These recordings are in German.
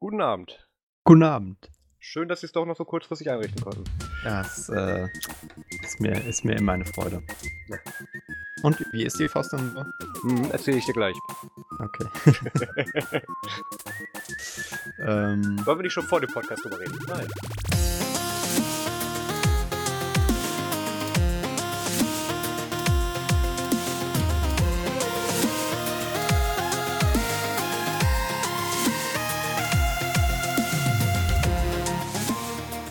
Guten Abend. Guten Abend. Schön, dass Sie es doch noch so kurzfristig einrichten konnten. Ja, es äh, ist, mir, ist mir immer eine Freude. Und wie ist die Faust dann so? Hm, Erzähle ich dir gleich. Okay. ähm, Wollen wir nicht schon vor dem Podcast drüber reden? Nein.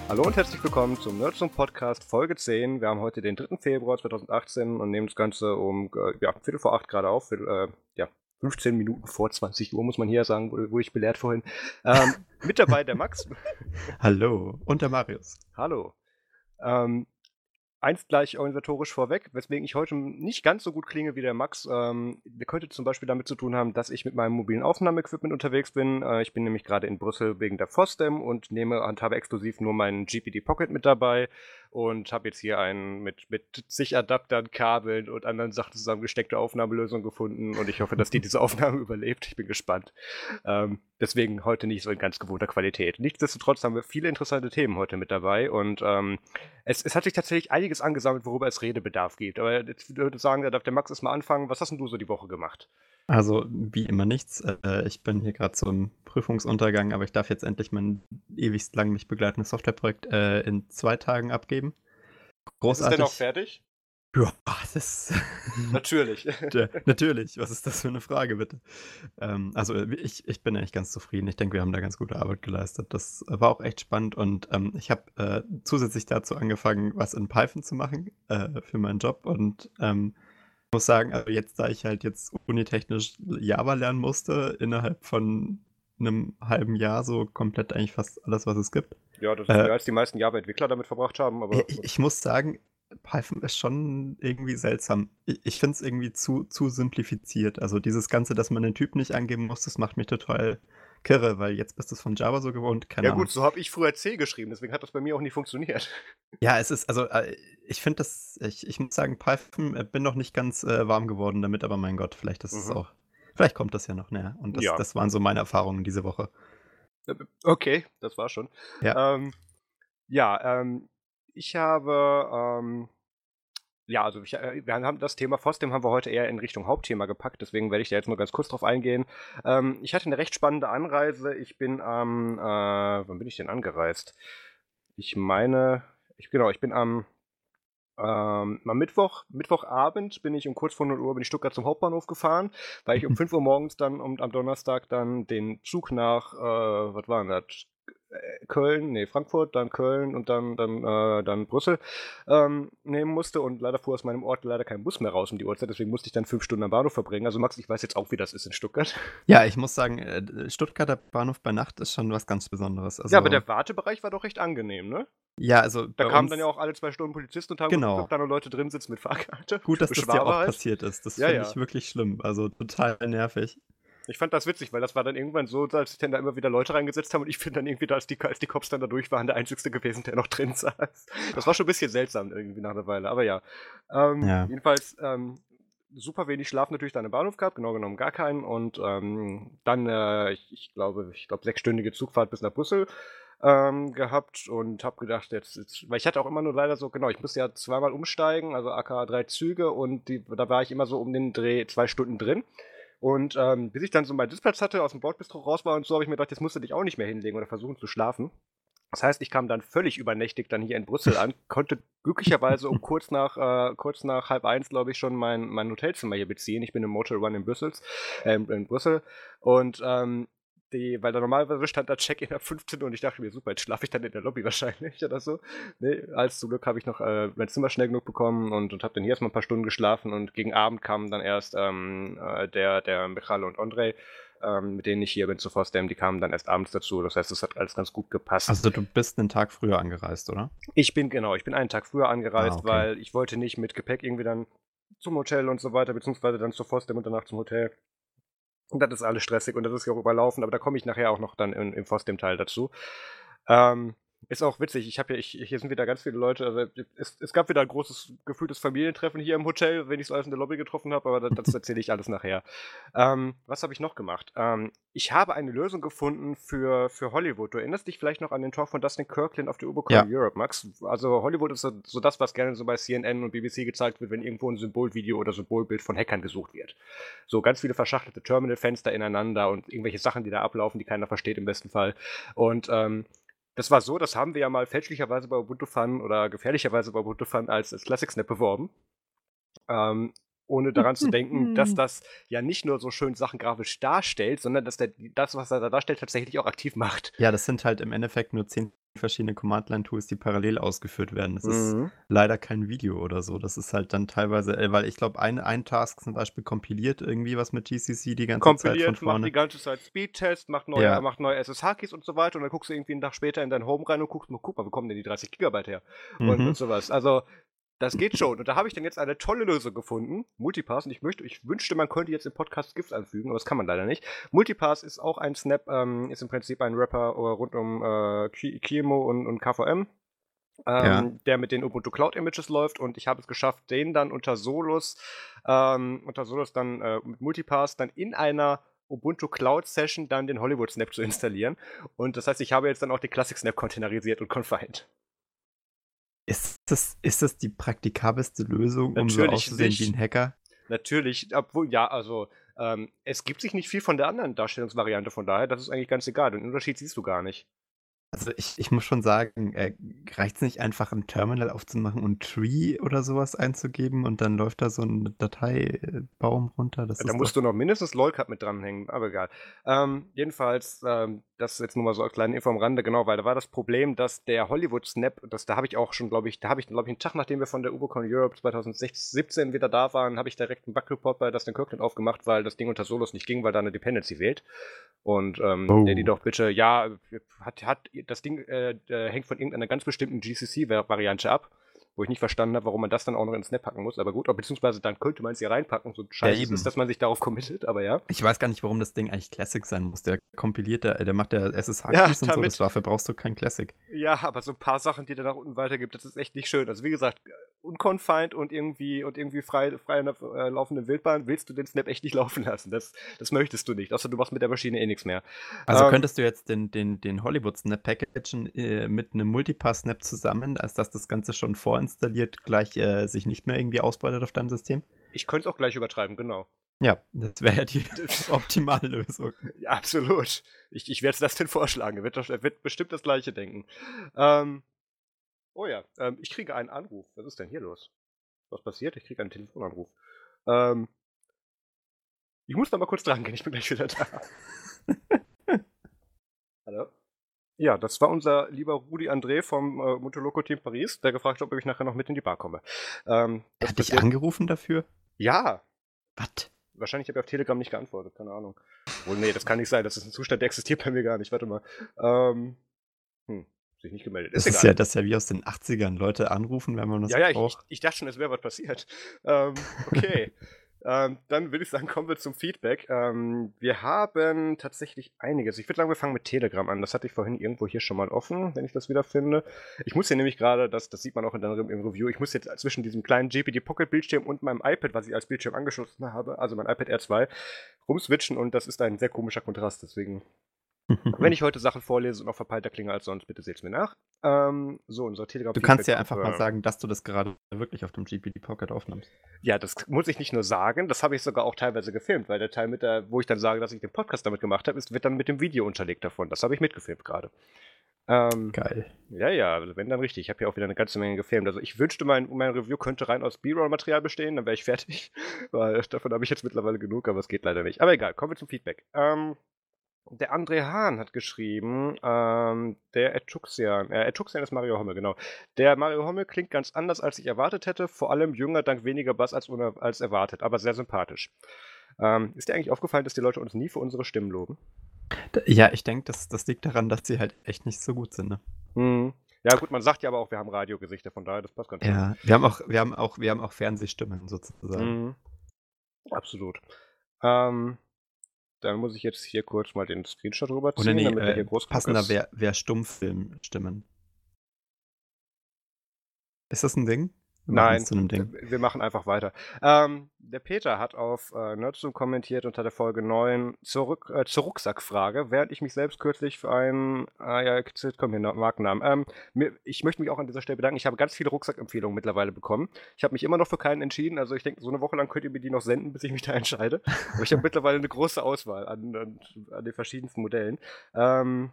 Hallo und herzlich willkommen zum Nerdsum Podcast Folge 10. Wir haben heute den 3. Februar 2018 und nehmen das Ganze um äh, ja, Viertel vor acht gerade auf. Viertel, äh, ja, 15 Minuten vor 20 Uhr, muss man hier sagen, wurde, wurde ich belehrt vorhin. Ähm, mit dabei der Max. Hallo. Und der Marius. Hallo. Ähm, eins gleich organisatorisch vorweg, weswegen ich heute nicht ganz so gut klinge wie der Max. Ähm, könnte zum Beispiel damit zu tun haben, dass ich mit meinem mobilen Aufnahmeequipment unterwegs bin. Äh, ich bin nämlich gerade in Brüssel wegen der FOSDEM und nehme und habe exklusiv nur meinen GPD Pocket mit dabei und habe jetzt hier einen mit, mit zig Adaptern, Kabeln und anderen Sachen zusammengesteckte Aufnahmelösung gefunden und ich hoffe, dass die diese Aufnahme überlebt. Ich bin gespannt. Ähm, deswegen heute nicht so in ganz gewohnter Qualität. Nichtsdestotrotz haben wir viele interessante Themen heute mit dabei und ähm, es, es hat sich tatsächlich einiges angesammelt, worüber es Redebedarf gibt. Aber jetzt würde ich sagen, da darf der Max erstmal anfangen. Was hast denn du so die Woche gemacht? Also, wie immer nichts. Äh, ich bin hier gerade zum Prüfungsuntergang, aber ich darf jetzt endlich mein ewigst lang mich begleitendes Softwareprojekt äh, in zwei Tagen abgeben. Großartig. Ist es denn auch fertig? Ja, das Natürlich. ja, natürlich. Was ist das für eine Frage, bitte? Ähm, also, ich, ich bin eigentlich ganz zufrieden. Ich denke, wir haben da ganz gute Arbeit geleistet. Das war auch echt spannend und ähm, ich habe äh, zusätzlich dazu angefangen, was in Python zu machen äh, für meinen Job und ähm, muss sagen, also jetzt, da ich halt jetzt unitechnisch Java lernen musste, innerhalb von einem halben Jahr so komplett eigentlich fast alles, was es gibt. Ja, das ist äh, mehr als die meisten Java-Entwickler damit verbracht haben. Aber ich, ich, muss sagen, Python ist schon irgendwie seltsam. Ich, ich finde es irgendwie zu, zu simplifiziert. Also dieses Ganze, dass man den Typ nicht angeben muss, das macht mich total kirre, weil jetzt bist du es von Java so gewohnt. Keine ja Ahnung. gut, so habe ich früher C geschrieben, deswegen hat das bei mir auch nie funktioniert. Ja, es ist, also äh, ich finde das, ich, ich muss sagen, Python, äh, bin noch nicht ganz äh, warm geworden damit, aber mein Gott, vielleicht ist es mhm. auch, vielleicht kommt das ja noch näher. Und das, ja. das waren so meine Erfahrungen diese Woche. Äh, okay, das war schon. Ja, ähm, ja ähm, ich habe ähm, ja, also ich, äh, wir haben das Thema FOSDEM haben wir heute eher in Richtung Hauptthema gepackt, deswegen werde ich da jetzt nur ganz kurz drauf eingehen. Ähm, ich hatte eine recht spannende Anreise. Ich bin am, äh, wann bin ich denn angereist? Ich meine, ich, genau, ich bin am, ähm, am Mittwoch, Mittwochabend bin ich um kurz vor 0 Uhr bin ich Stuttgart zum Hauptbahnhof gefahren, weil ich um 5 Uhr morgens dann und am Donnerstag dann den Zug nach, äh, was war denn das? Köln, nee, Frankfurt, dann Köln und dann, dann, äh, dann Brüssel ähm, nehmen musste und leider fuhr aus meinem Ort leider kein Bus mehr raus um die Uhrzeit, deswegen musste ich dann fünf Stunden am Bahnhof verbringen. Also Max, ich weiß jetzt auch, wie das ist in Stuttgart. Ja, ich muss sagen, äh, Stuttgarter Bahnhof bei Nacht ist schon was ganz Besonderes. Also, ja, aber der Wartebereich war doch recht angenehm, ne? Ja, also da kamen dann ja auch alle zwei Stunden Polizisten und haben genau. geguckt, ob da noch Leute drin sitzen mit Fahrkarte. Gut, dass das dir auch passiert ist. Das ja, finde ja. ich wirklich schlimm. Also total nervig. Ich fand das witzig, weil das war dann irgendwann so, als sich dann da immer wieder Leute reingesetzt haben und ich bin dann irgendwie da, als die, als die Cops dann da durch waren, der Einzige gewesen, der noch drin saß. Das war schon ein bisschen seltsam irgendwie nach einer Weile, aber ja. Ähm, ja. Jedenfalls, ähm, super wenig Schlaf natürlich dann im Bahnhof gehabt, genau genommen gar keinen. Und ähm, dann, äh, ich, ich, glaube, ich glaube, sechsstündige Zugfahrt bis nach Brüssel ähm, gehabt und habe gedacht, jetzt, jetzt, weil ich hatte auch immer nur leider so, genau, ich musste ja zweimal umsteigen, also AK drei Züge und die, da war ich immer so um den Dreh zwei Stunden drin. Und ähm, bis ich dann so meinen Sitzplatz hatte, aus dem Bordbistro raus war und so, habe ich mir gedacht, jetzt musst du dich auch nicht mehr hinlegen oder versuchen zu schlafen. Das heißt, ich kam dann völlig übernächtig dann hier in Brüssel an, konnte glücklicherweise um kurz nach, äh, kurz nach halb eins, glaube ich, schon mein, mein Hotelzimmer hier beziehen. Ich bin im Motel Run in, Brüssels, äh, in Brüssel. Und ähm, die, weil da normalerweise stand da Check-in ab 15 Uhr und ich dachte mir, super, jetzt schlafe ich dann in der Lobby wahrscheinlich oder so. Nee, als zum Glück habe ich noch äh, mein Zimmer schnell genug bekommen und, und habe dann hier erstmal ein paar Stunden geschlafen und gegen Abend kamen dann erst ähm, äh, der, der Michal und André, ähm, mit denen ich hier bin zu Forstem, die kamen dann erst abends dazu. Das heißt, es hat alles ganz gut gepasst. Also du bist einen Tag früher angereist, oder? Ich bin, genau, ich bin einen Tag früher angereist, ah, okay. weil ich wollte nicht mit Gepäck irgendwie dann zum Hotel und so weiter, beziehungsweise dann zu Forstem und danach zum Hotel. Und das ist alles stressig und das ist ja auch überlaufen, aber da komme ich nachher auch noch dann in, im Fosdem-Teil dazu. Ähm, Ist auch witzig. Ich habe ja, ich, hier sind wieder ganz viele Leute. Also es, es gab wieder ein großes gefühltes Familientreffen hier im Hotel, wenn ich so alles in der Lobby getroffen habe, aber das, das erzähle ich alles nachher. Ähm, was habe ich noch gemacht? Ähm, ich habe eine Lösung gefunden für, für Hollywood. Du erinnerst dich vielleicht noch an den Talk von Dustin Kirkland auf der Ubicon ja. Europe, Max? Also Hollywood ist so, so, das, was gerne so bei CNN und BBC gezeigt wird, wenn irgendwo ein Symbolvideo oder Symbolbild von Hackern gesucht wird. So ganz viele verschachtelte Terminalfenster ineinander und irgendwelche Sachen, die da ablaufen, die keiner versteht im besten Fall. Und ähm, das war so, das haben wir ja mal fälschlicherweise bei Ubuntu Fun oder gefährlicherweise bei Ubuntu Fun als, als Classic Snap beworben. Ähm, ohne daran zu denken, dass das ja nicht nur so schön Sachen grafisch darstellt, sondern dass der, das, was er da darstellt, tatsächlich auch aktiv macht. Ja, das sind halt im Endeffekt nur zehn verschiedene Command-Line-Tools, die parallel ausgeführt werden. Das mhm. ist leider kein Video oder so. Das ist halt dann teilweise, äh, weil ich glaube, ein, ein Task zum Beispiel kompiliert irgendwie was mit GCC die ganze kompiliert, Zeit von vorne. macht die ganze Zeit Speedtest, macht neue, ja. macht neue SSH-Keys und so weiter und dann guckst du irgendwie einen Tag später in dein Home rein und guckst mal, guck mal, wo kommen denn die 30 Gigabyte her? Mhm. Und, und sowas. Also das geht schon. Und da habe ich dann jetzt eine tolle Lösung gefunden. Multipass. Und ich möchte, ich wünschte, man könnte jetzt im Podcast GIFs anfügen, aber das kann man leider nicht. Multipass ist auch ein Snap, ähm, ist im Prinzip ein Rapper äh, rund um äh, Kimo und, und KVM. Ähm, ja. der mit den Ubuntu Cloud Images läuft und ich habe es geschafft, den dann unter Solus, ähm, unter Solus dann äh, mit Multipass dann in einer Ubuntu Cloud Session dann den Hollywood Snap zu installieren. Und das heißt, ich habe jetzt dann auch die Classic Snap containerisiert und confined. Ist das, ist das die praktikabelste Lösung, um so auszusehen wie ein Hacker? Natürlich, obwohl, ja, also ähm, es gibt sich nicht viel von der anderen Darstellungsvariante, von daher, das ist eigentlich ganz egal. Den Unterschied siehst du gar nicht. Also ich, ich muss schon sagen, äh, reicht es nicht einfach ein Terminal aufzumachen und Tree oder sowas einzugeben und dann läuft da so ein Dateibaum runter? Das da musst du noch mindestens Lolcat mit dranhängen, aber egal. Ähm, jedenfalls, ähm, das ist jetzt nur mal so eine kleine Info am Rande, genau, weil da war das Problem, dass der Hollywood Snap, das, da habe ich auch schon, glaube ich, da habe ich, glaube ich, einen Tag, nachdem wir von der Ubicon Europe 2017 wieder da waren, habe ich direkt einen Bug-Report bei Dustin Kirkland aufgemacht, weil das Ding unter Solos nicht ging, weil da eine Dependency fehlt. Und ähm, oh. der die doch bitte, ja, hat, hat das Ding äh, äh, hängt von irgendeiner ganz bestimmten GCC-Variante ab wo ich nicht verstanden habe, warum man das dann auch noch in Snap packen muss. Aber gut, beziehungsweise dann könnte man es hier reinpacken, so scheiße ja, ist, dass man sich darauf committet, aber ja. Ich weiß gar nicht, warum das Ding eigentlich Classic sein muss. Der kompiliert, der, der macht der SSH-Keys ja, und so, das dafür brauchst du kein Classic. Ja, aber so ein paar Sachen, die der nach unten weitergibt, das ist echt nicht schön. Also wie gesagt, unconfined und irgendwie und irgendwie frei, frei in der äh, laufenden Wildbahn willst du den Snap echt nicht laufen lassen. Das, das möchtest du nicht. Außer du machst mit der Maschine eh nichts mehr. Also ähm, könntest du jetzt den, den, den Hollywood-Snap packagen äh, mit einem Multipass-Snap zusammen, als dass das Ganze schon vorinstalliert gleich gleich äh, sich nicht mehr irgendwie ausbreitet auf deinem System? Ich könnte es auch gleich übertreiben, genau. Ja, das wäre ja die optimale Lösung. Ja, absolut. Ich, ich werde das denn vorschlagen. Er wird, wird bestimmt das gleiche denken. Ähm, oh ja, ähm, ich kriege einen Anruf. Was ist denn hier los? Was passiert? Ich kriege einen Telefonanruf. Ähm, ich muss da mal kurz dran gehen. Ich bin gleich wieder da. Hallo? Ja, das war unser lieber Rudi André vom äh, Motoloco Team Paris, der gefragt hat, ob ich nachher noch mit in die Bar komme. Ähm, er hat dich angerufen dafür? Ja. Was? Wahrscheinlich habe ich auf Telegram nicht geantwortet, keine Ahnung. Wohl, nee, das kann nicht sein. Das ist ein Zustand, der existiert bei mir gar nicht. Warte mal. Ähm, hm, sich nicht gemeldet. Ist das, ist ja, das ist ja wie aus den 80ern. Leute anrufen, wenn man das ja, ja, braucht. Ja, ich, ich, dachte schon, es wäre was passiert. Ähm, okay. Ähm, dann würde ich sagen, kommen wir zum Feedback. Ähm, wir haben tatsächlich einiges. Ich würde sagen, wir fangen mit Telegram an. Das hatte ich vorhin irgendwo hier schon mal offen, wenn ich das wieder finde. Ich muss hier nämlich gerade, das, das sieht man auch in deinem im Review, ich muss jetzt zwischen diesem kleinen GPD Pocket Bildschirm und meinem iPad, was ich als Bildschirm angeschlossen habe, also mein iPad R2, rumswitchen und das ist ein sehr komischer Kontrast. Deswegen Wenn ich heute Sachen vorlese und auch verpeilter klinge als sonst, bitte seht's mir nach. Ähm, so, unser Telegram. Du kannst ja einfach mal sagen, dass du das gerade wirklich auf dem GPD Pocket aufnimmst. Ja, das muss ich nicht nur sagen, das habe ich sogar auch teilweise gefilmt, weil der Teil mit der, wo ich dann sage, dass ich den Podcast damit gemacht habe, wird dann mit dem Video unterlegt davon. Das habe ich mitgefilmt gerade. Ähm, Geil. Ja, ja, also wenn dann richtig. Ich habe ja auch wieder eine ganze Menge gefilmt. Also ich wünschte, mein, mein Review könnte rein aus B-Roll-Material bestehen, dann wäre ich fertig. Weil davon habe ich jetzt mittlerweile genug, aber es geht leider nicht. Aber egal, kommen wir zum Feedback. Ähm, der André Hahn hat geschrieben, ähm, der Etuxian, äh, Etuxian ist Mario Hommel, genau. Der Mario Hommel klingt ganz anders, als ich erwartet hätte, vor allem jünger, dank weniger Bass als, als erwartet, aber sehr sympathisch. Ähm, ist dir eigentlich aufgefallen, dass die Leute uns nie für unsere Stimmen loben? Ja, ich denke, das, das liegt daran, dass sie halt echt nicht so gut sind, ne? Mhm. Ja, gut, man sagt ja aber auch, wir haben Radiogesichter, von daher, das passt ganz gut. Ja, wir haben auch, wir haben auch, wir haben auch Fernsehstimmen sozusagen. Mhm. Absolut. Ähm, dann muss ich jetzt hier kurz mal den Screenshot rüberziehen, nee, damit äh, hier groß Passender wäre wär Stummfilmstimmen. Ist das ein Ding? Nein, wir machen einfach weiter. Ähm, der Peter hat auf äh, Nerdzoom kommentiert unter der Folge 9 zurück, äh, zur Rucksackfrage, während ich mich selbst kürzlich für einen, äh, ja, komm hier, Markennamen. Ähm, mir, ich möchte mich auch an dieser Stelle bedanken. Ich habe ganz viele Rucksackempfehlungen mittlerweile bekommen. Ich habe mich immer noch für keinen entschieden. Also ich denke, so eine Woche lang könnt ihr mir die noch senden, bis ich mich da entscheide. Aber ich habe mittlerweile eine große Auswahl an, an, an den verschiedensten Modellen. Ähm,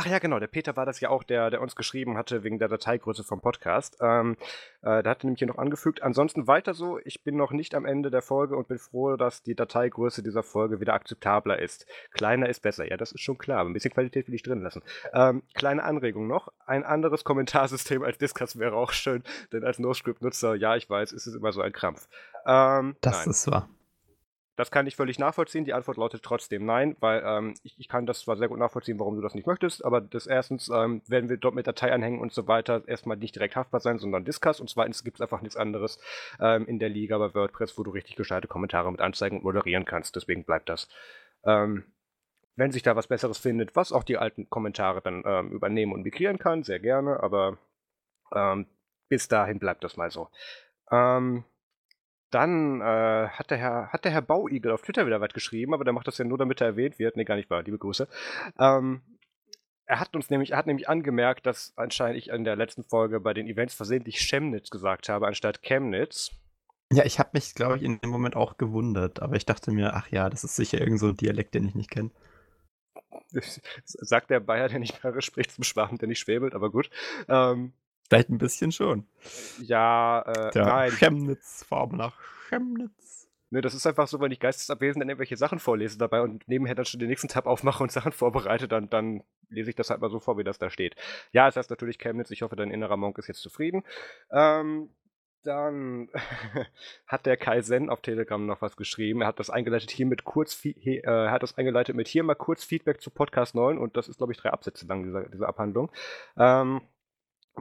Ach ja, genau, der Peter war das ja auch, der, der uns geschrieben hatte wegen der Dateigröße vom Podcast. Ähm, äh, da hat er nämlich hier noch angefügt. Ansonsten weiter so, ich bin noch nicht am Ende der Folge und bin froh, dass die Dateigröße dieser Folge wieder akzeptabler ist. Kleiner ist besser, ja, das ist schon klar. Aber ein bisschen Qualität will ich drin lassen. Ähm, kleine Anregung noch. Ein anderes Kommentarsystem als Discuss wäre auch schön, denn als NoScript-Nutzer, ja, ich weiß, ist es immer so ein Krampf. Ähm, das nein. ist wahr. Das kann ich völlig nachvollziehen. Die Antwort lautet trotzdem nein, weil ähm, ich, ich, kann das zwar sehr gut nachvollziehen, warum du das nicht möchtest, aber das erstens ähm, werden wir dort mit Dateianhängen und so weiter erstmal nicht direkt haftbar sein, sondern Discuss und zweitens gibt es einfach nichts anderes ähm, in der Liga bei WordPress, wo du richtig gescheite Kommentare mit anzeigen und moderieren kannst. Deswegen bleibt das. Ähm, wenn sich da was Besseres findet, was auch die alten Kommentare dann ähm, übernehmen und migrieren kann, sehr gerne, aber ähm, bis dahin bleibt das mal so. Ähm, dann äh, hat, der Herr, hat der Herr Bauigel auf Twitter wieder was geschrieben, aber der macht das ja nur, damit er erwähnt wird. Nee, gar nicht wahr, liebe Grüße. Ähm, er hat uns nämlich, er hat nämlich angemerkt, dass anscheinend ich in der letzten Folge bei den Events versehentlich Chemnitz gesagt habe, anstatt Chemnitz. Ja, ich habe mich, glaube ich, in dem Moment auch gewundert, aber ich dachte mir, ach ja, das ist sicher irgend so ein Dialekt, den ich nicht kenne. Sagt der Bayer, der nicht Bayerisch spricht, zum Schwaben, der nicht schwebelt, aber gut. Ähm, Vielleicht ein bisschen schon. Ja, äh, Der nein. Chemnitz, Farbe nach Chemnitz. Ne, das ist einfach so, wenn ich geistesabwesend dann irgendwelche Sachen vorlese dabei und nebenher dann schon den nächsten Tab aufmache und Sachen vorbereite, dann, dann lese ich das halt mal so vor, wie das da steht. Ja, es heißt natürlich Chemnitz. Ich hoffe, dein innerer Monk ist jetzt zufrieden. Ähm, dann hat der Kai Zen auf Telegram noch was geschrieben. Er hat das eingeleitet hier mit kurz, äh, hat das eingeleitet mit hier mal kurz Feedback zu Podcast 9 und das ist, glaube ich, drei Absätze lang, diese, diese Abhandlung. Ähm,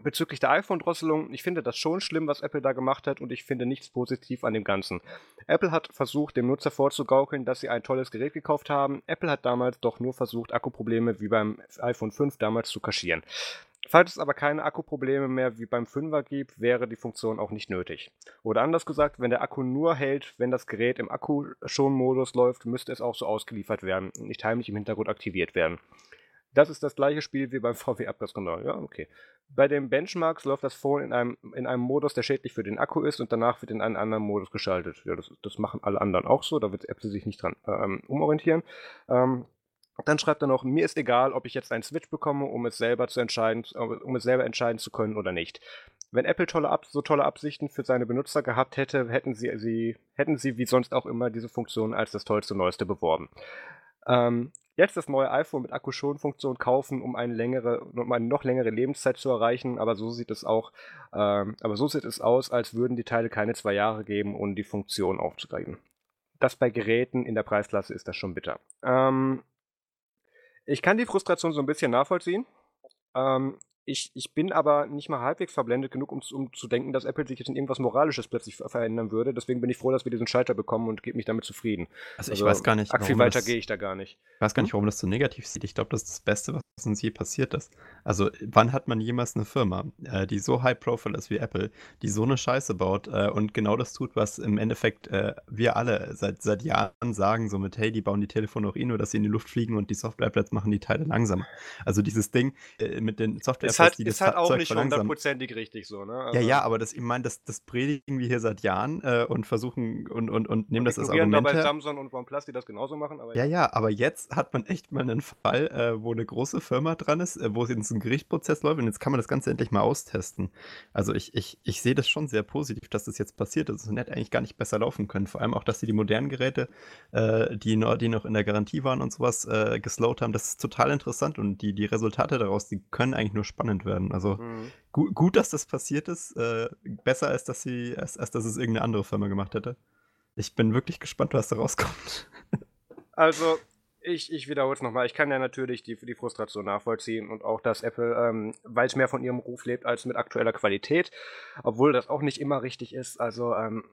Bezüglich der iPhone-Drosselung, ich finde das schon schlimm, was Apple da gemacht hat und ich finde nichts positiv an dem Ganzen. Apple hat versucht, dem Nutzer vorzugaukeln, dass sie ein tolles Gerät gekauft haben. Apple hat damals doch nur versucht, Akkuprobleme wie beim iPhone 5 damals zu kaschieren. Falls es aber keine Akkuprobleme mehr wie beim 5er gibt, wäre die Funktion auch nicht nötig. Oder anders gesagt, wenn der Akku nur hält, wenn das Gerät im Akku-Schon-Modus läuft, müsste es auch so ausgeliefert werden und nicht heimlich im Hintergrund aktiviert werden. Das ist das gleiche Spiel wie beim VW Abgasskandal. Ja, okay. Bei den Benchmarks läuft das Phone in einem, in einem Modus, der schädlich für den Akku ist und danach wird in einen anderen Modus geschaltet. Ja, das, das machen alle anderen auch so, da wird Apple sich nicht dran ähm, umorientieren. Ähm, dann schreibt er noch, mir ist egal, ob ich jetzt einen Switch bekomme, um es selber zu entscheiden, um es selber entscheiden zu können oder nicht. Wenn Apple tolle Ab so tolle Absichten für seine Benutzer gehabt hätte, hätten sie, sie, hätten sie wie sonst auch immer diese Funktion als das tollste Neueste beworben. Ähm, jetzt das neue iPhone mit Akkuschonfunktion kaufen, um eine längere, um eine noch längere Lebenszeit zu erreichen. Aber so sieht es auch, ähm, aber so sieht es aus, als würden die Teile keine zwei Jahre geben, um die Funktion aufzugreifen. Das bei Geräten in der Preisklasse ist das schon bitter. Ähm, ich kann die Frustration so ein bisschen nachvollziehen. Ähm, ich, ich bin aber nicht mal halbwegs verblendet genug, um, um zu denken, dass Apple sich jetzt in irgendwas Moralisches plötzlich verändern würde. Deswegen bin ich froh, dass wir diesen Schalter bekommen und gebe mich damit zufrieden. Also, ich also, weiß gar nicht. Viel weiter gehe ich da gar nicht. Ich weiß gar nicht, hm? warum das so negativ sieht. Ich glaube, das ist das Beste, was uns je passiert ist. Also, wann hat man jemals eine Firma, äh, die so high profile ist wie Apple, die so eine Scheiße baut äh, und genau das tut, was im Endeffekt äh, wir alle seit, seit Jahren sagen, so mit, hey, die bauen die Telefone auch eh nur, dass sie in die Luft fliegen und die Softwareplätze machen die Teile langsamer. Also dieses Ding äh, mit den Software ist halt, ist halt auch nicht hundertprozentig richtig so, ne? Also ja, ja, aber das, ich meine, das, das predigen wir hier seit Jahren äh, und versuchen und, und, und nehmen und das als Argument. dabei Samsung und OnePlus, die das genauso machen. ja, ja, ja, aber jetzt hat man echt mal einen Fall, äh, wo eine große Firma dran ist, äh, wo es jetzt ein Gerichtsprozess läuft und jetzt kann man das Ganze endlich mal austesten. Also ich, ich, ich sehe das schon sehr positiv, dass das jetzt passiert ist. Es hätte eigentlich gar nicht besser laufen können. Vor allem auch, dass sie die modernen Geräte, äh, die, noch, die noch in der Garantie waren und sowas, äh, geslowt haben. Das ist total interessant und die, die Resultate daraus, die können eigentlich nur spannend werden. Also mhm gut, gut, dass das passiert ist. Äh, besser als dass sie, als, als dass es irgendeine andere Firma gemacht hätte. Ich bin wirklich gespannt, was da rauskommt. Also, ich, ich wiederhole es nochmal. Ich kann ja natürlich die, die Frustration nachvollziehen und auch, dass Apple ähm, weit mehr von ihrem Ruf lebt als mit aktueller Qualität, obwohl das auch nicht immer richtig ist. Also, ähm,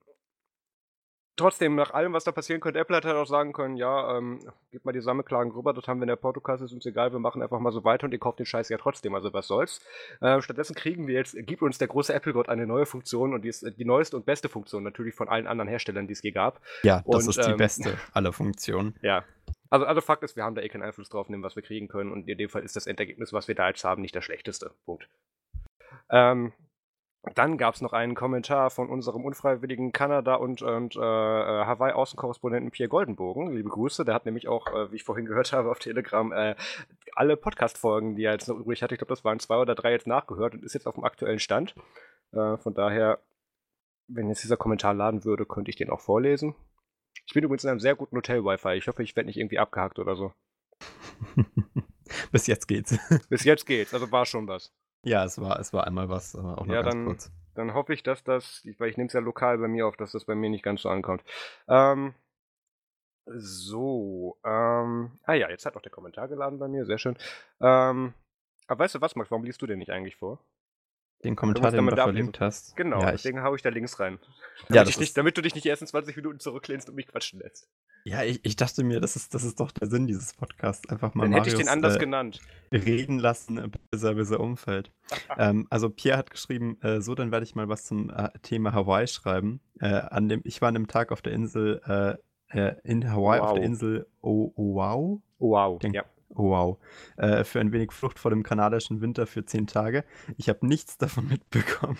trotzdem, nach allem, was da passieren könnte, Apple hat halt auch sagen können, ja, ähm, gib mal die Sammelklagen rüber, das haben wir in der Podcast, ist uns egal, wir machen einfach mal so weiter und ihr kauft den Scheiß ja trotzdem, also was soll's. Äh, stattdessen kriegen wir jetzt, gibt uns der große Apple-Gott eine neue Funktion und die ist die neueste und beste Funktion natürlich von allen anderen Herstellern, die es je gab. Ja, das und, ist die ähm, beste aller Funktionen. Ja. Also, also Fakt ist, wir haben da eh keinen Einfluss drauf nehmen, was wir kriegen können und in dem Fall ist das Endergebnis, was wir da jetzt haben, nicht das schlechteste. Punkt. Ähm, dann gab es noch einen Kommentar von unserem unfreiwilligen Kanada- und, und äh, äh, Hawaii-Außenkorrespondenten Pierre Goldenbogen. Liebe Grüße. Der hat nämlich auch, äh, wie ich vorhin gehört habe auf Telegram, äh, alle Podcast-Folgen, die er jetzt noch übrig hatte, ich glaube, das waren zwei oder drei, jetzt nachgehört und ist jetzt auf dem aktuellen Stand. Äh, von daher, wenn jetzt dieser Kommentar laden würde, könnte ich den auch vorlesen. Ich bin übrigens in einem sehr guten Hotel-Wi-Fi. Ich hoffe, ich werde nicht irgendwie abgehackt oder so. Bis jetzt geht's. Bis jetzt geht's, also war schon was. Ja, es war, es war einmal was, aber auch nur ja, ganz dann, kurz. Dann hoffe ich, dass das, weil ich nehme es ja lokal bei mir auf, dass das bei mir nicht ganz so ankommt. Ähm, so, ähm, ah ja, jetzt hat auch der Kommentar geladen bei mir, sehr schön. Ähm, aber weißt du was, Max, warum liest du den nicht eigentlich vor? Den Kommentar, den du da verlinkt hast. Genau, ja, deswegen haue ich da links rein. Damit, ja, nicht, damit du dich nicht erst in 20 Minuten zurücklehnst und mich quatschen lässt. Ja, ich, ich, dachte mir, das ist, das ist doch der Sinn dieses Podcasts. Einfach mal Dann Marius, hätte ich den anders äh, genannt. Reden lassen, bis er, bis er umfällt. ähm, also Pierre hat geschrieben, äh, so, dann werde ich mal was zum äh, Thema Hawaii schreiben. Äh, an dem, ich war an dem Tag auf der Insel, äh, äh, in Hawaii wow. auf der Insel Oahu. Oahu, ja. Wow. Für ein wenig Flucht vor dem kanadischen Winter für zehn Tage. Ich habe nichts davon mitbekommen.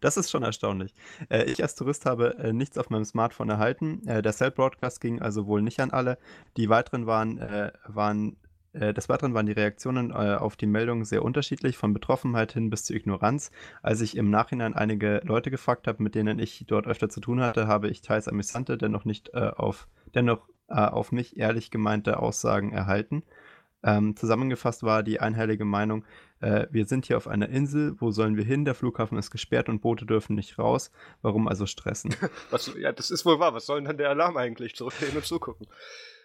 Das ist schon erstaunlich. Äh, ich als Tourist habe äh, nichts auf meinem Smartphone erhalten. Äh, der Cell-Broadcast ging also wohl nicht an alle. Die weiteren waren, äh, waren äh, des Weiteren waren die Reaktionen äh, auf die Meldung sehr unterschiedlich, von Betroffenheit hin bis zu Ignoranz. Als ich im Nachhinein einige Leute gefragt habe, mit denen ich dort öfter zu tun hatte, habe ich teils amüsante, dennoch nicht auf, dennoch auf mich ehrlich gemeinte Aussagen erhalten. Ähm, zusammengefasst war die einhellige Meinung, äh, wir sind hier auf einer Insel, wo sollen wir hin? Der Flughafen ist gesperrt und Boote dürfen nicht raus. Warum also stressen? Was, ja, das ist wohl wahr. Was soll denn dann der Alarm eigentlich? Zurücklehnen und zugucken.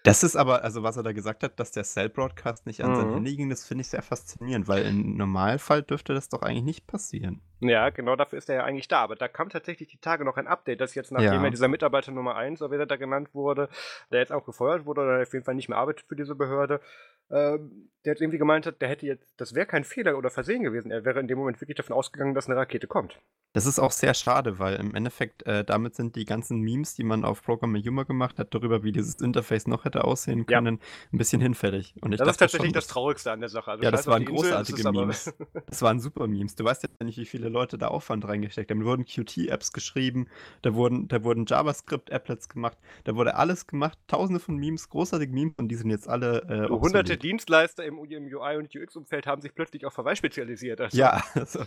Das ist aber, also was er da gesagt hat, dass der Cell-Broadcast nicht an mhm. sein Handy ging, das finde ich sehr faszinierend, weil im Normalfall dürfte das doch eigentlich nicht passieren. Ja, genau dafür ist er ja eigentlich da. Aber da kam tatsächlich die Tage noch ein Update, dass jetzt, nachdem ja. er dieser Mitarbeiter Nummer 1, so wie er da genannt wurde, der jetzt auch gefeuert wurde oder auf jeden Fall nicht mehr arbeitet für diese Behörde, ähm, der jetzt irgendwie gemeint hat, der hätte jetzt, das wäre kein Fehler oder Versehen gewesen. Er wäre in dem Moment wirklich davon ausgegangen, dass eine Rakete kommt. Das ist auch sehr schade, weil im Endeffekt äh, damit sind die ganzen Memes, die man auf Programme Humor gemacht hat, darüber, wie dieses Interface noch hätte aussehen können, ja. ein bisschen hinfällig. Und ich das ist tatsächlich schon, das Traurigste an der Sache. Also ja, das waren großartige Insel, Memes. das waren super Memes. Du weißt ja nicht, wie viele Leute da Aufwand reingesteckt haben. Da wurden Qt-Apps geschrieben, da wurden, da wurden JavaScript-Applets gemacht, da wurde alles gemacht, tausende von Memes, großartige Memes und die sind jetzt alle. Äh, Hunderte Dienstleister im, im UI- und UX-Umfeld haben sich plötzlich auf Verweis spezialisiert. Also. Ja, also,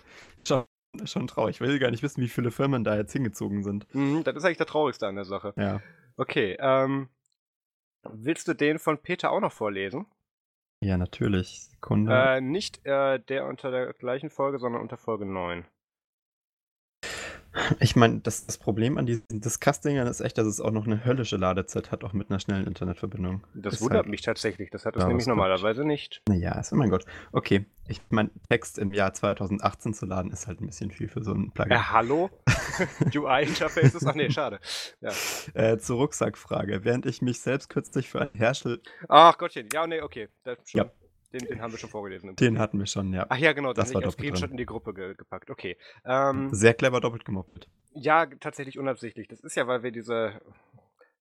schon, schon traurig. Ich will gar nicht wissen, wie viele Firmen da jetzt hingezogen sind. Mhm, das ist eigentlich der Traurigste an der Sache. Ja. Okay, ähm, willst du den von Peter auch noch vorlesen? Ja, natürlich. Sekunde. Äh, nicht äh, der unter der gleichen Folge, sondern unter Folge 9. Ich meine, das, das Problem an diesen Discuss-Dingern ist echt, dass es auch noch eine höllische Ladezeit hat, auch mit einer schnellen Internetverbindung. Das ist wundert halt, mich tatsächlich. Das hat es nämlich normalerweise nicht. Naja, also mein Gott. Okay, ich meine, Text im Jahr 2018 zu laden ist halt ein bisschen viel für so ein Plugin. Ja, hallo? UI-Interfaces? Ach nee, schade. Ja. Äh, zur Rucksackfrage. Während ich mich selbst kürzlich für ein Herschel... Ach Gottchen, ja, nee, okay. Das schon. Ja. Den, den, haben wir schon vorgelesen. Den hatten wir schon, ja. Ach ja, genau, das war ich Screenshot drin. in die Gruppe ge gepackt. Okay. Ähm, Sehr clever doppelt gemoppelt. Ja, tatsächlich unabsichtlich. Das ist ja, weil wir diese.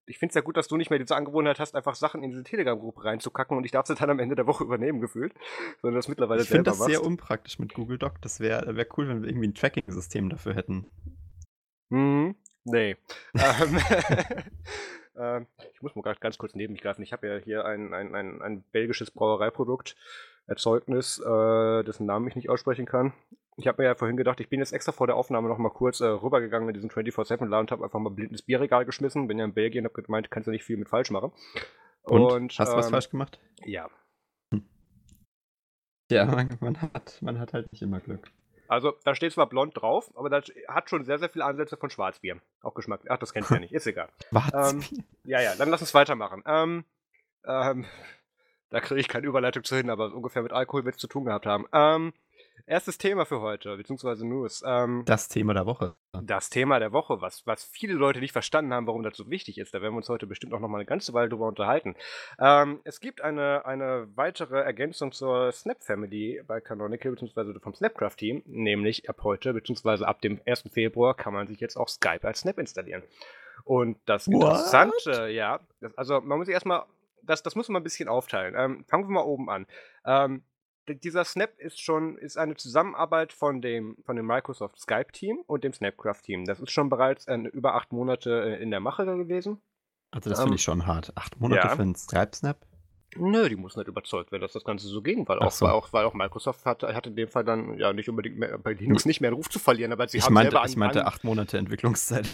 Ich finde es ja gut, dass du nicht mehr diese Angewohnheit hast, einfach Sachen in diese Telegram-Gruppe reinzukacken und ich darf sie dann am Ende der Woche übernehmen, gefühlt. Sondern das mittlerweile Ich finde das machst. sehr unpraktisch mit Google Doc. Das wäre wär cool, wenn wir irgendwie ein Tracking-System dafür hätten. Hm, nee. Ähm, äh, ich muss mal ganz kurz neben mich greifen. Ich habe ja hier ein, ein, ein, ein belgisches Brauereiprodukt, Erzeugnis, äh, dessen Namen ich nicht aussprechen kann. Ich habe mir ja vorhin gedacht, ich bin jetzt extra vor der Aufnahme noch mal kurz äh, rübergegangen in diesen 24-7-Laden und habe einfach mal blind ins Bierregal geschmissen. Bin ja in Belgien und habe gemeint, kannst du nicht viel mit falsch machen. Und, und hast du was ähm, falsch gemacht? Ja. Hm. Ja, man, man, hat, man hat halt nicht immer Glück. Also, da steht zwar blond drauf, aber das hat schon sehr, sehr viele Ansätze von Schwarzbier. Auch Geschmack. Ach, das kennst du ja nicht. Ist egal. ähm, ja, ja, dann lass uns weitermachen. Ähm, ähm, da kriege ich keine Überleitung zu hin, aber ungefähr mit Alkohol wird es zu tun gehabt haben. Ähm, erstes Thema für heute, beziehungsweise News. Ähm, das Thema der Woche. Das Thema der Woche, was, was viele Leute nicht verstanden haben, warum das so wichtig ist. Da werden wir uns heute bestimmt auch noch mal eine ganze Weile drüber unterhalten. Ähm, es gibt eine, eine weitere Ergänzung zur Snap Family bei Canonical, beziehungsweise vom Snapcraft-Team, nämlich ab heute, beziehungsweise ab dem 1. Februar kann man sich jetzt auch Skype als Snap installieren. Und das Interessante, ja, das, also man muss sich erstmal, das, das muss man ein bisschen aufteilen. Ähm, fangen wir mal oben an. Ähm, dieser Snap ist schon ist eine Zusammenarbeit von dem, von dem Microsoft Skype-Team und dem Snapcraft-Team. Das ist schon bereits äh, über acht Monate äh, in der Mache gewesen. Also das ähm, finde ich schon hart. Acht Monate ja. für einen Skype-Snap? Nö, die muss nicht überzeugt werden, dass das Ganze so ging, weil auch, so. weil auch, weil auch Microsoft hat, hat in dem Fall dann ja nicht unbedingt mehr, bei Linux nicht mehr einen Ruf zu verlieren, aber sie ich haben meinte, selber Ich meinte acht Monate Entwicklungszeit.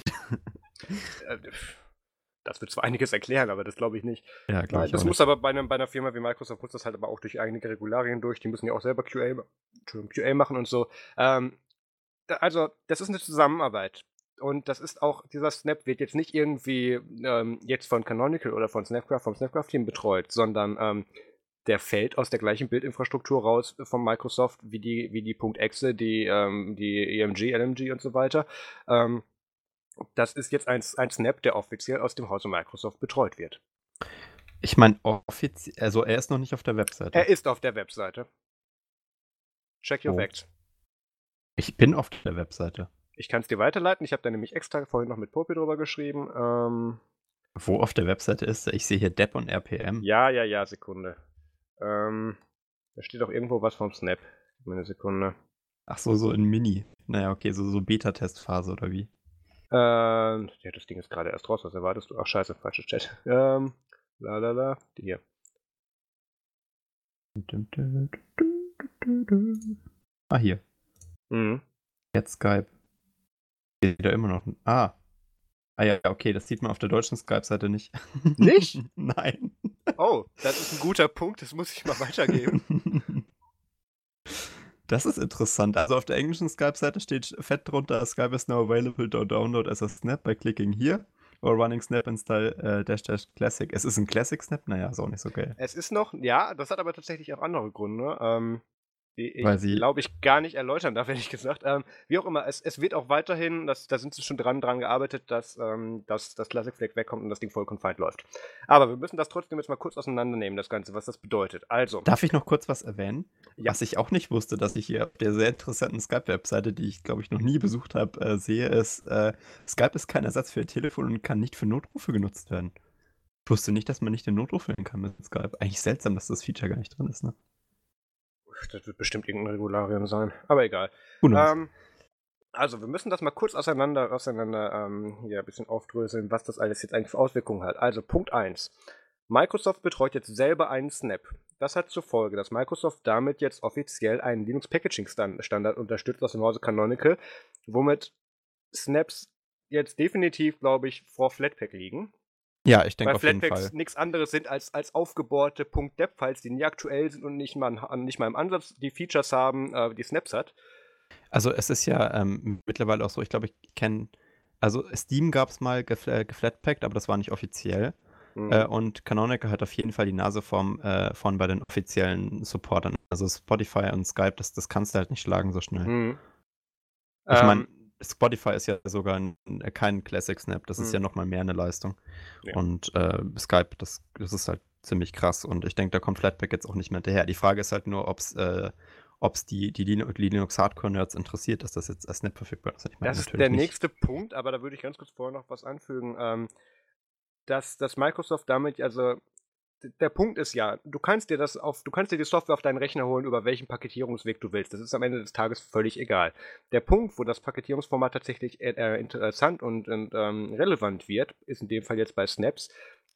Äh, das wird zwar einiges erklären, aber das glaube ich nicht. Ja, glaube ich Das muss nicht. aber bei, einem, bei einer Firma wie Microsoft muss das halt aber auch durch einige Regularien durch. Die müssen ja auch selber QA, QA machen und so. Ähm, also, das ist eine Zusammenarbeit. Und das ist auch, dieser Snap wird jetzt nicht irgendwie ähm, jetzt von Canonical oder von Snapcraft, vom Snapcraft-Team betreut, sondern ähm, der fällt aus der gleichen Bildinfrastruktur raus von Microsoft wie die, wie die .exe, die, ähm, die EMG, LMG und so weiter. Ähm, das ist jetzt ein, ein Snap, der offiziell aus dem Hause Microsoft betreut wird. Ich meine, offiziell, also er ist noch nicht auf der Webseite. Er ist auf der Webseite. Check your oh. facts. Ich bin auf der Webseite. Ich kann es dir weiterleiten. Ich habe da nämlich extra vorhin noch mit Popi drüber geschrieben. Ähm, Wo auf der Webseite ist er? Ich sehe hier Depp und RPM. Ja, ja, ja, Sekunde. Ähm, da steht auch irgendwo was vom Snap. Eine Sekunde. Ach so, so in Mini. Naja, okay, so, so Beta-Testphase oder wie? Ähm, ja, das Ding ist gerade erst raus. Was erwartest du? Ach, scheiße, falsches Chat. Ähm, la la la. Die hier. Ah, hier. Mhm. Jetzt Skype. Steht da immer noch. Ah. Ah ja, okay, das sieht man auf der deutschen Skype-Seite nicht. Nicht? Nein. Oh, das ist ein guter Punkt, das muss ich mal weitergeben. Das ist interessant. Also auf der englischen Skype-Seite steht fett drunter, Skype is now available to download as a snap by clicking here or running snap install äh, dash dash classic. Es ist ein Classic Snap? Naja, ist auch nicht so geil. Es ist noch, ja, das hat aber tatsächlich auch andere Gründe. Ähm, die ich, glaube ich, gar nicht erläutern darf, ehrlich gesagt. Ähm, wie auch immer, es, es wird auch weiterhin, das, da sind sie schon dran, dran gearbeitet, dass, ähm, dass das Classic Flag wegkommt und das Ding voll confined läuft. Aber wir müssen das trotzdem jetzt mal kurz auseinandernehmen, das Ganze, was das bedeutet. Also. Darf ich noch kurz was erwähnen? Ja. Was ich auch nicht wusste, dass ich hier auf der sehr interessanten Skype-Webseite, die ich, glaube ich, noch nie besucht habe, äh, sehe, ist, äh, Skype ist kein Ersatz für Telefon und kann nicht für Notrufe genutzt werden. Ich wusste nicht, dass man nicht den Notruf wählen kann mit Skype. Eigentlich seltsam, dass das Feature gar nicht drin ist, ne? Das wird bestimmt irgendein Regularien sein. Aber egal. Ähm, also, wir müssen das mal kurz auseinander, auseinander ähm, hier ein bisschen aufdröseln, was das alles jetzt eigentlich für Auswirkungen hat. Also, Punkt 1. Microsoft betreut jetzt selber einen Snap. Das hat zur Folge, dass Microsoft damit jetzt offiziell einen Linux Packaging Standard unterstützt aus dem Hause Canonical, womit Snaps jetzt definitiv, glaube ich, vor Flatpak liegen. Ja, ich denke auf jeden Fall. nichts anderes sind als, als aufgebohrte .deb-Files, die nie aktuell sind und nicht mal, nicht mal im Ansatz die Features haben, äh, die Snaps hat. Also es ist ja ähm, mittlerweile auch so, ich glaube, ich kenne, also Steam gab es mal gef äh, geflatpackt, aber das war nicht offiziell. Mhm. Äh, und Canonical hat auf jeden Fall die Nase vom, äh, von bei den offiziellen Supportern. Also Spotify und Skype, das, das kannst du halt nicht schlagen so schnell. Mhm. Ich meine, ähm, Spotify ist ja sogar ein, äh, kein Classic Snap, das ist ja mhm. nochmal mehr eine Leistung. Ja. Und äh, Skype, das, das ist halt ziemlich krass und ich denke, da kommt Flatpak jetzt auch nicht mehr hinterher. Die Frage ist halt nur, ob es äh, die, die Linux Hardcore-Nerds interessiert, dass das jetzt als Snap verfügbar ist. Ich mein, das ist der nicht. nächste Punkt, aber da würde ich ganz kurz vorher noch was anfügen. Ähm, dass, dass Microsoft damit, also der Punkt ist ja, du kannst dir das auf, du kannst dir die Software auf deinen Rechner holen, über welchen Paketierungsweg du willst. Das ist am Ende des Tages völlig egal. Der Punkt, wo das Paketierungsformat tatsächlich äh, interessant und, und ähm, relevant wird, ist in dem Fall jetzt bei Snaps,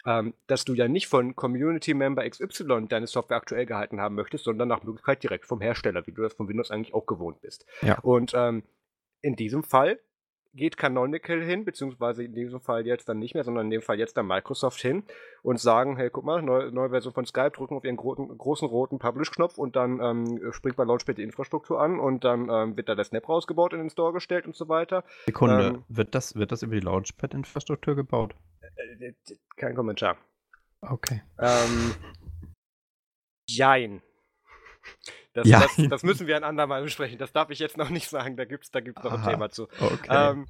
ähm, dass du ja nicht von Community Member XY deine Software aktuell gehalten haben möchtest, sondern nach Möglichkeit direkt vom Hersteller, wie du das von Windows eigentlich auch gewohnt bist. Ja. Und ähm, in diesem Fall geht Canonical hin, beziehungsweise in diesem Fall jetzt dann nicht mehr, sondern in dem Fall jetzt dann Microsoft hin und sagen, hey, guck mal, neue, neue Version von Skype, drücken auf ihren großen, großen roten Publish-Knopf und dann ähm, springt bei Launchpad die Infrastruktur an und dann ähm, wird da der Snap rausgebaut in den Store gestellt und so weiter. Sekunde, ähm, wird, das, wird das über die Launchpad-Infrastruktur gebaut? Äh, äh, kein Kommentar. Okay. Ähm, jein. Das, ja. das, das, müssen wir ein andermal besprechen. Das darf ich jetzt noch nicht sagen. Da gibt es da gibt's noch Aha. ein Thema zu. Okay. Ähm,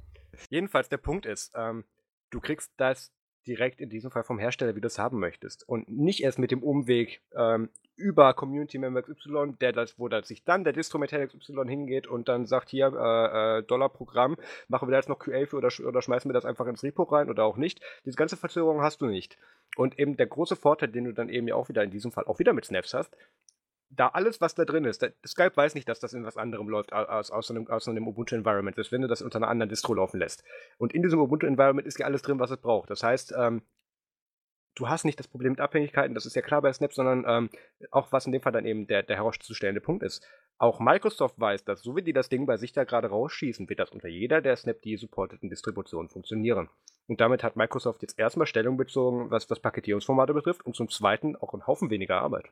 jedenfalls, der Punkt ist, ähm, du kriegst das direkt in diesem Fall vom Hersteller, wie du es haben möchtest. Und nicht erst mit dem Umweg ähm, über Community Member XY, der das, wo da sich dann der Distro-Metall XY hingeht und dann sagt, hier, äh, äh, Dollar-Programm, machen wir da jetzt noch QA für oder, oder schmeißen wir das einfach ins Repo rein oder auch nicht. Diese ganze Verzögerung hast du nicht. Und eben der große Vorteil, den du dann eben ja auch wieder in diesem Fall auch wieder mit Snaps hast, da alles, was da drin ist, der, Skype weiß nicht, dass das in was anderem läuft aus, aus, einem, aus einem Ubuntu-Environment, selbst wenn du das unter einer anderen Distro laufen lässt. Und in diesem Ubuntu-Environment ist ja alles drin, was es braucht. Das heißt, ähm, du hast nicht das Problem mit Abhängigkeiten, das ist ja klar bei Snap, sondern ähm, auch was in dem Fall dann eben der, der herauszustellende Punkt ist. Auch Microsoft weiß, dass so wie die das Ding bei sich da gerade rausschießen, wird das unter jeder der Snapd supporteten Distributionen funktionieren. Und damit hat Microsoft jetzt erstmal Stellung bezogen, was das Paketierungsformate betrifft und zum Zweiten auch einen Haufen weniger Arbeit.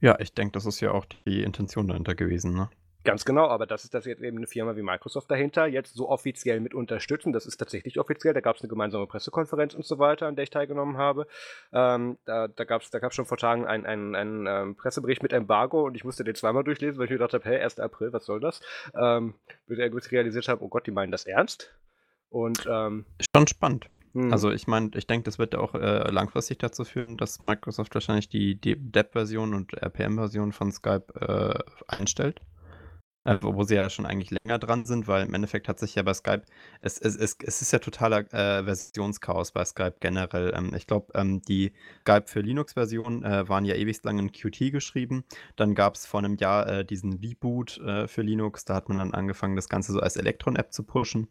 Ja, ich denke, das ist ja auch die Intention dahinter gewesen, ne? Ganz genau, aber das ist das jetzt eben eine Firma wie Microsoft dahinter jetzt so offiziell mit unterstützen. Das ist tatsächlich offiziell. Da gab es eine gemeinsame Pressekonferenz und so weiter, an der ich teilgenommen habe. Ähm, da da gab es da gab's schon vor Tagen einen ein, ein, ähm, Pressebericht mit Embargo und ich musste den zweimal durchlesen, weil ich mir gedacht habe, hey, 1. April, was soll das? Ähm, bis ich realisiert habe, oh Gott, die meinen das ernst. Und ähm, schon spannend. Hm. Also ich meine, ich denke, das wird auch äh, langfristig dazu führen, dass Microsoft wahrscheinlich die, DEP-Version und RPM-Version von Skype äh, einstellt. Äh, wo sie ja schon eigentlich länger dran sind, weil im Endeffekt hat sich ja bei Skype, es, es, es, es ist ja totaler äh, Versionschaos bei Skype generell. Ähm, ich glaube, ähm, die Skype für Linux-Versionen äh, waren ja ewig lang in Qt geschrieben. Dann gab es vor einem Jahr äh, diesen V-Boot äh, für Linux. Da hat man dann angefangen, das Ganze so als Electron-App zu pushen.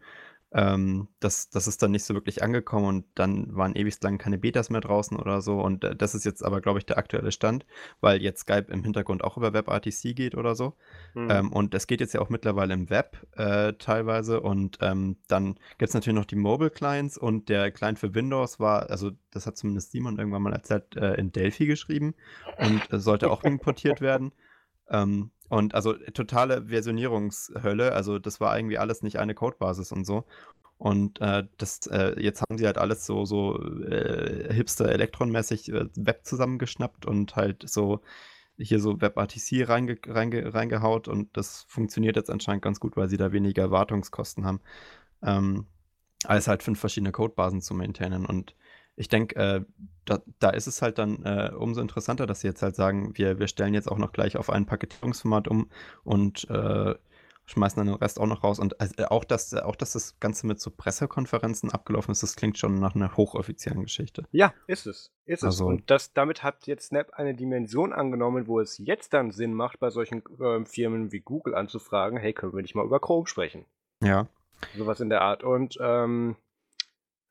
Ähm, das, das ist dann nicht so wirklich angekommen und dann waren ewig lang keine Betas mehr draußen oder so. Und äh, das ist jetzt aber, glaube ich, der aktuelle Stand, weil jetzt Skype im Hintergrund auch über WebRTC geht oder so. Mhm. Ähm, und es geht jetzt ja auch mittlerweile im Web äh, teilweise. Und ähm, dann gibt es natürlich noch die Mobile Clients und der Client für Windows war, also das hat zumindest Simon irgendwann mal erzählt, äh, in Delphi geschrieben und äh, sollte auch importiert werden. Ähm, und also totale Versionierungshölle. Also das war irgendwie alles nicht eine Codebasis und so. Und äh, das, äh, jetzt haben sie halt alles so, so äh, hipster elektronmäßig äh, Web zusammengeschnappt und halt so hier so WebRTC reinge, reinge, reingehaut und das funktioniert jetzt anscheinend ganz gut, weil sie da weniger Wartungskosten haben. Ähm, als halt fünf verschiedene Codebasen zu maintainen und ich denke, äh, da, da, ist es halt dann äh, umso interessanter, dass sie jetzt halt sagen, wir, wir stellen jetzt auch noch gleich auf ein Paketierungsformat um und äh, schmeißen dann den Rest auch noch raus. Und also, auch, dass, auch, dass das Ganze mit so Pressekonferenzen abgelaufen ist, das klingt schon nach einer hochoffiziellen Geschichte. Ja, ist es. Ist also, es. Und das, damit hat jetzt Snap eine Dimension angenommen, wo es jetzt dann Sinn macht, bei solchen äh, Firmen wie Google anzufragen, hey, können wir nicht mal über Chrome sprechen? Ja. Sowas in der Art. Und ähm,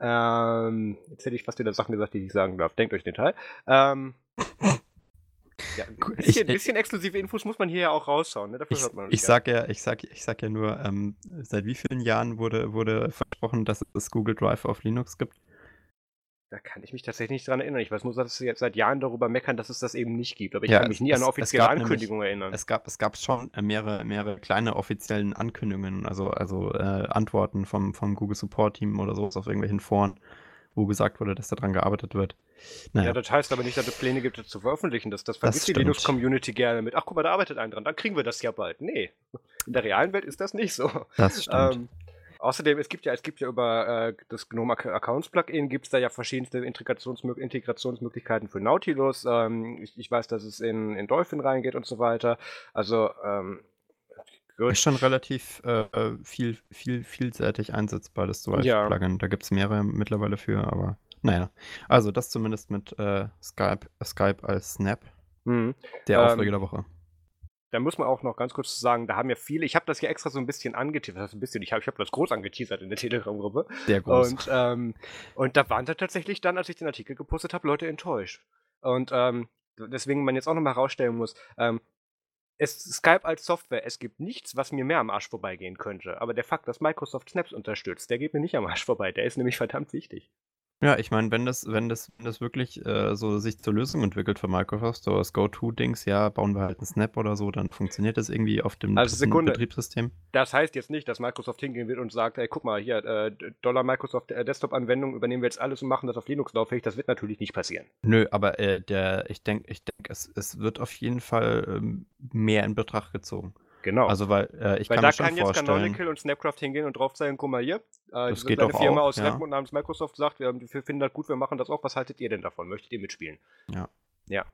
ähm, jetzt hätte ich fast wieder Sachen gesagt, die ich sagen darf. Denkt euch den Teil. Ähm, ja, ein bisschen, ich, bisschen, exklusive Infos muss man hier ja auch rausschauen. Ne? Dafür ich, hört man ich sag ja, ich sag, ich sag ja nur, ähm, seit wie vielen Jahren wurde, wurde versprochen, dass es Google Drive auf Linux gibt? Da kann ich mich tatsächlich nicht dran erinnern. Ich weiß nur, dass sie jetzt seit Jahren darüber meckern, dass es das eben nicht gibt. Aber ich ja, kann mich nie es, an eine offizielle Ankündigung nämlich, erinnern. Es gab, es gab schon mehrere, mehrere kleine offiziellen Ankündigungen, also, also äh, Antworten vom, vom Google Support Team oder sowas auf irgendwelchen Foren, wo gesagt wurde, dass daran gearbeitet wird. Naja. Ja, das heißt aber nicht, dass es Pläne gibt, das zu veröffentlichen. Das, das vergisst die Linux-Community gerne mit. Ach, guck mal, da arbeitet einer dran, dann kriegen wir das ja bald. Nee, in der realen Welt ist das nicht so. Das stimmt. Ähm, Außerdem, es gibt ja, es gibt ja über äh, das GNOME Accounts Plugin gibt es da ja verschiedenste Integrationsmö Integrationsmöglichkeiten für Nautilus. Ähm, ich, ich, weiß, dass es in, in Dolphin reingeht und so weiter. Also ähm, Gut. Ist schon relativ äh, viel, viel, vielseitig einsetzbar, das Drive ja. Plugin. Da gibt es mehrere mittlerweile für, aber naja. Also das zumindest mit äh, Skype, Skype als Snap. Mhm. Der ähm, Aufreger der Woche da muss man auch noch ganz kurz sagen, da haben ja viele, ich habe das ja extra so ein bisschen angeteasert, das ein bisschen, ich habe ich hab das groß angeteasert in der Telegram-Gruppe. Der groß. Und, ähm, und da waren da tatsächlich dann, als ich den Artikel gepostet habe, Leute enttäuscht. Und ähm, deswegen man jetzt auch nochmal herausstellen muss, ähm, es, Skype als Software, es gibt nichts, was mir mehr am Arsch vorbeigehen könnte. Aber der Fakt, dass Microsoft Snaps unterstützt, der geht mir nicht am Arsch vorbei. Der ist nämlich verdammt wichtig. Ja, ich meine, wenn das, wenn das, wenn das wirklich äh, so sich zur Lösung entwickelt für Microsoft, so das Go-To-Dings, ja, bauen wir halt einen Snap oder so, dann funktioniert das irgendwie auf dem also Sekunde. Betriebssystem. Das heißt jetzt nicht, dass Microsoft hingehen wird und sagt, ey, guck mal, hier, äh, Dollar Microsoft äh, Desktop-Anwendung übernehmen wir jetzt alles und machen das auf Linux lauffähig. Das wird natürlich nicht passieren. Nö, aber äh, der, ich denke, ich denk, es, es wird auf jeden Fall ähm, mehr in Betracht gezogen. Genau. Also, weil äh, ich weil kann da mir schon kann jetzt vorstellen. Canonical und Snapcraft hingehen und drauf zeigen, guck mal hier. Äh, Das geht eine Firma auch, aus ja. Redmond namens Microsoft sagt, wir, wir finden das gut, wir machen das auch. Was haltet ihr denn davon? Möchtet ihr mitspielen? Ja. Ja.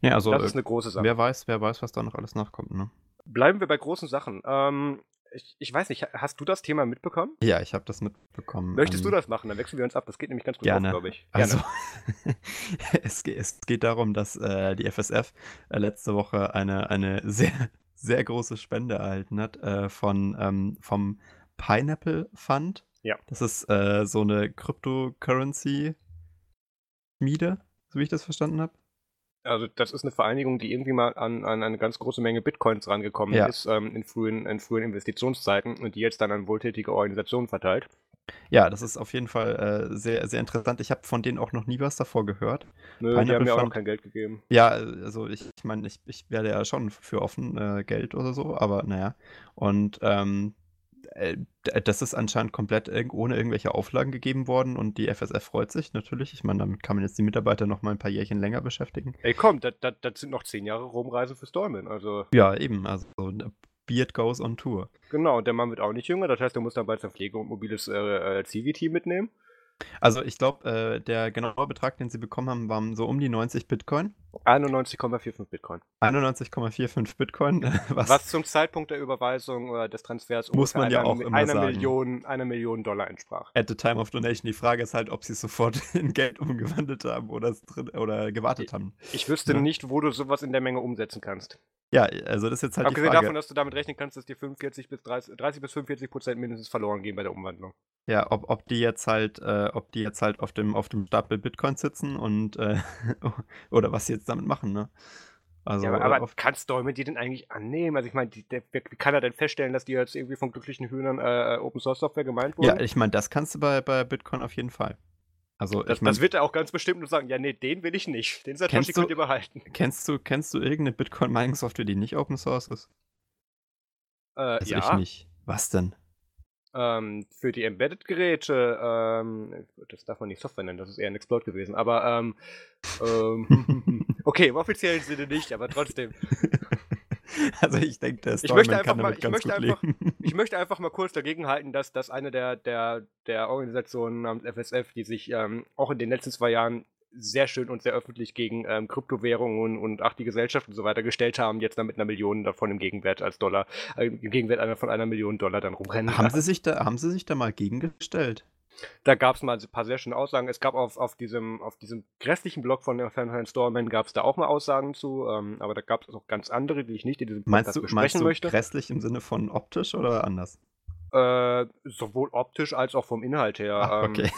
Nee, also, das äh, ist eine große Sache. wer weiß, wer weiß, was da noch alles nachkommt, ne? Bleiben wir bei großen Sachen. Ähm, ich, ich weiß nicht, hast du das Thema mitbekommen? Ja, ich habe das mitbekommen. Möchtest ähm, du das machen? Dann wechseln wir uns ab. Das geht nämlich ganz gut Gerne. auf, glaube ich. Also, es, ge- es geht darum, dass äh, die FSF äh, letzte Woche eine, eine sehr, sehr große Spende erhalten hat äh, von, ähm, vom Pineapple Fund. Ja. Das ist äh, so eine Cryptocurrency-Schmiede, so wie ich das verstanden habe. Also das ist eine Vereinigung, die irgendwie mal an, an eine ganz große Menge Bitcoins rangekommen Ja. ist ähm, in, frühen, in frühen Investitionszeiten und die jetzt dann an wohltätige Organisationen verteilt. Ja, das ist auf jeden Fall äh, sehr, sehr interessant. Ich habe von denen auch noch nie was davor gehört. Nö, die haben mir auch noch Fund. kein Geld gegeben. Ja, also ich, ich meine, ich, ich werde ja schon für offen äh, Geld oder so, aber naja. Und ähm, äh, das ist anscheinend komplett ohne irgendwelche Auflagen gegeben worden und die FSF freut sich natürlich. Ich meine, damit kann man jetzt die Mitarbeiter noch mal ein paar Jährchen länger beschäftigen. Ey, komm, das, das, das sind noch zehn Jahre Rumreise für Stallman. Also, Ja, eben, also Beard goes on Tour. genau, und der Mann wird auch nicht jünger. Das heißt, er muss dann bald sein Pflege- und mobiles äh, äh, CVT mitnehmen. Also ich glaube, äh, der genaue Betrag, den sie bekommen haben, waren so um die 90 Bitcoin. 91,45 Bitcoin. 91,45 Bitcoin, was, Was zum Zeitpunkt der Überweisung oder des Transfers Muss man ja einer, auch immer einer sagen. Million, einer Million Dollar entsprach. at the time of donation. Die Frage ist halt, ob sie es sofort in Geld umgewandelt haben oder, oder gewartet haben. Ich wüsste Ja. nicht, wo du sowas in der Menge umsetzen kannst. Ja, also das ist jetzt halt die Abgesehen Frage. davon, dass du damit rechnen kannst, dass dir 45 bis 30, 30 bis 45 Prozent mindestens verloren gehen bei der Umwandlung. Ja, ob, ob die jetzt halt, äh, ob die jetzt halt auf dem, auf dem Stapel Bitcoin sitzen und äh, oder was sie jetzt damit machen, ne? Also ja, aber, äh, aber auf, kann Stallman die denn eigentlich annehmen? Also ich meine, wie kann er denn feststellen, dass die jetzt irgendwie von glücklichen Hühnern äh, Open Source Software gemeint wurden? ja, ich meine, das kannst du bei, bei Bitcoin auf jeden Fall. Also das, ich meine, das wird er auch ganz bestimmt nur sagen, ja, nee, den will ich nicht. Den Satoshi könnt ihr behalten. kennst du, kennst du irgendeine Bitcoin-Mining-Software, die nicht Open Source ist? Äh, Also ich ja, nicht. Was denn? Ähm, für die Embedded-Geräte, ähm, das darf man nicht Software nennen, das ist eher ein Exploit gewesen, aber ähm, ähm, okay, im offiziellen Sinne nicht, aber trotzdem. Also ich denke, der Ich möchte kann mal- damit ich ganz möchte gut einfach- leben. Ich möchte einfach mal kurz dagegen halten, dass, dass eine der, der, der Organisationen namens FSF, die sich ähm, auch in den letzten zwei Jahren sehr schön und sehr öffentlich gegen ähm, Kryptowährungen und ach die Gesellschaft und so weiter gestellt haben, jetzt dann mit einer Million davon im Gegenwert als Dollar, äh, im Gegenwert einer von einer Million Dollar dann rumrennen. Haben sie sich da, haben sie sich da mal gegengestellt? Da gab es mal ein paar sehr schöne Aussagen. Es gab auf, auf, diesem, auf diesem grässlichen Blog von der Fernheim Storman gab es da auch mal Aussagen zu, ähm, aber da gab es auch ganz andere, die ich nicht in diesem Meinst Podcast du, besprechen meinst du möchte. grässlich im Sinne von optisch oder anders? Äh, sowohl optisch als auch vom Inhalt her. Ach, ähm, okay.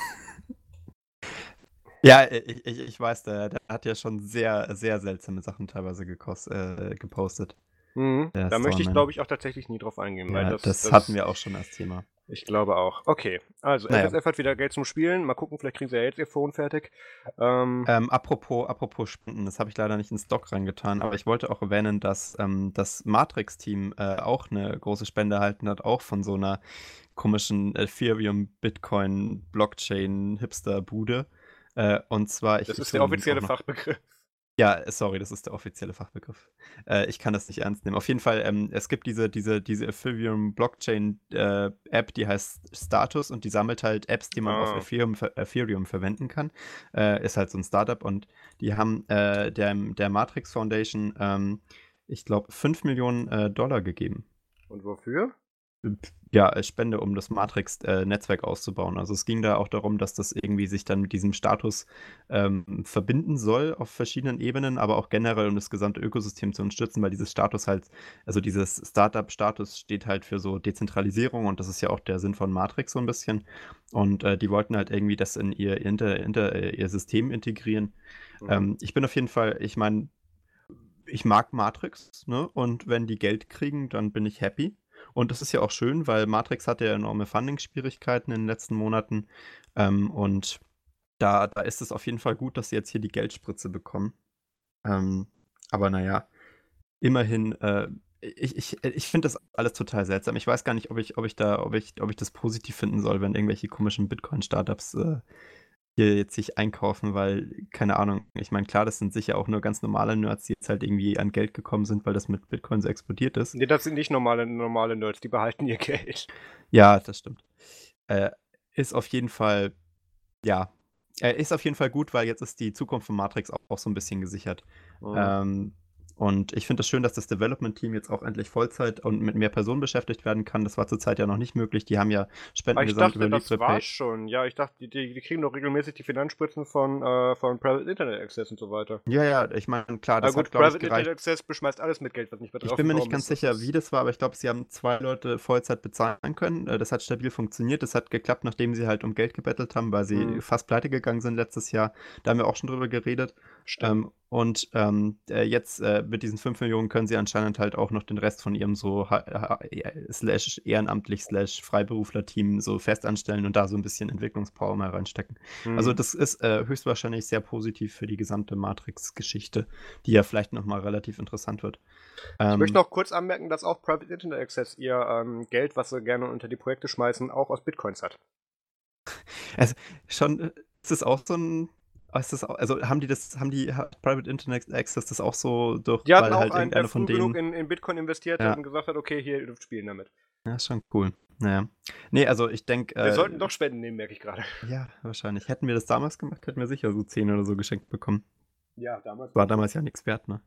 Ja, ich, ich, ich weiß, der, der hat ja schon sehr, sehr seltsame Sachen teilweise gekos äh, gepostet. Mhm. Da möchte ich, Storman. glaube ich, auch tatsächlich nie drauf eingehen. weil Ja, das, das, hatten wir auch schon als Thema. Ich glaube auch. Okay, also Naja. FSF hat wieder Geld zum Spielen. Mal gucken, vielleicht kriegen sie ja jetzt ihr Phone fertig. Ähm, Ähm, apropos, apropos Spenden, das habe ich leider nicht ins Doc reingetan, aber ich wollte auch erwähnen, dass ähm, das Matrix-Team äh, auch eine große Spende erhalten hat, auch von so einer komischen Ethereum, Bitcoin, Blockchain, Hipster-Bude. Äh, und zwar, ich das ist der offizielle Fachbegriff. Ja, sorry, das ist der offizielle Fachbegriff. Äh, ich kann das nicht ernst nehmen. Auf jeden Fall, ähm, es gibt diese, diese, diese Ethereum Blockchain äh, App, die heißt Status und die sammelt halt Apps, die man Ah. auf Ethereum, ver Ethereum verwenden kann. Äh, ist halt so ein Startup und die haben äh, der, der Matrix Foundation, ähm, ich glaube, 5 Millionen äh, Dollar gegeben. Und wofür? Ja, als Spende, um das Matrix-Netzwerk auszubauen. Also es ging da auch darum, dass das irgendwie sich dann mit diesem Status ähm, verbinden soll auf verschiedenen Ebenen, aber auch generell, um das gesamte Ökosystem zu unterstützen, weil dieses Status halt, also dieses Startup-Status steht halt für so Dezentralisierung und das ist ja auch der Sinn von Matrix so ein bisschen. Und äh, die wollten halt irgendwie das in ihr, inter, inter, äh, ihr System integrieren. Mhm. Ähm, ich bin auf jeden Fall, ich meine, ich mag Matrix, ne? Und wenn die Geld kriegen, dann bin ich happy. Und das ist ja auch schön, weil Matrix hatte ja enorme Funding-Schwierigkeiten in den letzten Monaten. Ähm, und da, da ist es auf jeden Fall gut, dass sie jetzt hier die Geldspritze bekommen. Ähm, aber naja, immerhin, äh, ich, ich, ich finde das alles total seltsam. Ich weiß gar nicht, ob ich, ob ich da, ob ich, ob ich das positiv finden soll, wenn irgendwelche komischen Bitcoin-Startups äh, hier jetzt sich einkaufen, weil, keine Ahnung, ich meine, klar, das sind sicher auch nur ganz normale Nerds, die jetzt halt irgendwie an Geld gekommen sind, weil das mit Bitcoin so explodiert ist. Nee, das sind nicht normale, normale Nerds, die behalten ihr Geld. Ja, das stimmt. Äh, ist auf jeden Fall, ja, äh, ist auf jeden Fall gut, weil jetzt ist die Zukunft von Matrix auch, auch so ein bisschen gesichert. Mhm. Ähm, und ich finde es das schön, dass das Development-Team jetzt auch endlich Vollzeit und mit mehr Personen beschäftigt werden kann. Das war zurzeit ja noch nicht möglich. Die haben ja Spenden ich gesammelt dachte, über das war schon. Ja, ich dachte, die, die, kriegen doch regelmäßig die Finanzspritzen von, äh, von Private Internet Access und so weiter. Ja, ja, ich meine, klar, das aber gut, hat, Private ich, Internet Access beschmeißt alles mit Geld, was nicht mehr drauf Ich bin mir nicht ganz ist. sicher, wie das war, aber ich glaube, sie haben zwei Leute Vollzeit bezahlen können. Äh, das hat stabil funktioniert. Das hat geklappt, nachdem sie halt um Geld gebettelt haben, weil sie mhm. fast pleite gegangen sind letztes Jahr. Da haben wir auch schon drüber geredet. Ähm, und ähm, äh, jetzt äh, mit diesen 5 Millionen können sie anscheinend halt auch noch den Rest von ihrem so slash ehrenamtlich slash Freiberufler-Team so festanstellen und da so ein bisschen Entwicklungspower mal reinstecken. Also mhm. Also das ist äh, höchstwahrscheinlich sehr positiv für die gesamte Matrix-Geschichte, die ja vielleicht nochmal relativ interessant wird. Ähm, ich möchte noch kurz anmerken, dass auch Private Internet Access ihr ähm, Geld, was sie gerne unter die Projekte schmeißen, auch aus Bitcoins hat. Also schon, äh, ist es auch so ein ist das auch, also haben die das, haben die Private Internet Access das auch so durch, die weil auch halt einen, der von denen genug in, in Bitcoin investiert ja. hat und gesagt hat, okay, hier, ihr dürft spielen damit. Ja, ist schon cool. Naja. Nee, also ich denke. Wir äh, sollten doch Spenden nehmen, merke ich gerade. Ja, wahrscheinlich. Hätten wir das damals gemacht, hätten wir sicher so 10 oder so geschenkt bekommen. Ja, damals. War damals ja nichts wert, ne?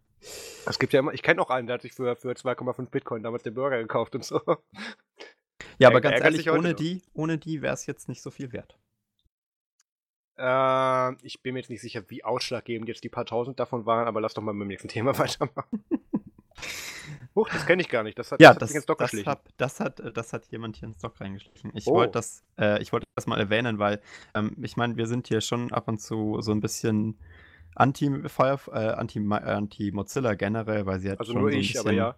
Es gibt ja immer, ich kenne auch einen, der hat sich für, für 2,5 Bitcoin damals den Burger gekauft und so. Ja, aber ganz ehrlich, ohne die, ohne die wäre es jetzt nicht so viel wert. Äh, ich bin mir jetzt nicht sicher, wie ausschlaggebend jetzt die paar tausend davon waren, aber lass doch mal mit dem nächsten Thema weitermachen. Huch, das kenne ich gar nicht. Das hat, ja, das, das, ins Dock das, hat, das, hat, äh, das hat jemand hier ins Dock reingeschlichen. Ich oh. wollte das, äh, wollt das mal erwähnen, weil ähm, ich meine, wir sind hier schon ab und zu so ein bisschen anti-Fire, äh, anti-Mozilla anti generell, weil sie hat also schon nur so ich, aber ja.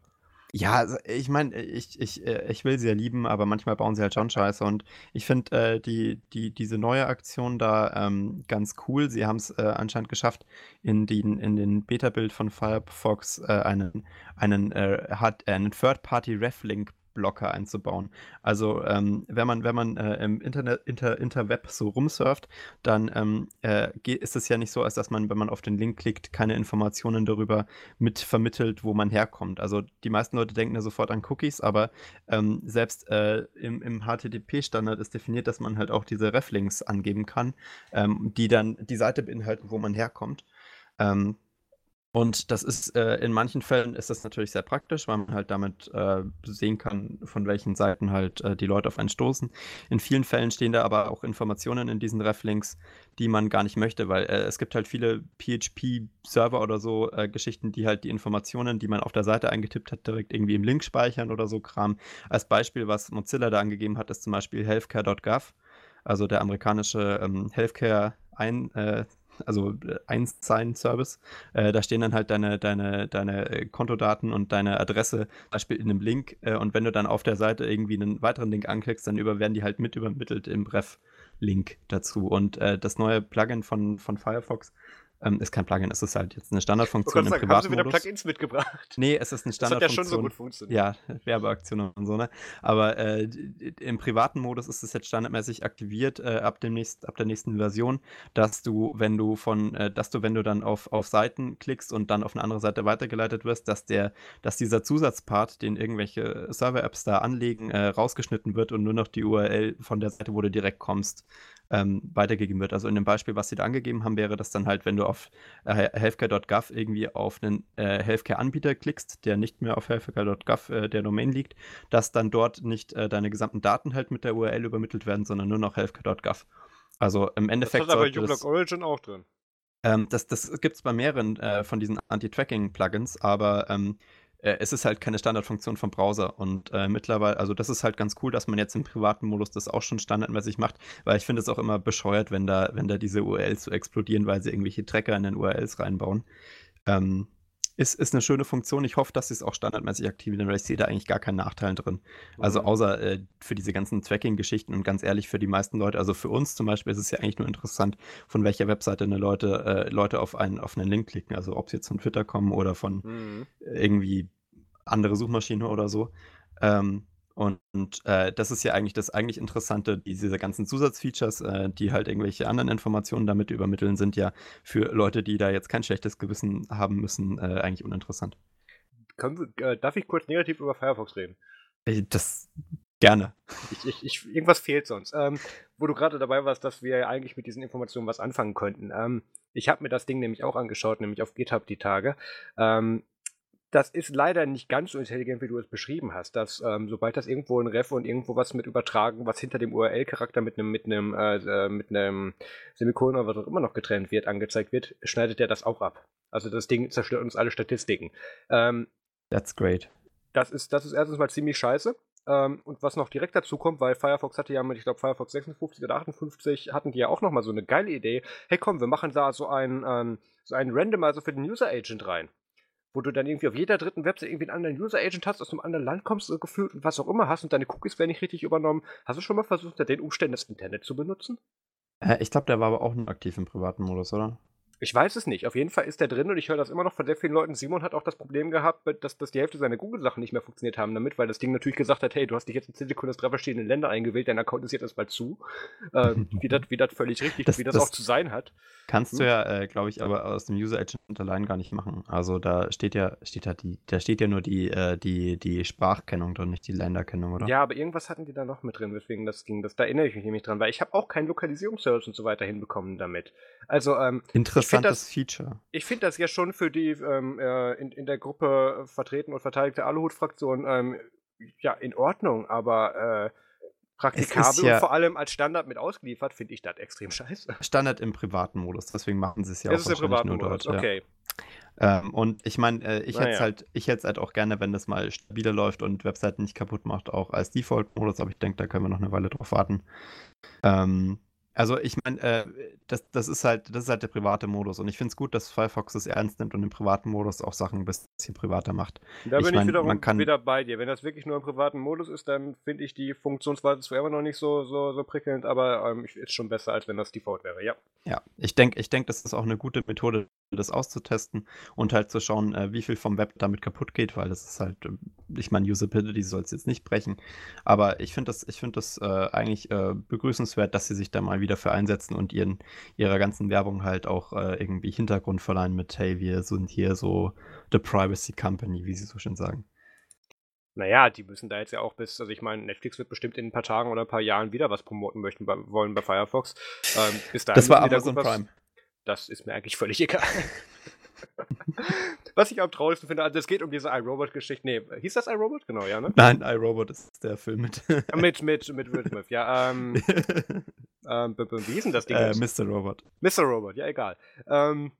Ja, ich meine, ich, ich, äh, ich will sie ja lieben, aber manchmal bauen sie halt schon Scheiße. Und ich finde äh, die, die, diese neue Aktion da ähm, ganz cool. Sie haben es äh, anscheinend geschafft, in, den, in den Beta-Bild von Firefox äh, einen, einen, äh, hat, einen Third-Party-Ref-Link Blocker einzubauen. Also ähm, wenn man, wenn man äh, im Internet, Inter, Interweb so rumsurft, dann ähm, äh, ist es ja nicht so, als dass man, wenn man auf den Link klickt, keine Informationen darüber mit vermittelt, wo man herkommt. Also die meisten Leute denken ja sofort an Cookies, aber ähm, selbst äh, im, im HTTP-Standard ist definiert, dass man halt auch diese Reflinks angeben kann, ähm, die dann die Seite beinhalten, wo man herkommt. Und das ist äh, in manchen Fällen ist das natürlich sehr praktisch, weil man halt damit äh, sehen kann, von welchen Seiten halt äh, die Leute auf einen stoßen. In vielen Fällen stehen da aber auch Informationen in diesen Reflinks, die man gar nicht möchte, weil äh, es gibt halt viele PHP-Server oder so äh, Geschichten, die halt die Informationen, die man auf der Seite eingetippt hat, direkt irgendwie im Link speichern oder so Kram. Als Beispiel, was Mozilla da angegeben hat, ist zum Beispiel healthcare.gov, also der amerikanische ähm, Healthcare ein äh, also äh, Einzahlen-Service. Äh, da stehen dann halt deine, deine, deine äh, Kontodaten und deine Adresse, zum Beispiel in einem Link. Äh, und wenn du dann auf der Seite irgendwie einen weiteren Link anklickst, dann über, werden die halt mit übermittelt im Bref-Link dazu. Und äh, das neue Plugin von, von Firefox ähm, ist kein Plugin, es ist halt jetzt eine Standardfunktion im sagen, Privatmodus. Haben sie wieder Plugins mitgebracht? Nee, es ist eine Standardfunktion. Das hat ja schon so gut funktioniert. Ja, Werbeaktion und so, ne? Aber äh, im privaten Modus ist es jetzt standardmäßig aktiviert äh, ab, dem nächst, ab der nächsten Version, dass du, wenn du von, äh, dass du, wenn du dann auf, auf Seiten klickst und dann auf eine andere Seite weitergeleitet wirst, dass der, dass dieser Zusatzpart, den irgendwelche Server-Apps da anlegen, äh, rausgeschnitten wird und nur noch die URL von der Seite, wo du direkt kommst, ähm, weitergegeben wird. Also in dem Beispiel, was sie da angegeben haben, wäre das dann halt, wenn du auf äh, healthcare.gov irgendwie auf einen äh, Healthcare-Anbieter klickst, der nicht mehr auf healthcare.gov äh, der Domain liegt, dass dann dort nicht äh, deine gesamten Daten halt mit der URL übermittelt werden, sondern nur noch healthcare.gov. Also im Endeffekt. Das hat aber uBlock Origin auch drin. Ähm, das das gibt es bei mehreren äh, von diesen Anti-Tracking-Plugins, aber ähm, äh, es ist halt keine Standardfunktion vom Browser. Und äh, mittlerweile, also das ist halt ganz cool, dass man jetzt im privaten Modus das auch schon standardmäßig macht, weil ich finde es auch immer bescheuert, wenn da, wenn da diese URLs so explodieren, weil sie irgendwelche Tracker in den URLs reinbauen. Ähm, ist, ist eine schöne Funktion. Ich hoffe, dass sie es auch standardmäßig aktivieren, weil ich sehe da eigentlich gar keinen Nachteil drin. Also mhm. außer äh, für diese ganzen Tracking-Geschichten und ganz ehrlich, für die meisten Leute, also für uns zum Beispiel ist es ja eigentlich nur interessant, von welcher Webseite eine Leute, äh, Leute auf einen, auf einen Link klicken. Also ob sie jetzt von Twitter kommen oder von mhm. irgendwie andere Suchmaschine oder so. Ähm, und, und äh, das ist ja eigentlich das eigentlich Interessante, diese ganzen Zusatzfeatures, äh, die halt irgendwelche anderen Informationen damit übermitteln, sind ja für Leute, die da jetzt kein schlechtes Gewissen haben müssen, äh, eigentlich uninteressant. Können, äh, darf ich kurz negativ über Firefox reden? Äh, das gerne. Ich, ich, ich, irgendwas fehlt sonst. Ähm, wo du gerade dabei warst, dass wir ja eigentlich mit diesen Informationen was anfangen könnten. Ähm, ich habe mir das Ding nämlich auch angeschaut, nämlich auf GitHub die Tage. Ähm, das ist leider nicht ganz so intelligent, wie du es beschrieben hast, dass ähm, sobald das irgendwo ein Ref und irgendwo was mit übertragen, was hinter dem URL-Charakter mit einem mit einem äh, äh, mit einem Semikolon oder was auch immer noch getrennt wird, angezeigt wird, schneidet er das auch ab. Also das Ding zerstört uns alle Statistiken. Ähm, That's great. Das ist das ist erstens mal ziemlich scheiße. Ähm, und was noch direkt dazu kommt, weil Firefox hatte ja mit, ich glaube, Firefox 56 oder 58 hatten die ja auch nochmal so eine geile Idee. Hey komm, wir machen da so einen, ähm, so einen Randomizer für den User Agent rein wo du dann irgendwie auf jeder dritten Website irgendwie einen anderen User-Agent hast, aus einem anderen Land kommst, so gefühlt und was auch immer hast und deine Cookies werden nicht richtig übernommen. Hast du schon mal versucht, unter den Umständen das Internet zu benutzen? Äh, ich glaube, der war aber auch nur aktiv im privaten Modus, oder? Ich weiß es nicht. Auf jeden Fall ist der drin und ich höre das immer noch von sehr vielen Leuten. Simon hat auch das Problem gehabt, dass, dass die Hälfte seiner Google-Sachen nicht mehr funktioniert haben damit, weil das Ding natürlich gesagt hat, hey, du hast dich jetzt in 10 Sekunden aus drei verschiedenen Ländern eingewählt, dein Account ist jetzt erstmal zu. Ähm, wie das wie völlig richtig, das, wie das, das, auch zu sein hat. Kannst hm? du ja, äh, glaube ich, aber aus dem User Agent allein gar nicht machen. Also da steht ja, steht halt die, da steht ja nur die, äh, die, die Sprachkennung drin, nicht die Länderkennung, oder? Ja, aber irgendwas hatten die da noch mit drin, weswegen das ging. Das, da erinnere ich mich nämlich dran, weil ich habe auch keinen Lokalisierungsservice und so weiter hinbekommen damit. Also, ähm, Interessantes das, Feature. Ich finde das ja schon für die ähm, äh, in, in der Gruppe vertreten und verteidigte Aluhut-Fraktion ähm, ja in Ordnung, aber äh, praktikabel ja und vor allem als Standard mit ausgeliefert, finde ich das extrem scheiße. Standard im privaten Modus, deswegen machen sie es ja das auch ist im privaten nur Modus, dort. Okay. Ja. Ähm, und ich meine, äh, ich hätte es halt, ich hätte halt auch gerne, wenn das mal stabiler läuft und Webseiten nicht kaputt macht, auch als Default-Modus, aber ich denke, da können wir noch eine Weile drauf warten. Ähm, also ich meine, äh, das, das ist halt, das ist halt der private Modus und ich finde es gut, dass Firefox es ernst nimmt und im privaten Modus auch Sachen ein bisschen privater macht. Da ich bin mein, ich wiederum kann, wieder bei dir. Wenn das wirklich nur im privaten Modus ist, dann finde ich die Funktionsweise zwar immer noch nicht so, so, so prickelnd, aber ähm, ist schon besser, als wenn das Default wäre, ja. Ja, ich denke, ich denk, das ist auch eine gute Methode, das auszutesten und halt zu schauen, äh, wie viel vom Web damit kaputt geht, weil das ist halt, äh, ich meine, Usability soll es jetzt nicht brechen, aber ich finde das, ich find das äh, eigentlich äh, begrüßenswert, dass sie sich da mal wieder für einsetzen und ihren, ihrer ganzen Werbung halt auch äh, irgendwie Hintergrund verleihen mit, hey, wir sind hier so the Privacy Company, wie sie so schön sagen. Naja, die müssen da jetzt ja auch bis, also ich meine, Netflix wird bestimmt in ein paar Tagen oder ein paar Jahren wieder was promoten möchten bei, wollen bei Firefox. Ähm, bis dahin das war Amazon Prime. Das ist mir eigentlich völlig egal. Was ich am traurigsten finde, also es geht um diese iRobot-Geschichte. Nee, hieß das iRobot? Genau, ja, ne? Nein, iRobot ist der Film mit. mit, mit, mit Will Smith, ja. Ähm, ähm, wie hieß denn das Ding? Äh, Mr. Robot. Mr. Robot, ja, egal. Ähm,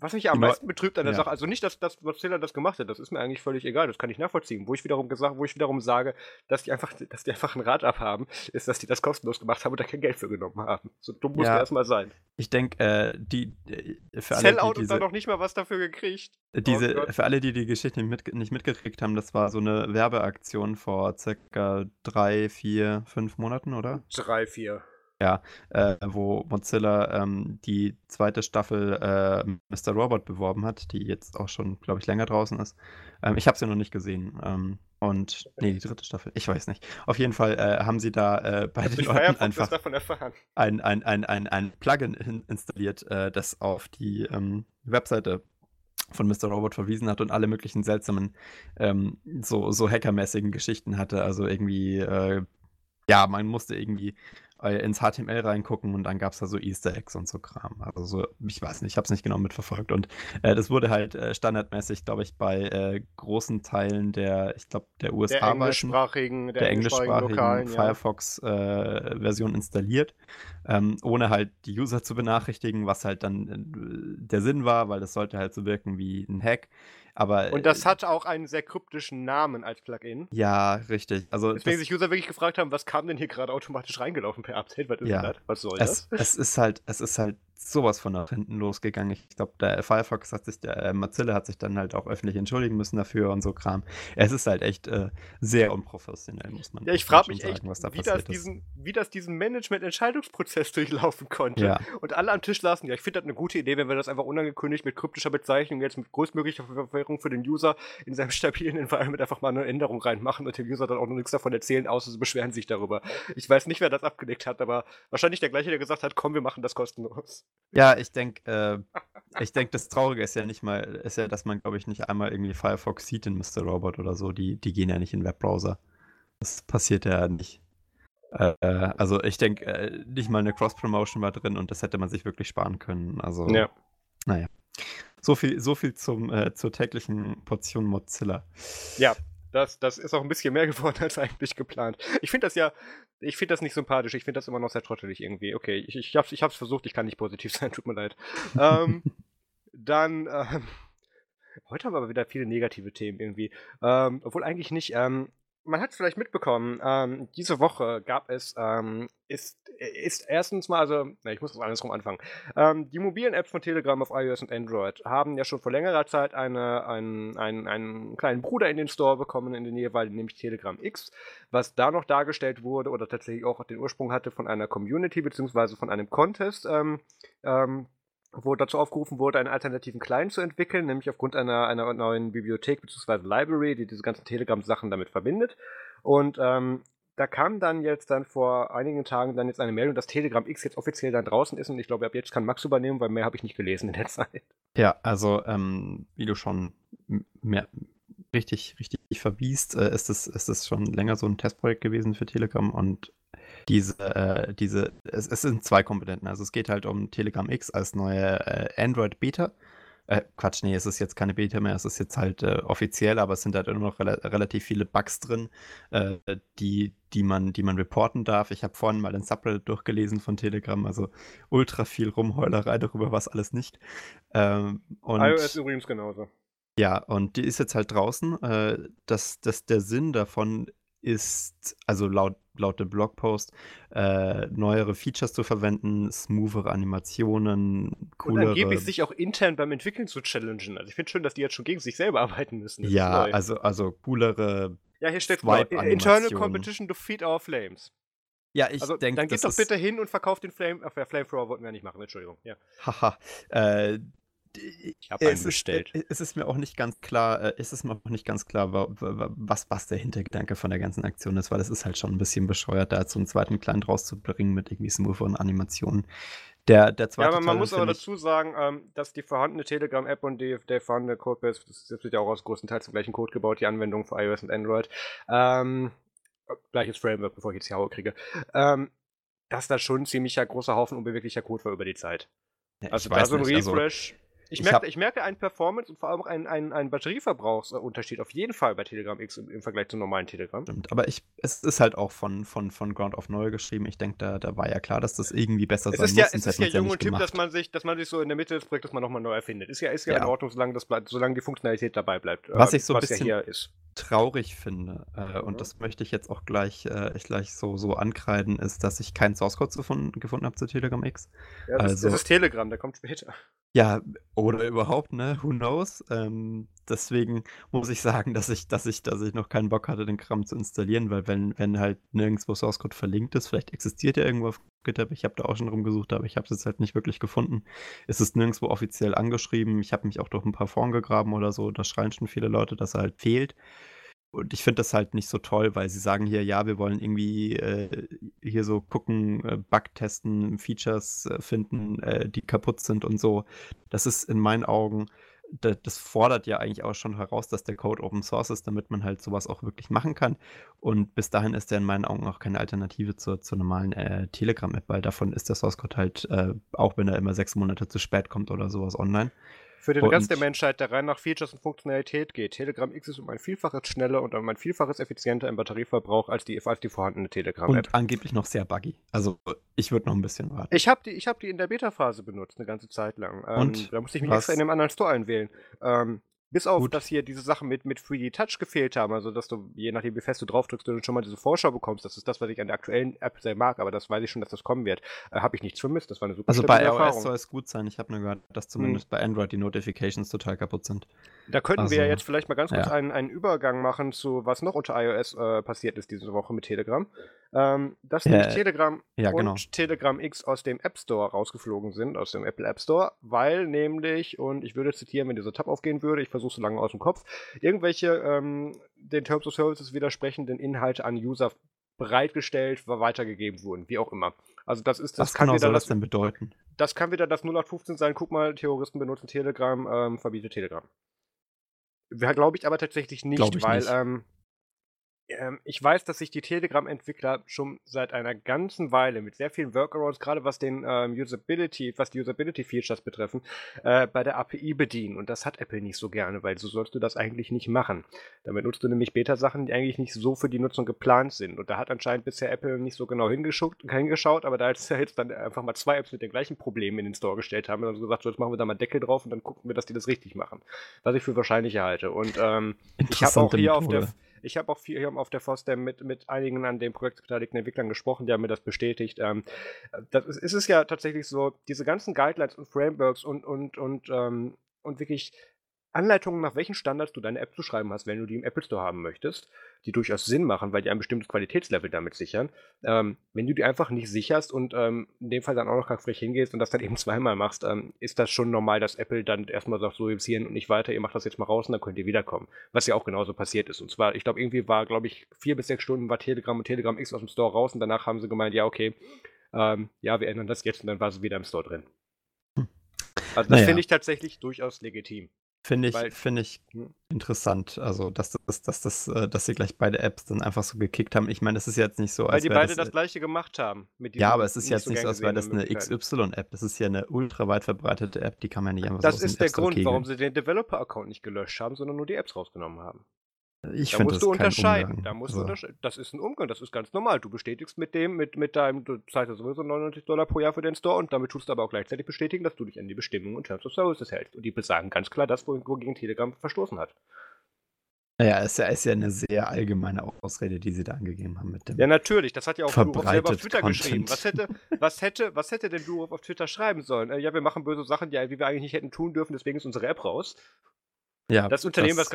was mich am meisten betrübt an der ja. Sache, also nicht, dass, dass Mozilla das gemacht hat, das ist mir eigentlich völlig egal, das kann ich nachvollziehen. Wo ich wiederum gesagt, wo ich wiederum sage, dass die einfach, dass die einfach ein Rad abhaben, ist, dass die das kostenlos gemacht haben und da kein Geld für genommen haben. So dumm muss ja, der erstmal sein. Ich denke, äh, die äh, für alle, Sellout die diese, und dann noch nicht mal was dafür gekriegt. Diese, oh für alle, die die Geschichte nicht, mit, nicht mitgekriegt haben, das war so eine Werbeaktion vor circa drei, vier, fünf Monaten, oder? Drei, vier. Ja, äh, wo Mozilla ähm, die zweite Staffel äh, Mr. Robot beworben hat, die jetzt auch schon, glaube ich, länger draußen ist. Ähm, ich habe sie noch nicht gesehen. Ähm, und, nee, die dritte Staffel, ich weiß nicht. Auf jeden Fall äh, haben sie da äh, bei den Leuten einfach ein, ein, ein, ein, ein Plugin installiert, äh, das auf die ähm, Webseite von Mr. Robot verwiesen hat und alle möglichen seltsamen, ähm, so, so hackermäßigen Geschichten hatte. Also irgendwie, äh, ja, man musste irgendwie ins HTML reingucken und dann gab es da so Easter Eggs und so Kram. Also so, ich weiß nicht, ich habe es nicht genau mitverfolgt. Und äh, das wurde halt äh, standardmäßig, glaube ich, bei äh, großen Teilen der, ich glaube, der USA der englischsprachigen, der, der englischsprachigen, Lokalen, Firefox-Version installiert, ähm, ohne halt die User zu benachrichtigen, was halt dann äh, der Sinn war, weil das sollte halt so wirken wie ein Hack. Aber, und das hat auch einen sehr kryptischen Namen als Plugin. Ja, richtig. Also Deswegen sich User wirklich gefragt haben, was kam denn hier gerade automatisch reingelaufen per Update? Was ist ja, das? Was soll es, das? Es ist halt, es ist halt sowas von nach hinten losgegangen. Ich glaube, der Firefox hat sich, der äh, Mozilla hat sich dann halt auch öffentlich entschuldigen müssen dafür und so Kram. Es ist halt echt äh, sehr unprofessionell, muss man Ja, ich frage mich sagen, echt, was da wie, das diesen, wie das diesen Management-Entscheidungsprozess durchlaufen konnte. Ja. Und alle am Tisch lassen, ja, ich finde das eine gute Idee, wenn wir das einfach unangekündigt mit kryptischer Bezeichnung jetzt mit größtmöglicher Verwirrung für den User in seinem stabilen Environment einfach mal eine Änderung reinmachen und dem User dann auch noch nichts davon erzählen, außer sie beschweren sich darüber. Ich weiß nicht, wer das abgedeckt hat, aber wahrscheinlich der gleiche, der gesagt hat, komm, wir machen das kostenlos. Ja, ich denke, äh, ich denke, das Traurige ist ja nicht mal, ist ja, dass man, glaube ich, nicht einmal irgendwie Firefox sieht in Mr. Robot oder so. Die, die gehen ja nicht in Webbrowser. Das passiert ja nicht. Äh, also ich denke, äh, nicht mal eine Cross-Promotion war drin und das hätte man sich wirklich sparen können. Also, ja. naja. So viel, so viel zum, äh, zur täglichen Portion Mozilla. Ja, das, das ist auch ein bisschen mehr geworden als eigentlich geplant. Ich finde das ja, ich finde das nicht sympathisch. Ich finde das immer noch sehr trottelig irgendwie. Okay, ich, ich, hab's, ich hab's versucht, ich kann nicht positiv sein, tut mir leid. ähm, dann, ähm, heute haben wir aber wieder viele negative Themen irgendwie. Ähm, obwohl eigentlich nicht. Ähm, man hat es vielleicht mitbekommen, ähm, diese Woche gab es, ähm, ist, ist erstens mal, also, na, ich muss das andersrum anfangen. Ähm, die mobilen Apps von Telegram auf iOS und Android haben ja schon vor längerer Zeit eine, einen, einen, einen kleinen Bruder in den Store bekommen in Nähe, weil nämlich Telegram X, was da noch dargestellt wurde oder tatsächlich auch den Ursprung hatte von einer Community beziehungsweise von einem Contest, ähm, ähm, wo dazu aufgerufen wurde, einen alternativen Client zu entwickeln, nämlich aufgrund einer, einer neuen Bibliothek bzw. Library, die diese ganzen Telegram-Sachen damit verbindet. Und ähm, da kam dann jetzt dann vor einigen Tagen dann jetzt eine Meldung, dass Telegram X jetzt offiziell dann draußen ist und ich glaube, ab jetzt kann Max übernehmen, weil mehr habe ich nicht gelesen in der Zeit. Ja, also ähm, wie du schon mehr, richtig, richtig verwiest, äh, ist es ist schon länger so ein Testprojekt gewesen für Telegram und diese, äh, diese, es, es, sind zwei Komponenten. Also es geht halt um Telegram X als neue äh, Android Beta. Äh, Quatsch, nee, es ist jetzt keine Beta mehr, es ist jetzt halt äh, offiziell, aber es sind halt immer noch rela relativ viele Bugs drin, äh, die, die, man, die man reporten darf. Ich habe vorhin mal den Subreddit durchgelesen von Telegram, also ultra viel Rumheulerei darüber, was alles nicht. Ähm, und iOS übrigens genauso. Ja, und die ist jetzt halt draußen. Äh, das, das, der Sinn davon ist, also laut, laut dem Blogpost, äh, neuere Features zu verwenden, smoothere Animationen, coolere... Und angeblich sich auch intern beim Entwickeln zu challengen. Also ich finde schön, dass die jetzt schon gegen sich selber arbeiten müssen. Das ja, also, also coolere Ja, hier steht Internal Competition to feed our flames. Ja, ich also, denke, Dann geht doch bitte hin und verkauft den Flame... Ach, Flamethrower wollten wir nicht machen, Entschuldigung. Ja. Haha. äh, ich habe einen bestellt. Ist, es ist mir auch nicht ganz klar, äh, ist es mir auch nicht ganz klar, was, was der Hintergedanke von der ganzen Aktion ist, weil es ist halt schon ein bisschen bescheuert, da so einen zweiten Client rauszubringen mit irgendwie smootheren Animationen. Der, der zweite ja, aber man Teil muss aber dazu sagen, ähm, dass die vorhandene Telegram-App und die, der vorhandene Codebase, das wird ja auch aus großen Teils zum gleichen Code gebaut, die Anwendung für iOS und Android, ähm, gleiches Framework, bevor ich jetzt die Haue kriege, ähm, dass da schon ein ziemlicher großer Haufen unbeweglicher Code war über die Zeit. Ja, also da so ein also Refresh. Also ich, merke, ich, merke einen Performance und vor allem auch einen, einen, einen Batterieverbrauchsunterschied auf jeden Fall bei Telegram X im, im, Vergleich zum normalen Telegram. Stimmt, aber ich, es ist halt auch von, von, von Ground auf neu geschrieben. Ich denke, da, da war ja klar, dass das irgendwie besser es sein ist muss. Ja, es ist ja jung und Tipp, dass man, sich, dass man sich so in der Mitte des Projektes mal nochmal neu erfindet. Ist ja, ist ja, ja. in Ordnung, solange, das bleibt, solange die Funktionalität dabei bleibt. Was äh, ich so ein bisschen ja traurig finde, äh, und das möchte ich jetzt auch gleich, äh, gleich so, so ankreiden, ist, dass ich keinen Source Code gefunden, gefunden habe zu Telegram X. Ja, das, also, das ist Telegram, der kommt später. Ja, oder überhaupt, ne? Who knows? Ähm, deswegen muss ich sagen, dass ich, dass ich, dass ich noch keinen Bock hatte, den Kram zu installieren, weil wenn, wenn halt nirgendwo Source Code verlinkt ist, vielleicht existiert er irgendwo auf GitHub, ich habe da auch schon rumgesucht, aber ich habe es jetzt halt nicht wirklich gefunden. Es ist nirgendwo offiziell angeschrieben. Ich habe mich auch durch ein paar Foren gegraben oder so. Da schreien schon viele Leute, dass er halt fehlt. Und ich finde das halt nicht so toll, weil sie sagen hier, ja, wir wollen irgendwie äh, hier so gucken, äh, Bug testen, Features äh, finden, äh, die kaputt sind und so. Das ist in meinen Augen, das, das fordert ja eigentlich auch schon heraus, dass der Code Open Source ist, damit man halt sowas auch wirklich machen kann. Und bis dahin ist der in meinen Augen auch keine Alternative zur, zur normalen äh, Telegram-App, weil davon ist der Source Code halt, äh, auch wenn er immer sechs Monate zu spät kommt oder sowas online. Für den und Rest der Menschheit, der rein nach Features und Funktionalität geht, Telegram X ist um ein Vielfaches schneller und um ein Vielfaches effizienter im Batterieverbrauch als die, als die vorhandene Telegram-App. Und angeblich noch sehr buggy. Also ich würde noch ein bisschen warten. Ich habe die, hab die in der Beta-Phase benutzt, eine ganze Zeit lang. Ähm, und? Da musste ich mich Was? extra in einem anderen Store einwählen. Ähm, Bis auf, Gut. dass hier diese Sachen mit, mit 3D Touch gefehlt haben, also dass du, je nachdem wie fest du drauf drückst, du schon mal diese Vorschau bekommst. Das ist das, was ich an der aktuellen App sehr mag, aber das weiß ich schon, dass das kommen wird. Äh, Habe ich nichts vermisst, das war eine super Also bei iOS soll es gut sein. Ich habe nur gehört, dass hm. zumindest hm. bei Android die Notifications total kaputt sind. Da könnten also, wir jetzt vielleicht mal ganz kurz ja. einen, einen Übergang machen zu, was noch unter iOS äh, passiert ist diese Woche mit Telegram. Ähm, dass ja, nämlich Telegram ja, genau. und Telegram X aus dem App Store rausgeflogen sind, aus dem Apple App Store, weil nämlich, und ich würde zitieren, wenn dieser Tab aufgehen würde, ich versuche so lange aus dem Kopf, irgendwelche ähm, den Terms of Services widersprechenden Inhalte an User bereitgestellt, weitergegeben wurden, wie auch immer. Also das ist das Was kann genau soll das, das denn bedeuten? Das kann wieder das 0815 sein. Guck mal, Terroristen benutzen Telegram, ähm, verbiete Telegram. Glaube ich aber tatsächlich nicht, weil nicht. Ähm, ähm, ich weiß, dass sich die Telegram-Entwickler schon seit einer ganzen Weile mit sehr vielen Workarounds, gerade was den ähm, Usability, was die Usability-Features betreffen, äh, bei der API bedienen. Und das hat Apple nicht so gerne, weil so sollst du das eigentlich nicht machen. Damit nutzt du nämlich Beta-Sachen, die eigentlich nicht so für die Nutzung geplant sind. Und da hat anscheinend bisher Apple nicht so genau hingeschaut, aber da jetzt, jetzt dann einfach mal zwei Apps mit den gleichen Problemen in den Store gestellt haben, und also gesagt, so jetzt machen wir da mal Deckel drauf und dann gucken wir, dass die das richtig machen. Was ich für wahrscheinlicher halte. Und ähm, ich habe auch hier Methode. auf der ich habe auch viel auf der FOSDEM mit, mit einigen an dem Projekt beteiligten Entwicklern gesprochen, die haben mir das bestätigt. Ähm, das ist, ist es ja tatsächlich so, diese ganzen Guidelines und Frameworks und, und, und, ähm, und wirklich Anleitungen, nach welchen Standards du deine App zu schreiben hast, wenn du die im Apple Store haben möchtest, die durchaus Sinn machen, weil die ein bestimmtes Qualitätslevel damit sichern. Ähm, wenn du die einfach nicht sicherst und ähm, in dem Fall dann auch noch ganz frech hingehst und das dann eben zweimal machst, ähm, ist das schon normal, dass Apple dann erstmal sagt, so jetzt hier und nicht weiter, ihr macht das jetzt mal raus und dann könnt ihr wiederkommen. Was ja auch genauso passiert ist. Und zwar, ich glaube, irgendwie war, glaube ich, vier bis sechs Stunden war Telegram und Telegram X aus dem Store raus und danach haben sie gemeint, ja, okay, ähm, ja, wir ändern das jetzt und dann war sie wieder im Store drin. Hm. Also das naja. finde ich tatsächlich durchaus legitim. Finde ich, find ich hm. interessant. Also, dass, das, dass, das, äh, dass sie gleich beide Apps dann einfach so gekickt haben. Ich meine, es ist jetzt nicht so, Weil als die beide das, das, gleiche gemacht haben. ja, aber es ist jetzt so nicht so, als wäre das eine XY-App. Das ist ja eine ultra weit verbreitete App, die kann man ja nicht einfach das so Das ist der Grund, warum sie den Developer-Account nicht gelöscht haben, sondern nur die Apps rausgenommen haben. Ich da musst du unterscheiden. Da musst so. du unterscheiden. Das ist ein Umgang, das ist ganz normal. Du bestätigst mit dem, mit, mit deinem, du zahlst ja sowieso 99 Dollar pro Jahr für den Store und damit tust du aber auch gleichzeitig bestätigen, dass du dich an die Bestimmungen und Terms of Services hältst. Und die besagen ganz klar das, wogegen Telegram verstoßen hat. Ja, es ist ja eine sehr allgemeine Ausrede, die sie da angegeben haben mit dem. Ja, natürlich. Das hat ja auch Durov selber auf Twitter Content. geschrieben. Was hätte, was hätte, was hätte denn Durov auf Twitter schreiben sollen? Äh, ja, wir machen böse Sachen, die, die wir eigentlich nicht hätten tun dürfen, deswegen ist unsere App raus. Ja, das Unternehmen, das, was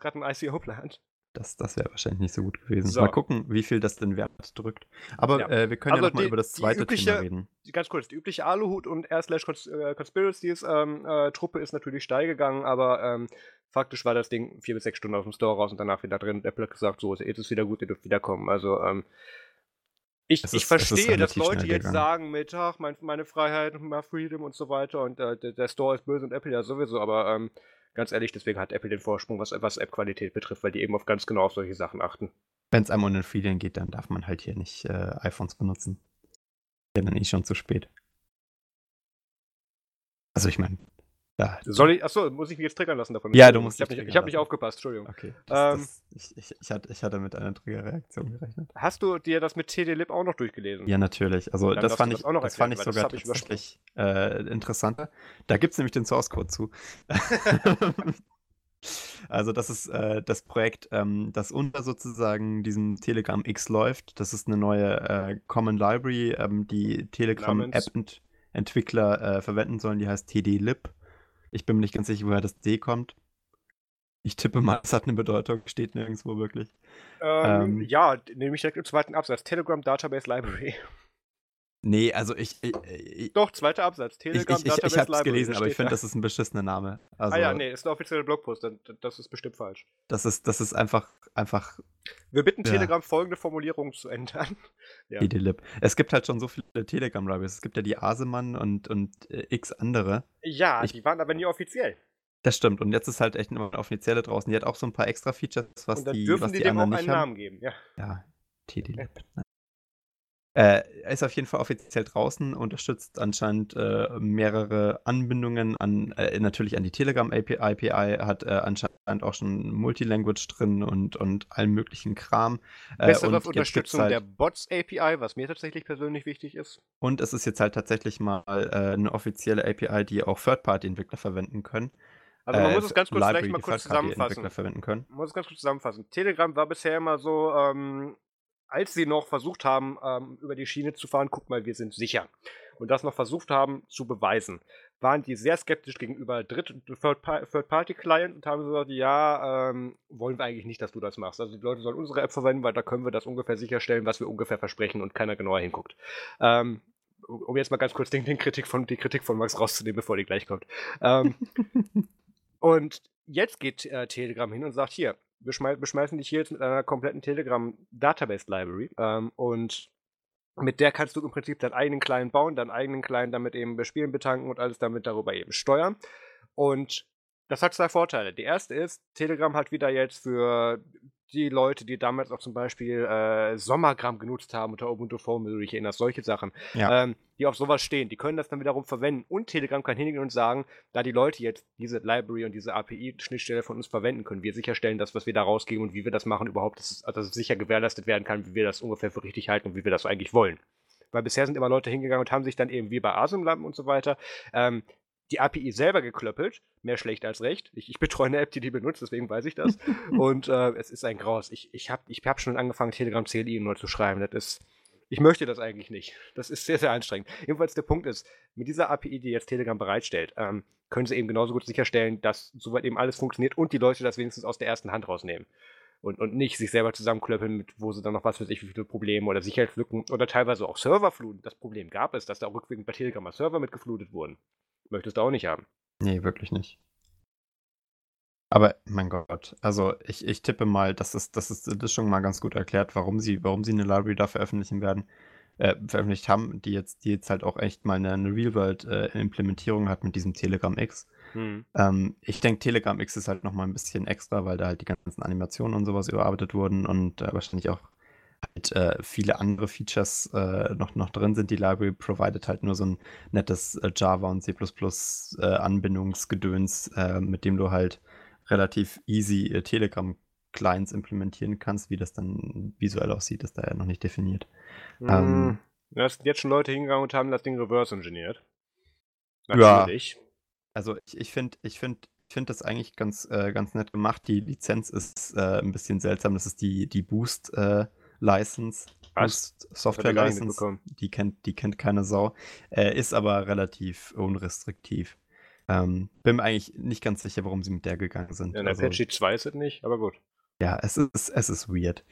gerade ein, ein ICO plant. Das, das wäre wahrscheinlich nicht so gut gewesen. So. Mal gucken, wie viel das den Wert drückt. Aber ja. äh, wir können also ja nochmal über das zweite übliche, Thema reden. Ganz kurz, die übliche Aluhut und R slash äh, Conspiracies ähm, äh, Truppe ist natürlich steil gegangen, aber ähm, faktisch war das Ding vier bis sechs Stunden aus dem Store raus und danach wieder drin. Apple hat gesagt, so, jetzt ist wieder gut, ihr dürft wiederkommen. Also, ähm, ich, ist, ich verstehe, dass Leute jetzt sagen mit, ach, mein, meine Freiheit, my Freedom und so weiter und äh, der, der, Store ist böse und Apple ja sowieso, aber ähm, Ganz ehrlich, deswegen hat Apple den Vorsprung, was, was App-Qualität betrifft, weil die eben auf ganz genau auf solche Sachen achten. Wenn es einem um den Feeling geht, dann darf man halt hier nicht äh, iPhones benutzen. Ja, dann ist schon zu spät. Also ich meine, ja. Soll ich, achso, muss ich mich jetzt triggern lassen davon? Ja, du musst Ich habe nicht, hab nicht, aufgepasst, Entschuldigung. Okay. Das, ähm, das, ich, ich, hatte, ich hatte mit einer Triggerreaktion gerechnet. Hast du dir das mit TD-Lib auch noch durchgelesen? Ja, natürlich. Also, das fand, ich, das, das fand ich sogar tatsächlich äh, interessanter. Da gibt es nämlich den Source-Code zu. Also das ist äh, das Projekt, ähm, das unter sozusagen diesem Telegram X läuft. Das ist eine neue äh, Common Library, ähm, die Telegram-App-Entwickler äh, verwenden sollen. Die heißt TD-Lib. Ich bin mir nicht ganz sicher, woher das D kommt. Ich tippe mal, es hat eine Bedeutung, steht nirgendwo wirklich. Ähm, ähm, ja, nämlich direkt im zweiten Absatz. Telegram Database Library. Nee, also ich. ich, ich Doch, zweiter Absatz. Telegram ich, ich, ich, ich hab's gelesen, aber ich finde, das ist ein beschissener Name. Also, ah ja, nee, ist ein offizieller Blogpost, das ist bestimmt falsch. Das ist, das ist einfach, einfach. Wir bitten ja. Telegram folgende Formulierung zu ändern. ja. Es gibt halt schon so viele Telegram-Libraries. Es gibt ja die Asemann und, und äh, x andere. Ja, ich, die waren aber nie offiziell. Das stimmt. Und jetzt ist halt echt eine offizielle draußen. Die hat auch so ein paar extra Features, was und dann die, dürfen was die, die dem auch einen haben. Namen geben, ja. Ja, TD-Lib. Ja. Äh, er ist auf jeden Fall offiziell draußen, unterstützt anscheinend äh, mehrere Anbindungen an, äh, natürlich an die Telegram API, API hat äh, anscheinend auch schon Multilanguage drin und, und allen möglichen Kram. Äh, Bessere Unterstützung halt, der Bots API, was mir tatsächlich persönlich wichtig ist. Und es ist jetzt halt tatsächlich mal äh, eine offizielle API, die auch Third-Party-Entwickler verwenden können. Also man muss es ganz kurz Library, vielleicht mal kurz zusammenfassen. Man muss es ganz kurz zusammenfassen. Telegram war bisher immer so, ähm, als sie noch versucht haben, ähm, über die Schiene zu fahren, guck mal, wir sind sicher. Und das noch versucht haben zu beweisen, waren die sehr skeptisch gegenüber Dritt- Third-Party-Clients und haben gesagt, ja, ähm, wollen wir eigentlich nicht, dass du das machst. Also die Leute sollen unsere App verwenden, weil da können wir das ungefähr sicherstellen, was wir ungefähr versprechen und keiner genauer hinguckt. Ähm, um jetzt mal ganz kurz den, den Kritik von, die Kritik von Max rauszunehmen, bevor die gleich kommt. Ähm, und jetzt geht äh, Telegram hin und sagt, hier, wir beschmeißen dich hier jetzt mit einer kompletten Telegram-Database-Library ähm, und mit der kannst du im Prinzip deinen eigenen Client bauen, deinen eigenen Client damit eben bespielen, betanken und alles damit darüber eben steuern. Und das hat zwei Vorteile. Der erste ist, Telegram hat wieder jetzt für die Leute, die damals auch zum Beispiel äh, Sommergramm genutzt haben unter Ubuntu Phone, wenn du dich erinnerst, solche Sachen, ja. ähm, die auf sowas stehen, die können das dann wiederum verwenden. Und Telegram kann hingehen und sagen, da die Leute jetzt diese Library und diese API-Schnittstelle von uns verwenden können, wir sicherstellen, dass was wir da rausgeben und wie wir das machen überhaupt, dass es, also dass es sicher gewährleistet werden kann, wie wir das ungefähr für richtig halten und wie wir das eigentlich wollen. Weil bisher sind immer Leute hingegangen und haben sich dann eben wie bei Asumlampen und so weiter ähm, die API selber geklöppelt. Mehr schlecht als recht. Ich, ich betreue eine App, die die benutzt, deswegen weiß ich das. und äh, es ist ein Graus. Ich, ich habe ich hab schon angefangen, Telegram CLI neu zu schreiben. Das ist. Ich möchte das eigentlich nicht. Das ist sehr, sehr anstrengend. Jedenfalls der Punkt ist, mit dieser API, die jetzt Telegram bereitstellt, ähm, können sie eben genauso gut sicherstellen, dass soweit eben alles funktioniert und die Leute das wenigstens aus der ersten Hand rausnehmen. Und, und nicht sich selber zusammenklöppeln, mit wo sie dann noch was für sich, wie viele Probleme oder Sicherheitslücken oder teilweise auch Serverfluten. Das Problem gab es, dass da auch rückwirkend bei Telegram Server mitgeflutet wurden. Möchtest du auch nicht haben. Nee, wirklich nicht. Aber mein Gott, also ich, ich tippe mal, das ist, das ist das schon mal ganz gut erklärt, warum sie, warum sie eine Library da veröffentlichen werden, äh, veröffentlicht haben, die jetzt, die jetzt halt auch echt mal eine, eine Real-World-Implementierung äh, hat mit diesem Telegram X. Hm. Ähm, ich denke, Telegram X ist halt nochmal ein bisschen extra, weil da halt die ganzen Animationen und sowas überarbeitet wurden und äh, wahrscheinlich auch halt äh, viele andere Features äh, noch, noch drin sind. Die Library provided halt nur so ein nettes äh, Java und C äh, Anbindungsgedöns, äh, mit dem du halt relativ easy Telegram Clients implementieren kannst. Wie das dann visuell aussieht, ist da ja noch nicht definiert. Mm, ähm, da sind jetzt schon Leute hingegangen und haben das Ding reverse engineert. Natürlich. Also ich, ich finde, ich finde, ich finde das eigentlich ganz, äh, ganz nett gemacht. Die Lizenz ist äh, ein bisschen seltsam. Das ist die, die Boost äh, License. Software License, die kennt, die kennt keine Sau, äh, ist aber relativ unrestriktiv. Ähm, bin mir eigentlich nicht ganz sicher, warum sie mit der gegangen sind. Ja, in also, Apache 2 ist es nicht, aber gut. Ja, es ist, es ist weird.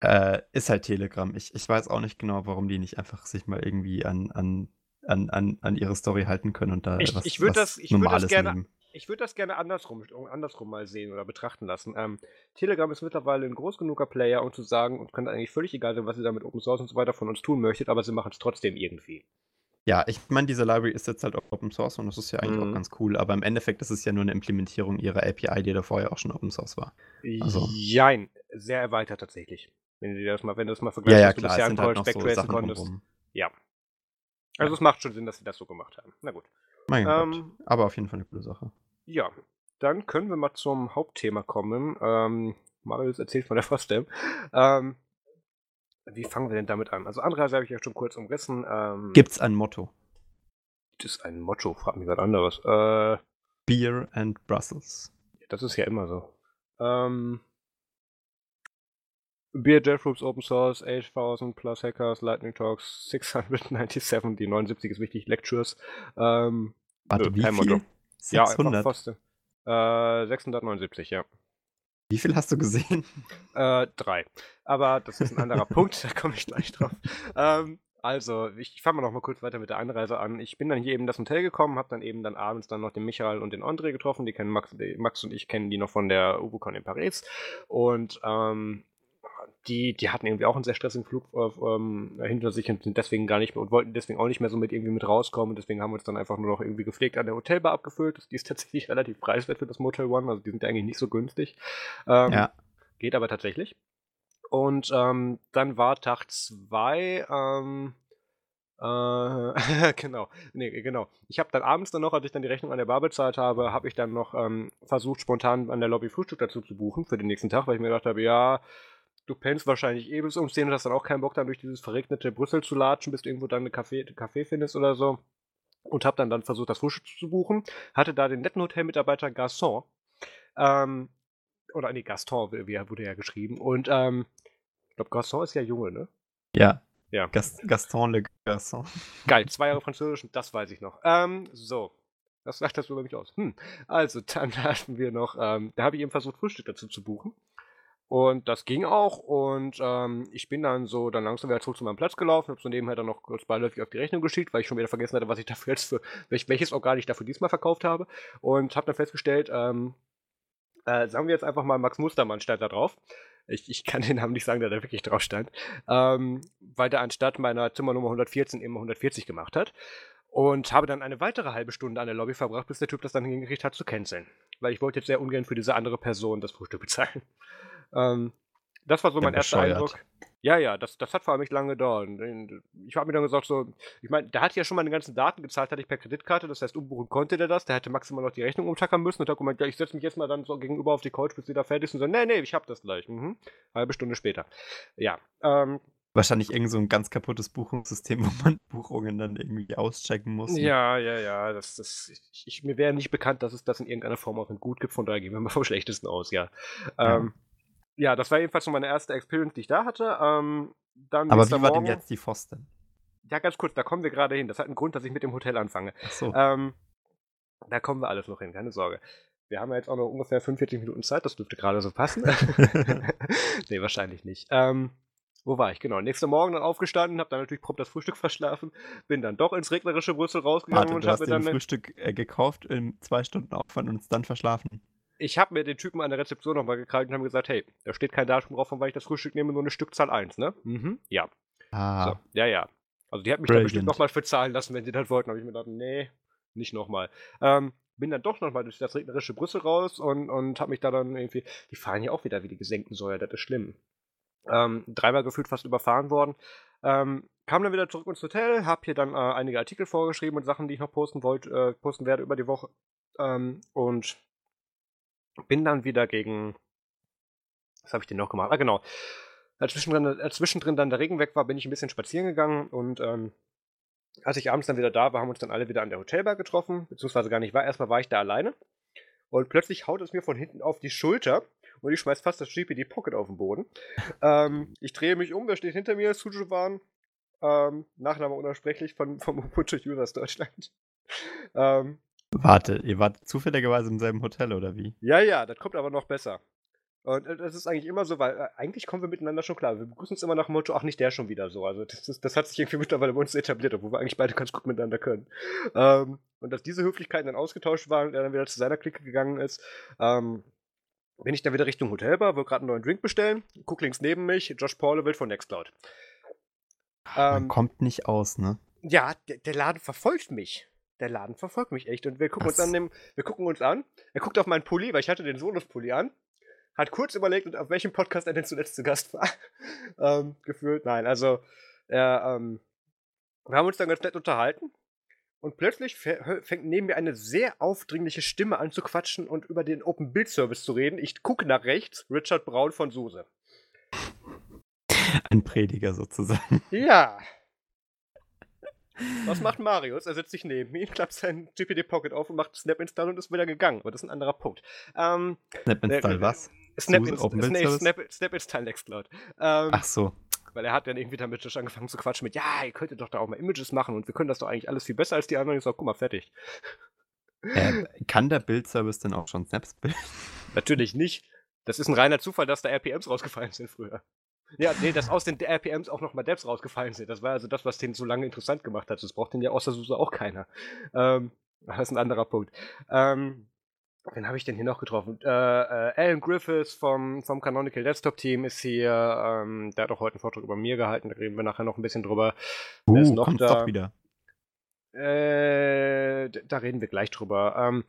Äh, ist halt Telegram. Ich, ich weiß auch nicht genau, warum die nicht einfach sich mal irgendwie an, an, an, an, an ihre Story halten können und da ich, was, ich was das, ich Normales das gerne, nehmen ich würde das gerne andersrum, andersrum mal sehen oder betrachten lassen. Ähm, Telegram ist mittlerweile ein groß genuger Player, um zu sagen, und könnte eigentlich völlig egal sein, was ihr da mit Open Source und so weiter von uns tun möchtet, aber sie machen es trotzdem irgendwie. Ja, ich meine, diese Library ist jetzt halt auch Open Source und das ist ja eigentlich mhm. auch ganz cool, aber im Endeffekt ist es ja nur eine Implementierung ihrer API, die da vorher auch schon Open Source war. Also. Jein, sehr erweitert tatsächlich. Wenn du das mal, wenn du das mal vergleichst, ja, ja, klar, du bisher halt so konntest. Ja. Also ja. es macht schon Sinn, dass sie das so gemacht haben. Na gut. Mein ähm, Gott. Aber auf jeden Fall eine coole Sache. Ja, dann können wir mal zum Hauptthema kommen. Ähm, Marius erzählt von der Frostem. Ähm, wie fangen wir denn damit an? Also Anreise habe ich ja schon kurz umrissen. Ähm, Gibt's ein Motto? Gibt es ein Motto? Frag mich was anderes. Äh, Beer and Brussels. Das ist ja immer so. Ähm, Beer Deathroofs Open Source, 8000 plus Hackers, Lightning Talks, 697, die 79 ist wichtig, Lectures. Ähm, Warte, wie viel? Motto. 600? Ja, äh, 679, ja. Wie viel hast du gesehen? Äh, drei. Aber das ist ein anderer Punkt, da komme ich gleich drauf. Ähm, also, ich fange mal noch mal kurz weiter mit der Einreise an. Ich bin dann hier eben das Hotel gekommen, habe dann eben dann abends dann noch den Michael und den André getroffen. Die kennen Max, Max und ich kennen die noch von der Ubucon in Paris. Und ähm, die, die hatten irgendwie auch einen sehr stressigen Flug äh, ähm, hinter sich und sind deswegen gar nicht mehr und wollten deswegen auch nicht mehr so mit irgendwie mit rauskommen. Und deswegen haben wir uns dann einfach nur noch irgendwie gepflegt an der Hotelbar abgefüllt. Die ist tatsächlich relativ preiswert für das Motel One, also die sind eigentlich nicht so günstig. Ähm, ja. Geht aber tatsächlich. Und ähm, dann war Tag 2, ähm, äh, genau, nee, genau. Ich habe dann abends dann noch, als ich dann die Rechnung an der Bar bezahlt habe, habe ich dann noch ähm, versucht, spontan an der Lobby Frühstück dazu zu buchen für den nächsten Tag, weil ich mir gedacht habe, ja, du pennst wahrscheinlich eh bis um 10 und hast dann auch keinen Bock, dann durch dieses verregnete Brüssel zu latschen, bis du irgendwo dann einen Café, Café findest oder so. und habe dann, dann versucht, das Frühstück zu buchen. Hatte da den netten Hotelmitarbeiter Garçon. Ähm, oder nee, Gaston wie, wurde ja geschrieben. Und ähm, ich glaube, Garçon ist ja Junge, ne? Ja. Ja. Gast Gaston Le Garçon. Geil, zwei Jahre Französisch, das weiß ich noch. Ähm, so. Das sagt das über mich aus. Hm. Also, dann hatten wir noch, ähm, da habe ich eben versucht, Frühstück dazu zu buchen. Und das ging auch. Und ähm, ich bin dann so dann langsam wieder zurück zu meinem Platz gelaufen, habe so nebenher dann noch kurz beiläufig auf die Rechnung geschickt, weil ich schon wieder vergessen hatte, was ich dafür jetzt für, welches Organ ich dafür diesmal verkauft habe. Und habe dann festgestellt, ähm, äh, sagen wir jetzt einfach mal Max Mustermann stand da drauf. Ich, ich kann den Namen nicht sagen, der da wirklich drauf stand. Ähm, weil der anstatt meiner Zimmernummer 114 immer 140 gemacht hat. Und habe dann eine weitere halbe Stunde an der Lobby verbracht, bis der Typ das dann hingekriegt hat zu canceln. Weil ich wollte jetzt sehr ungern für diese andere Person das Frühstück bezahlen. Ähm, das war so mein ja, erster Eindruck. Ja, ja, das, das hat vor allem nicht lange gedauert. Ich habe mir dann gesagt, so, ich meine, der hat ja schon meine ganzen Daten gezahlt, hatte ich per Kreditkarte, das heißt, umbuchen konnte der das, der hätte maximal noch die Rechnung umtackern müssen und hat gemeint, ja, ich setze mich jetzt mal dann so gegenüber auf die Couch, bis sie da fertig sind. Und so, nee, nee, ich hab das gleich. Mhm. Halbe Stunde später. Ja. Ähm, Wahrscheinlich irgend so ein ganz kaputtes Buchungssystem, wo man Buchungen dann irgendwie auschecken muss. Ne? Ja, ja, ja. Das, das, ich, mir wäre nicht bekannt, dass es das in irgendeiner Form auch ein Gut gibt, von daher gehen wir mal vom Schlechtesten aus, ja. ja. Ähm, ja, das war jedenfalls so meine erste Experience, die ich da hatte. Ähm, dann Aber wie war denn jetzt die Pfosten? Ja, ganz kurz, da kommen wir gerade hin. Das hat einen Grund, dass ich mit dem Hotel anfange. Ach so. Ähm, da kommen wir alles noch hin, keine Sorge. Wir haben ja jetzt auch noch ungefähr 45 Minuten Zeit, das dürfte gerade so passen. nee, wahrscheinlich nicht. Ähm, wo war ich? Genau. Nächster Morgen dann aufgestanden, habe dann natürlich prompt das Frühstück verschlafen, bin dann doch ins regnerische Brüssel rausgegangen Warte, und habe dann. Frühstück äh, gekauft in zwei Stunden Aufwand und es dann verschlafen ich habe mir den Typen an der Rezeption nochmal gekrallt und habe gesagt, hey, da steht kein Datum drauf, von wann ich das Frühstück nehme, nur eine Stückzahl 1, ne? Mhm, ja. Ah. So, ja, ja. Also die hat mich Brilliant. da bestimmt nochmal für zahlen lassen, wenn sie das wollten. habe ich mir gedacht, nee, nicht nochmal. Ähm, bin dann doch nochmal durch das regnerische Brüssel raus und, und habe mich da dann irgendwie, die fahren ja auch wieder wie die gesenkten Säuer, das ist schlimm. Ähm, dreimal gefühlt fast überfahren worden. Ähm, kam dann wieder zurück ins Hotel, habe hier dann äh, einige Artikel vorgeschrieben und Sachen, die ich noch posten wollte, äh, posten werde über die Woche. Ähm, und bin dann wieder gegen. Was habe ich denn noch gemacht? Ah, genau. Als zwischendrin, als zwischendrin dann der Regen weg war, bin ich ein bisschen spazieren gegangen und ähm, als ich abends dann wieder da war, haben uns dann alle wieder an der Hotelbar getroffen, beziehungsweise gar nicht war. Erstmal war ich da alleine und plötzlich haut es mir von hinten auf die Schulter und ich schmeiß fast das GPD Pocket auf den Boden. ähm, ich drehe mich um, da steht hinter mir Sujuvan, ähm, Nachname unaussprechlich von, vom Ubuntu Users Deutschland. ähm, Warte, ihr wart zufälligerweise im selben Hotel oder wie? Ja, ja, das kommt aber noch besser. Und äh, das ist eigentlich immer so, weil äh, eigentlich kommen wir miteinander schon klar. Wir begrüßen uns immer nach dem Motto, ach, nicht der schon wieder so. Also das, ist, das hat sich irgendwie mittlerweile bei uns etabliert, obwohl wir eigentlich beide ganz gut miteinander können. Ähm, und dass diese Höflichkeiten dann ausgetauscht waren und er dann wieder zu seiner Clique gegangen ist, ähm, bin ich dann wieder Richtung Hotelbar, will gerade einen neuen Drink bestellen, guck links neben mich, Josh Paul will von Nextcloud. Ähm, Man kommt nicht aus, ne? Ja, der, der Laden verfolgt mich der Laden verfolgt mich echt. Und wir gucken Was? uns an dem, wir gucken uns an. Er guckt auf meinen Pulli, weil ich hatte den Solus-Pulli an. Hat kurz überlegt, auf welchem Podcast er denn zuletzt zu Gast war. ähm, gefühlt. Nein, also er, ähm, wir haben uns dann ganz nett unterhalten. Und plötzlich fängt neben mir eine sehr aufdringliche Stimme an zu quatschen und über den Open Build Service zu reden. Ich gucke nach rechts, Richard Braun von Suse. Ein Prediger sozusagen. Ja, was macht Marius? Er setzt sich neben ihn, klappt sein GPD Pocket auf und macht Snap Install und ist wieder gegangen. Aber das ist ein anderer Punkt. Ähm, Snap Install äh, was? Snap, Inst nee, Snap, Snap Install Nextcloud. Ähm, Ach so. Weil er hat dann irgendwie damit schon angefangen zu quatschen mit, ja, ihr könntet doch da auch mal Images machen und wir können das doch eigentlich alles viel besser als die anderen. Ich sag, guck mal, fertig. Äh, kann der Build-Service denn auch schon Snaps bilden? Natürlich nicht. Das ist ein reiner Zufall, dass da RPMs rausgefallen sind früher. Ja, nee, dass aus den RPMs auch nochmal Devs rausgefallen sind. Das war also das, was den so lange interessant gemacht hat. Das braucht den ja außer SUSE auch keiner. Ähm, das ist ein anderer Punkt. Ähm, wen habe ich denn hier noch getroffen? Äh, äh, Alan Griffiths vom, vom Canonical Desktop Team ist hier. Ähm, der hat auch heute einen Vortrag über mir gehalten. Da reden wir nachher noch ein bisschen drüber. Uh, Wer ist noch kommt da? doch wieder. Äh, da reden wir gleich drüber. Ähm,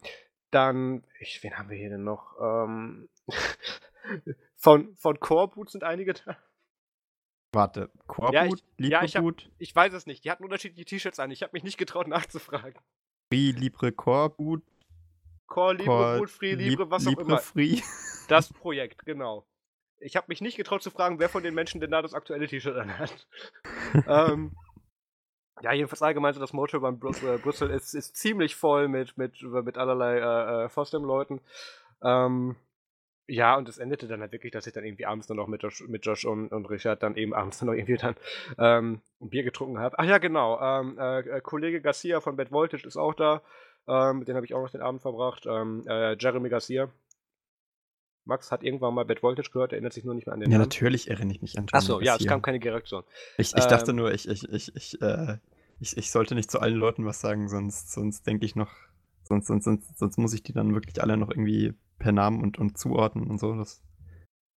dann, ich, wen haben wir hier denn noch? Ähm, von, von Core Boot sind einige da. Warte, Core ja, Boot, Libre ja, ich, hab, ich weiß es nicht. Die hatten unterschiedliche T-Shirts an. Ich habe mich nicht getraut nachzufragen. Free, Libre, Core Boot. Core, Libre, Core, Boot, Free, Libre, was Libre, auch immer. Free. Das Projekt, genau. Ich habe mich nicht getraut zu fragen, wer von den Menschen denn da das aktuelle T-Shirt anhat. ähm, ja, jedenfalls allgemein so das beim Brüssel, äh, Brüssel ist, ist ziemlich voll mit, mit, mit allerlei äh, äh, Fosdem-Leuten. Ähm, ja, und es endete dann halt wirklich, dass ich dann irgendwie abends dann noch mit Josh, mit Josh und, und Richard dann eben abends dann noch irgendwie dann ähm, ein Bier getrunken habe. Ach ja, genau. Ähm, äh, äh, Kollege Garcia von Bad Voltage ist auch da. Ähm, mit dem habe ich auch noch den Abend verbracht. Ähm, äh, Jeremy Garcia. Max hat irgendwann mal Bad Voltage gehört, erinnert sich nur nicht mehr an den Ja, Namen. natürlich erinnere ich mich an Achso, ja, es kam keine Reaktion. Ich, ich dachte ähm, nur, ich, ich, ich, ich, äh, ich, ich sollte nicht zu allen Leuten was sagen, sonst, sonst denke ich noch, sonst, sonst, sonst, sonst muss ich die dann wirklich alle noch irgendwie per Namen und, und zuordnen und so. Das,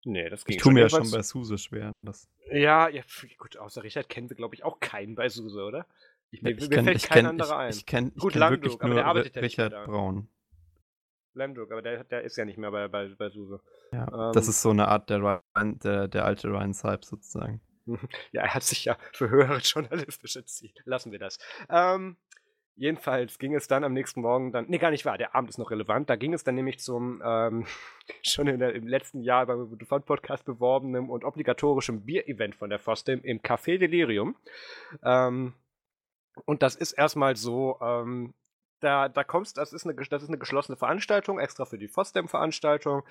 nee, das ging Ich tue mir ja schon bei Suse schwer. Das. Ja, ja, gut, außer Richard kennen wir, glaube ich, auch keinen bei Suse, oder? Ich, mir, ich kenn, fällt ich kein kenn, anderer ein. Ich, kenne kenn wirklich nur der arbeitet Richard ja Braun. Lamdruck, aber der, der ist ja nicht mehr bei, bei, bei Suse. Ja, ähm, das ist so eine Art der, Ryan, der, der alte Ryan Saib sozusagen. ja, er hat sich ja für höhere journalistische Ziele. Lassen wir das. Ähm, Jedenfalls ging es dann am nächsten Morgen dann, nee, gar nicht wahr, der Abend ist noch relevant. Da ging es dann nämlich zum ähm, schon der, im letzten Jahr beim Fun Podcast beworbenen und obligatorischen Bier-Event von der FOSDEM im Café Delirium. Ähm, und das ist erstmal so, ähm, da, da kommst, das ist, eine, das ist eine geschlossene Veranstaltung, extra für die FOSDEM-Veranstaltung.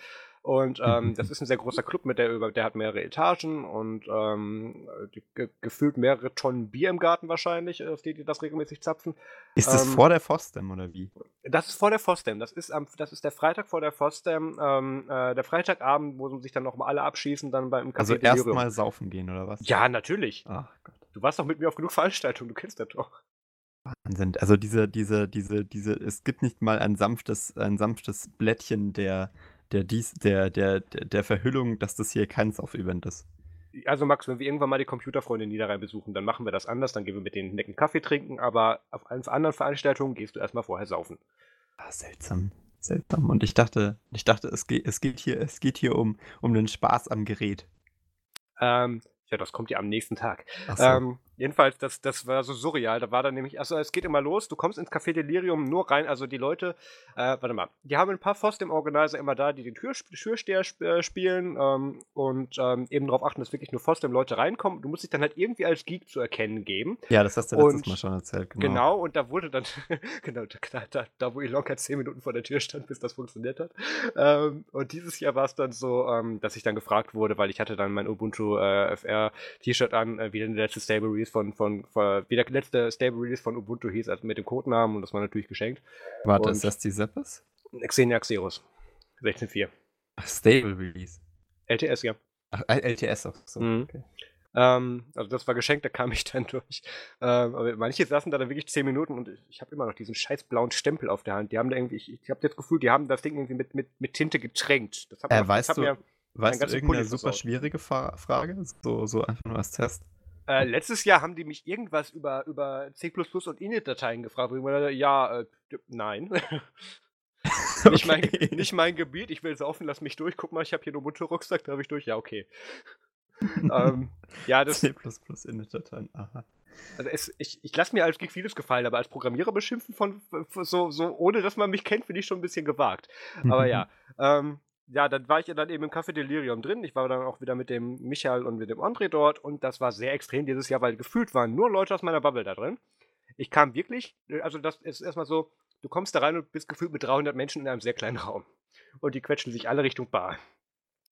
Und ähm, das ist ein sehr großer Club, mit der, der hat mehrere Etagen und ähm, ge, gefühlt mehrere Tonnen Bier im Garten wahrscheinlich, auf die die das regelmäßig zapfen. Ist das ähm, vor der FOSDEM oder wie? Das ist vor der FOSDEM. Das ist, am, das ist der Freitag vor der FOSDEM, ähm, äh, der Freitagabend, wo sich dann nochmal alle abschießen, dann beim Café Also erstmal saufen gehen oder was? Ja, natürlich. Ach Gott. Du warst doch mit mir auf genug Veranstaltungen, du kennst das doch. Wahnsinn. Also diese, diese, diese, diese, es gibt nicht mal ein sanftes, ein sanftes Blättchen der, der, dies, der, der, der Verhüllung, dass das hier kein Sauf-Event ist. Also Max, wenn wir irgendwann mal die Computerfreunde in Niederrhein besuchen, dann machen wir das anders, dann gehen wir mit denen netten Kaffee trinken, aber auf allen anderen Veranstaltungen gehst du erstmal vorher saufen. Ah, seltsam. Seltsam. Und ich dachte, ich dachte, es geht, es geht hier, es geht hier um, um den Spaß am Gerät. Ähm, ja, das kommt ja am nächsten Tag. So. Ähm, jedenfalls, das, das war so surreal. Da war dann nämlich, also es geht immer los, du kommst ins Café Delirium nur rein, also die Leute, äh, warte mal, die haben ein paar Foss im Organizer immer da, die den Tür, Türsteher sp äh, spielen ähm, und ähm, eben darauf achten, dass wirklich nur Foss Leute reinkommen. Du musst dich dann halt irgendwie als Geek zu erkennen geben. Ja, das hast du letztes und, Mal schon erzählt, genau. Genau, und da wurde dann, genau, da, da, da, wo Ilonka zehn Minuten vor der Tür stand, bis das funktioniert hat. Ähm, und dieses Jahr war es dann so, ähm, dass ich dann gefragt wurde, weil ich hatte dann mein Ubuntu äh, FR T-Shirt an, äh, wie der letzte Stable Release von, von, von, wie der letzte Stable Release von Ubuntu hieß, also mit dem Codenamen und das war natürlich geschenkt. Warte, und ist das die Zeppes? Xenia Xeros. 16.4. Stable Release. LTS, ja. Ach, LTS auch so. Mhm. Okay. Ähm, also das war geschenkt, da kam ich dann durch. Ähm, aber manche saßen da dann wirklich 10 Minuten und ich, ich habe immer noch diesen scheiß blauen Stempel auf der Hand. Die haben da irgendwie, ich, ich habe das Gefühl, die haben das Ding irgendwie mit, mit, mit Tinte getränkt. Das hat, äh, weißt das du, mir Weißt du irgendeine super schwierige Fra Frage? So, so einfach nur als Test. Äh, letztes Jahr haben die mich irgendwas über, über C und Init-Dateien gefragt. Wo ich meine, ja, äh, nein. nicht, mein, nicht mein Gebiet, ich will es offen, lass mich durch. Guck mal, ich habe hier nur Motorrucksack, da habe ich durch. Ja, okay. ähm, ja, das. C Init-Dateien, aha. Also es, ich, ich lasse mir als Geek vieles gefallen, aber als Programmierer beschimpfen von, von so, so, ohne dass man mich kennt, finde ich schon ein bisschen gewagt. Aber ja, ähm, ja, dann war ich ja dann eben im Café Delirium drin. Ich war dann auch wieder mit dem Michael und mit dem André dort und das war sehr extrem dieses Jahr, weil gefühlt waren nur Leute aus meiner Bubble da drin. Ich kam wirklich, also das ist erstmal so, du kommst da rein und bist gefühlt mit 300 Menschen in einem sehr kleinen Raum. Und die quetschen sich alle Richtung Bar.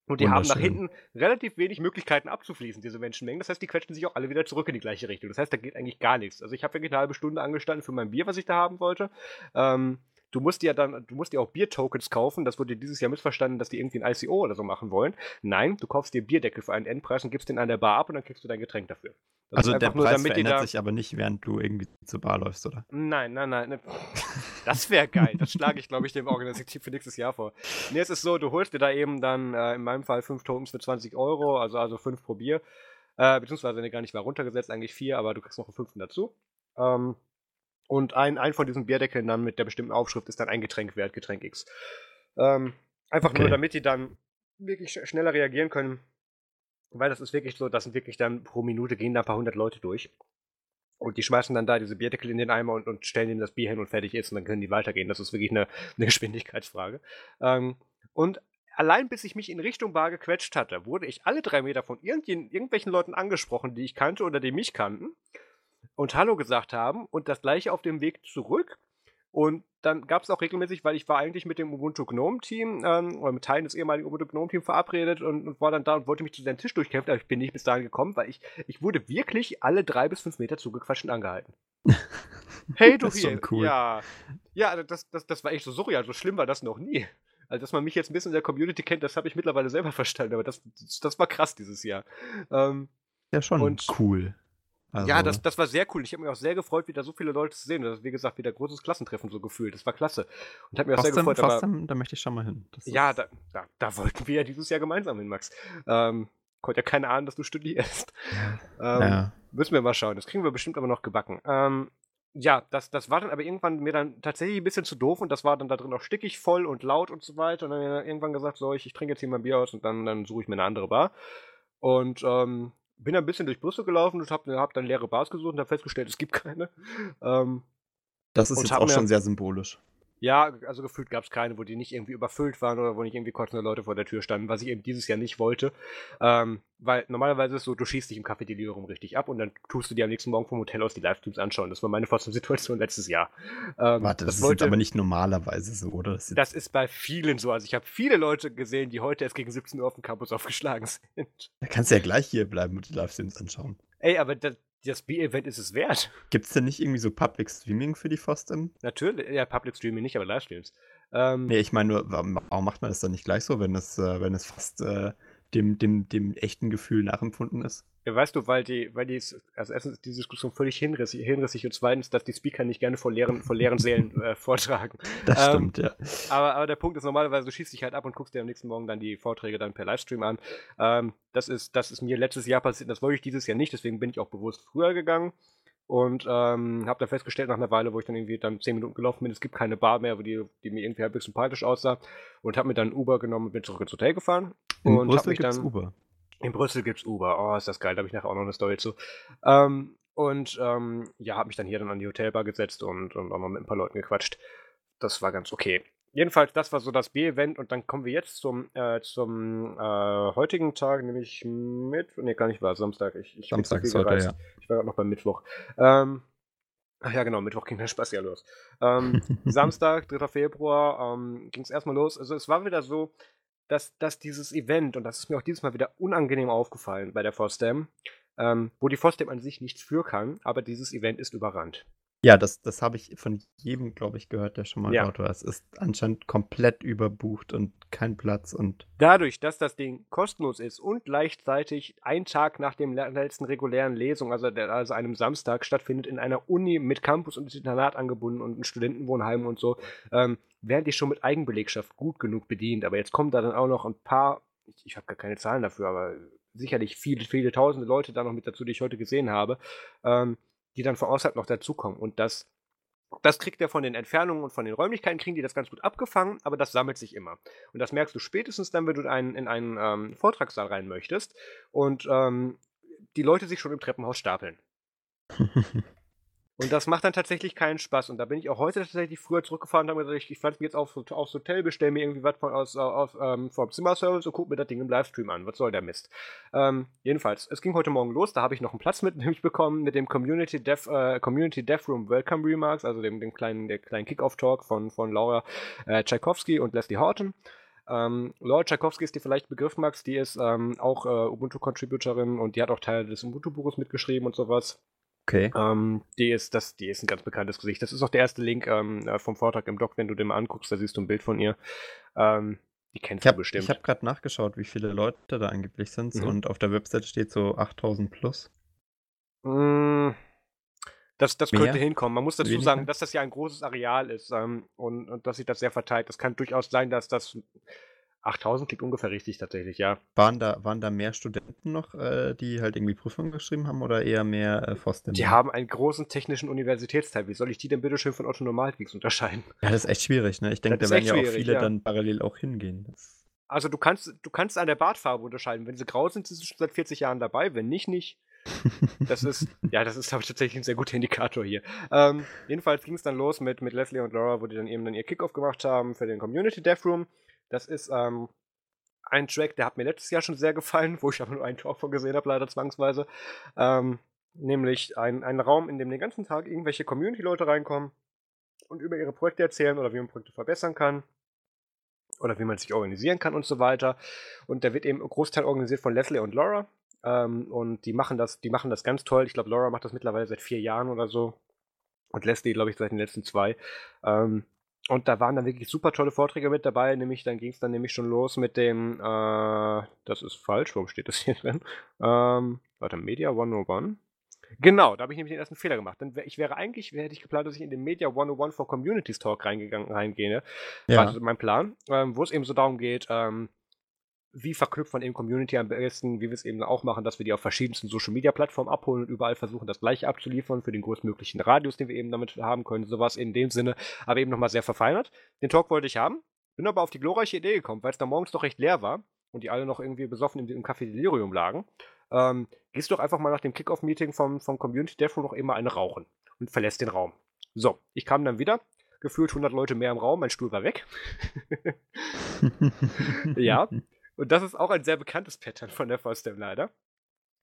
Und die haben nach hinten relativ wenig Möglichkeiten abzufließen, diese Menschenmengen. Das heißt, die quetschen sich auch alle wieder zurück in die gleiche Richtung. Das heißt, da geht eigentlich gar nichts. Also ich habe wirklich eine halbe Stunde angestanden für mein Bier, was ich da haben wollte. Ähm, du musst dir ja dann, du musst dir auch Bier-Tokens kaufen. Das wurde dieses Jahr missverstanden, dass die irgendwie ein ICO oder so machen wollen. Nein, du kaufst dir Bierdeckel für einen Endpreis und gibst den an der Bar ab und dann kriegst du dein Getränk dafür. Das also der Preis nur, verändert da sich aber nicht, während du irgendwie zur Bar läufst, oder? Nein, nein, nein. Ne. Das wäre geil. Das schlage ich, glaube ich, dem Organisativ für nächstes Jahr vor. Nee, es ist so, du holst dir da eben dann äh, in meinem Fall fünf Tokens für 20 Euro, also, also fünf pro Bier. Äh, beziehungsweise, ne, gar nicht war runtergesetzt, eigentlich vier, aber du kriegst noch einen fünften dazu. Ähm, und ein, ein von diesen Bierdeckeln dann mit der bestimmten Aufschrift ist dann ein Getränk wert, Getränk X. Ähm, einfach okay. nur, damit die dann wirklich sch schneller reagieren können. Weil das ist wirklich so, das sind wirklich dann pro Minute gehen da ein paar hundert Leute durch. Und die schmeißen dann da diese Bierdeckel in den Eimer und, und stellen ihnen das Bier hin und fertig ist und dann können die weitergehen. Das ist wirklich eine, eine Geschwindigkeitsfrage. Ähm, und allein bis ich mich in Richtung Bar gequetscht hatte, wurde ich alle drei Meter von irgendwelchen Leuten angesprochen, die ich kannte oder die mich kannten. Und Hallo gesagt haben und das gleiche auf dem Weg zurück. Und dann gab es auch regelmäßig, weil ich war eigentlich mit dem Ubuntu Gnome Team ähm, oder mit Teilen des ehemaligen Ubuntu Gnome Team verabredet und, und, war dann da und wollte mich zu seinem Tisch durchkämpfen, aber ich bin nicht bis dahin gekommen, weil ich, ich wurde wirklich alle drei bis fünf Meter zugequatscht und angehalten. hey, du das hier. Cool. Ja, ja also das, das, das war echt so surreal, so schlimm war das noch nie. Also, dass man mich jetzt ein bisschen in der Community kennt, das habe ich mittlerweile selber verstanden, aber das, das war krass dieses Jahr. Ähm, ja, schon und, cool. Also ja, das, das war sehr cool. Ich habe mich auch sehr gefreut, wieder so viele Leute zu sehen. Das ist, wie gesagt, wieder großes Klassentreffen so gefühlt. Das war klasse. Und habe mich auch sehr gefreut. Aber, da möchte ich schon mal hin. Das ja, da, da, da, wollten wir ja dieses Jahr gemeinsam hin, Max. Ähm, konnte ja keine Ahnung, dass du studierst. Ähm, ja. Müssen wir mal schauen. Das kriegen wir bestimmt aber noch gebacken. Ähm, ja, das, das war dann aber irgendwann mir dann tatsächlich ein bisschen zu doof und das war dann da drin auch stickig voll und laut und so weiter. Und dann habe ich irgendwann gesagt, so, ich, ich trinke jetzt hier mein Bier aus und dann, dann suche ich mir eine andere Bar. Und ähm, bin ein bisschen durch Brüssel gelaufen und habe hab dann leere Bars gesucht und habe festgestellt, es gibt keine. Ähm, das ist jetzt auch schon sehr symbolisch. Ja, also gefühlt gab es keine, wo die nicht irgendwie überfüllt waren oder wo nicht irgendwie kotzende Leute vor der Tür standen, was ich eben dieses Jahr nicht wollte. Ähm, weil normalerweise ist es so, du schießt dich im Café Delirium richtig ab und dann tust du dir am nächsten Morgen vom Hotel aus die Livestreams anschauen. Das war meine Situation letztes Jahr. Ähm, Warte, das, das ist wollte, aber nicht normalerweise so, oder? Das, das ist bei vielen so. Also ich habe viele Leute gesehen, die heute erst gegen 17 Uhr auf dem Campus aufgeschlagen sind. Da kannst du ja gleich hier bleiben und die Livestreams anschauen. Ey, aber das, das B-Event ist es wert. Gibt es denn nicht irgendwie so Public Streaming für die FOSDEM? Natürlich, ja, Public Streaming nicht, aber Livestreams. Ähm, nee, ich meine nur, warum, macht man das dann nicht gleich so, wenn es, äh, wenn es fast äh, dem, dem, dem echten Gefühl nachempfunden ist? Ja, weißt du, weil die, weil die, also erstens ist die Diskussion völlig hinrissig, hinrissig und zweitens, dass die Speaker nicht gerne vor leeren, vor leeren Sälen äh, vortragen. Das ähm, stimmt, ja. Aber, aber der Punkt ist normalerweise, du schießt dich halt ab und guckst dir am nächsten Morgen dann die Vorträge dann per Livestream an. Ähm, das ist, das ist mir letztes Jahr passiert, das wollte ich dieses Jahr nicht, deswegen bin ich auch bewusst früher gegangen und ähm, habe dann festgestellt nach einer Weile, wo ich dann irgendwie dann zehn Minuten gelaufen bin, es gibt keine Bar mehr, die, die mir irgendwie halbwegs sympathisch aussah und habe mir dann Uber genommen und bin zurück ins Hotel gefahren. In und Brüssel dann, Uber? In Brüssel gibt's Uber. Oh, ist das geil. Da habe ich nachher auch noch eine Story zu. Ähm, und ähm, ja, habe mich dann hier dann an die Hotelbar gesetzt und, und auch noch mit ein paar Leuten gequatscht. Das war ganz okay. Jedenfalls, das war so das B-Event und dann kommen wir jetzt zum, äh, zum äh, heutigen Tag, nämlich mit. Ne, gar nicht war Samstag. Ich, ich Samstag ist heute, ja. Ich war gerade noch beim Mittwoch. Ähm, ach ja, genau, Mittwoch ging der Spaß ja los. Ähm, Samstag, 3. Februar, ähm, ging es erstmal los. Also es war wieder so, dass, dass dieses Event, und das ist mir auch dieses Mal wieder unangenehm aufgefallen bei der FOSDEM, ähm, wo die FOSDEM an sich nichts für kann, aber dieses Event ist überrannt. Ja, das, das habe ich von jedem, glaube ich, gehört, der schon mal ja. dort war. Es ist anscheinend komplett überbucht und kein Platz und. Dadurch, dass das Ding kostenlos ist und gleichzeitig ein Tag nach dem letzten regulären Lesung, also, der, also einem Samstag, stattfindet in einer Uni mit Campus und Internat angebunden und ein Studentenwohnheim und so, ähm, werden die schon mit Eigenbelegschaft gut genug bedient. Aber jetzt kommen da dann auch noch ein paar, ich, ich habe gar keine Zahlen dafür, aber sicherlich viele, viele tausende Leute da noch mit dazu, die ich heute gesehen habe. Ähm, die dann von außerhalb noch dazukommen. Und das, das kriegt er von den Entfernungen und von den Räumlichkeiten, kriegen die das ganz gut abgefangen, aber das sammelt sich immer. Und das merkst du spätestens dann, wenn du einen, in einen ähm, Vortragssaal rein möchtest und ähm, die Leute sich schon im Treppenhaus stapeln. Und das macht dann tatsächlich keinen Spaß. Und da bin ich auch heute tatsächlich früher zurückgefahren und habe gesagt, ich, ich mich jetzt auf, aufs Hotel, bestell mir irgendwie was von, aus, aus, ähm, vom Zimmerservice und guck mir das Ding im Livestream an. Was soll der Mist? Ähm, jedenfalls, es ging heute Morgen los, da habe ich noch einen Platz mit nämlich bekommen mit dem Community Dev, äh, Community Dev Room Welcome Remarks, also dem, dem kleinen, der kleinen Kickoff-Talk von, von Laura äh, Tchaikovsky und Leslie Horton. Ähm, Laura Tchaikovsky ist die vielleicht Begriff, Max, die ist ähm, auch äh, Ubuntu-Contributorin und die hat auch Teile des Ubuntu-Buches mitgeschrieben und sowas. Okay. Ähm, die, ist, das, die ist ein ganz bekanntes Gesicht. Das ist auch der erste Link ähm, äh, vom Vortrag im Doc, wenn du den mal anguckst, da siehst du ein Bild von ihr. Ähm, die kennst hab, du bestimmt. Ich habe gerade nachgeschaut, wie viele Leute da angeblich sind mhm. und auf der Website steht so 8000 plus. Mm, das, das könnte hinkommen. Man muss dazu Weniger? sagen, dass das ja ein großes Areal ist ähm, und, und dass sich das sehr verteilt. Das kann durchaus sein, dass das 8000 klingt ungefähr richtig tatsächlich, ja. Waren da, waren da mehr Studenten noch, äh, die halt irgendwie Prüfungen geschrieben haben oder eher mehr äh, Forsten? Die haben einen großen technischen Universitätsteil. Wie soll ich die denn bitte schön von Otto Normalgeeks unterscheiden? Ja, das ist echt schwierig, ne? Ich denke, da werden ja auch viele ja. dann parallel auch hingehen. Das also du kannst, du kannst an der Bartfarbe unterscheiden. Wenn sie grau sind, sind sie schon seit 40 Jahren dabei. Wenn nicht, nicht. Das ist, ja, das ist, glaube ich, tatsächlich ein sehr guter Indikator hier. Ähm, jedenfalls ging es dann los mit, mit Leslie und Laura, wo die dann eben dann ihr Kickoff gemacht haben für den Community Dev Room. Das ist ähm, ein Track, der hat mir letztes Jahr schon sehr gefallen, wo ich aber nur einen Talk von gesehen habe, leider zwangsweise. Ähm, nämlich ein, ein Raum, in dem den ganzen Tag irgendwelche Community-Leute reinkommen und über ihre Projekte erzählen oder wie man Projekte verbessern kann oder wie man sich organisieren kann und so weiter. Und der wird eben Großteil organisiert von Leslie und Laura. Ähm, und die machen das, die machen das ganz toll. Ich glaube, Laura macht das mittlerweile seit vier Jahren oder so. Und Leslie, glaube ich, seit den letzten zwei. Ähm, und da waren dann wirklich super tolle Vorträge mit dabei, nämlich dann ging es dann nämlich schon los mit dem, äh, das ist falsch, warum steht das hier drin? Ähm, warte, Media 101. Genau, da habe ich nämlich den ersten Fehler gemacht. Denn ich wäre eigentlich, hätte ich geplant, dass ich in den Media 101 for Communities Talk reingegangen, reingehe. Ja. War mein Plan, ähm, wo es eben so darum geht, ähm, wie verknüpft man eben Community am besten, wie wir es eben auch machen, dass wir die auf verschiedensten Social Media Plattformen abholen und überall versuchen, das gleiche abzuliefern für den größtmöglichen Radius, den wir eben damit haben können. Sowas in dem Sinne, aber eben nochmal sehr verfeinert. Den Talk wollte ich haben, bin aber auf die glorreiche Idee gekommen, weil es da morgens doch recht leer war und die alle noch irgendwie besoffen im, im Café Delirium lagen. Ähm, gehst doch einfach mal nach dem Kickoff-Meeting vom, vom Community Dev noch immer eine rauchen und verlässt den Raum. So, ich kam dann wieder, gefühlt 100 Leute mehr im Raum, mein Stuhl war weg. ja, und das ist auch ein sehr bekanntes Pattern von der FOSDEM leider.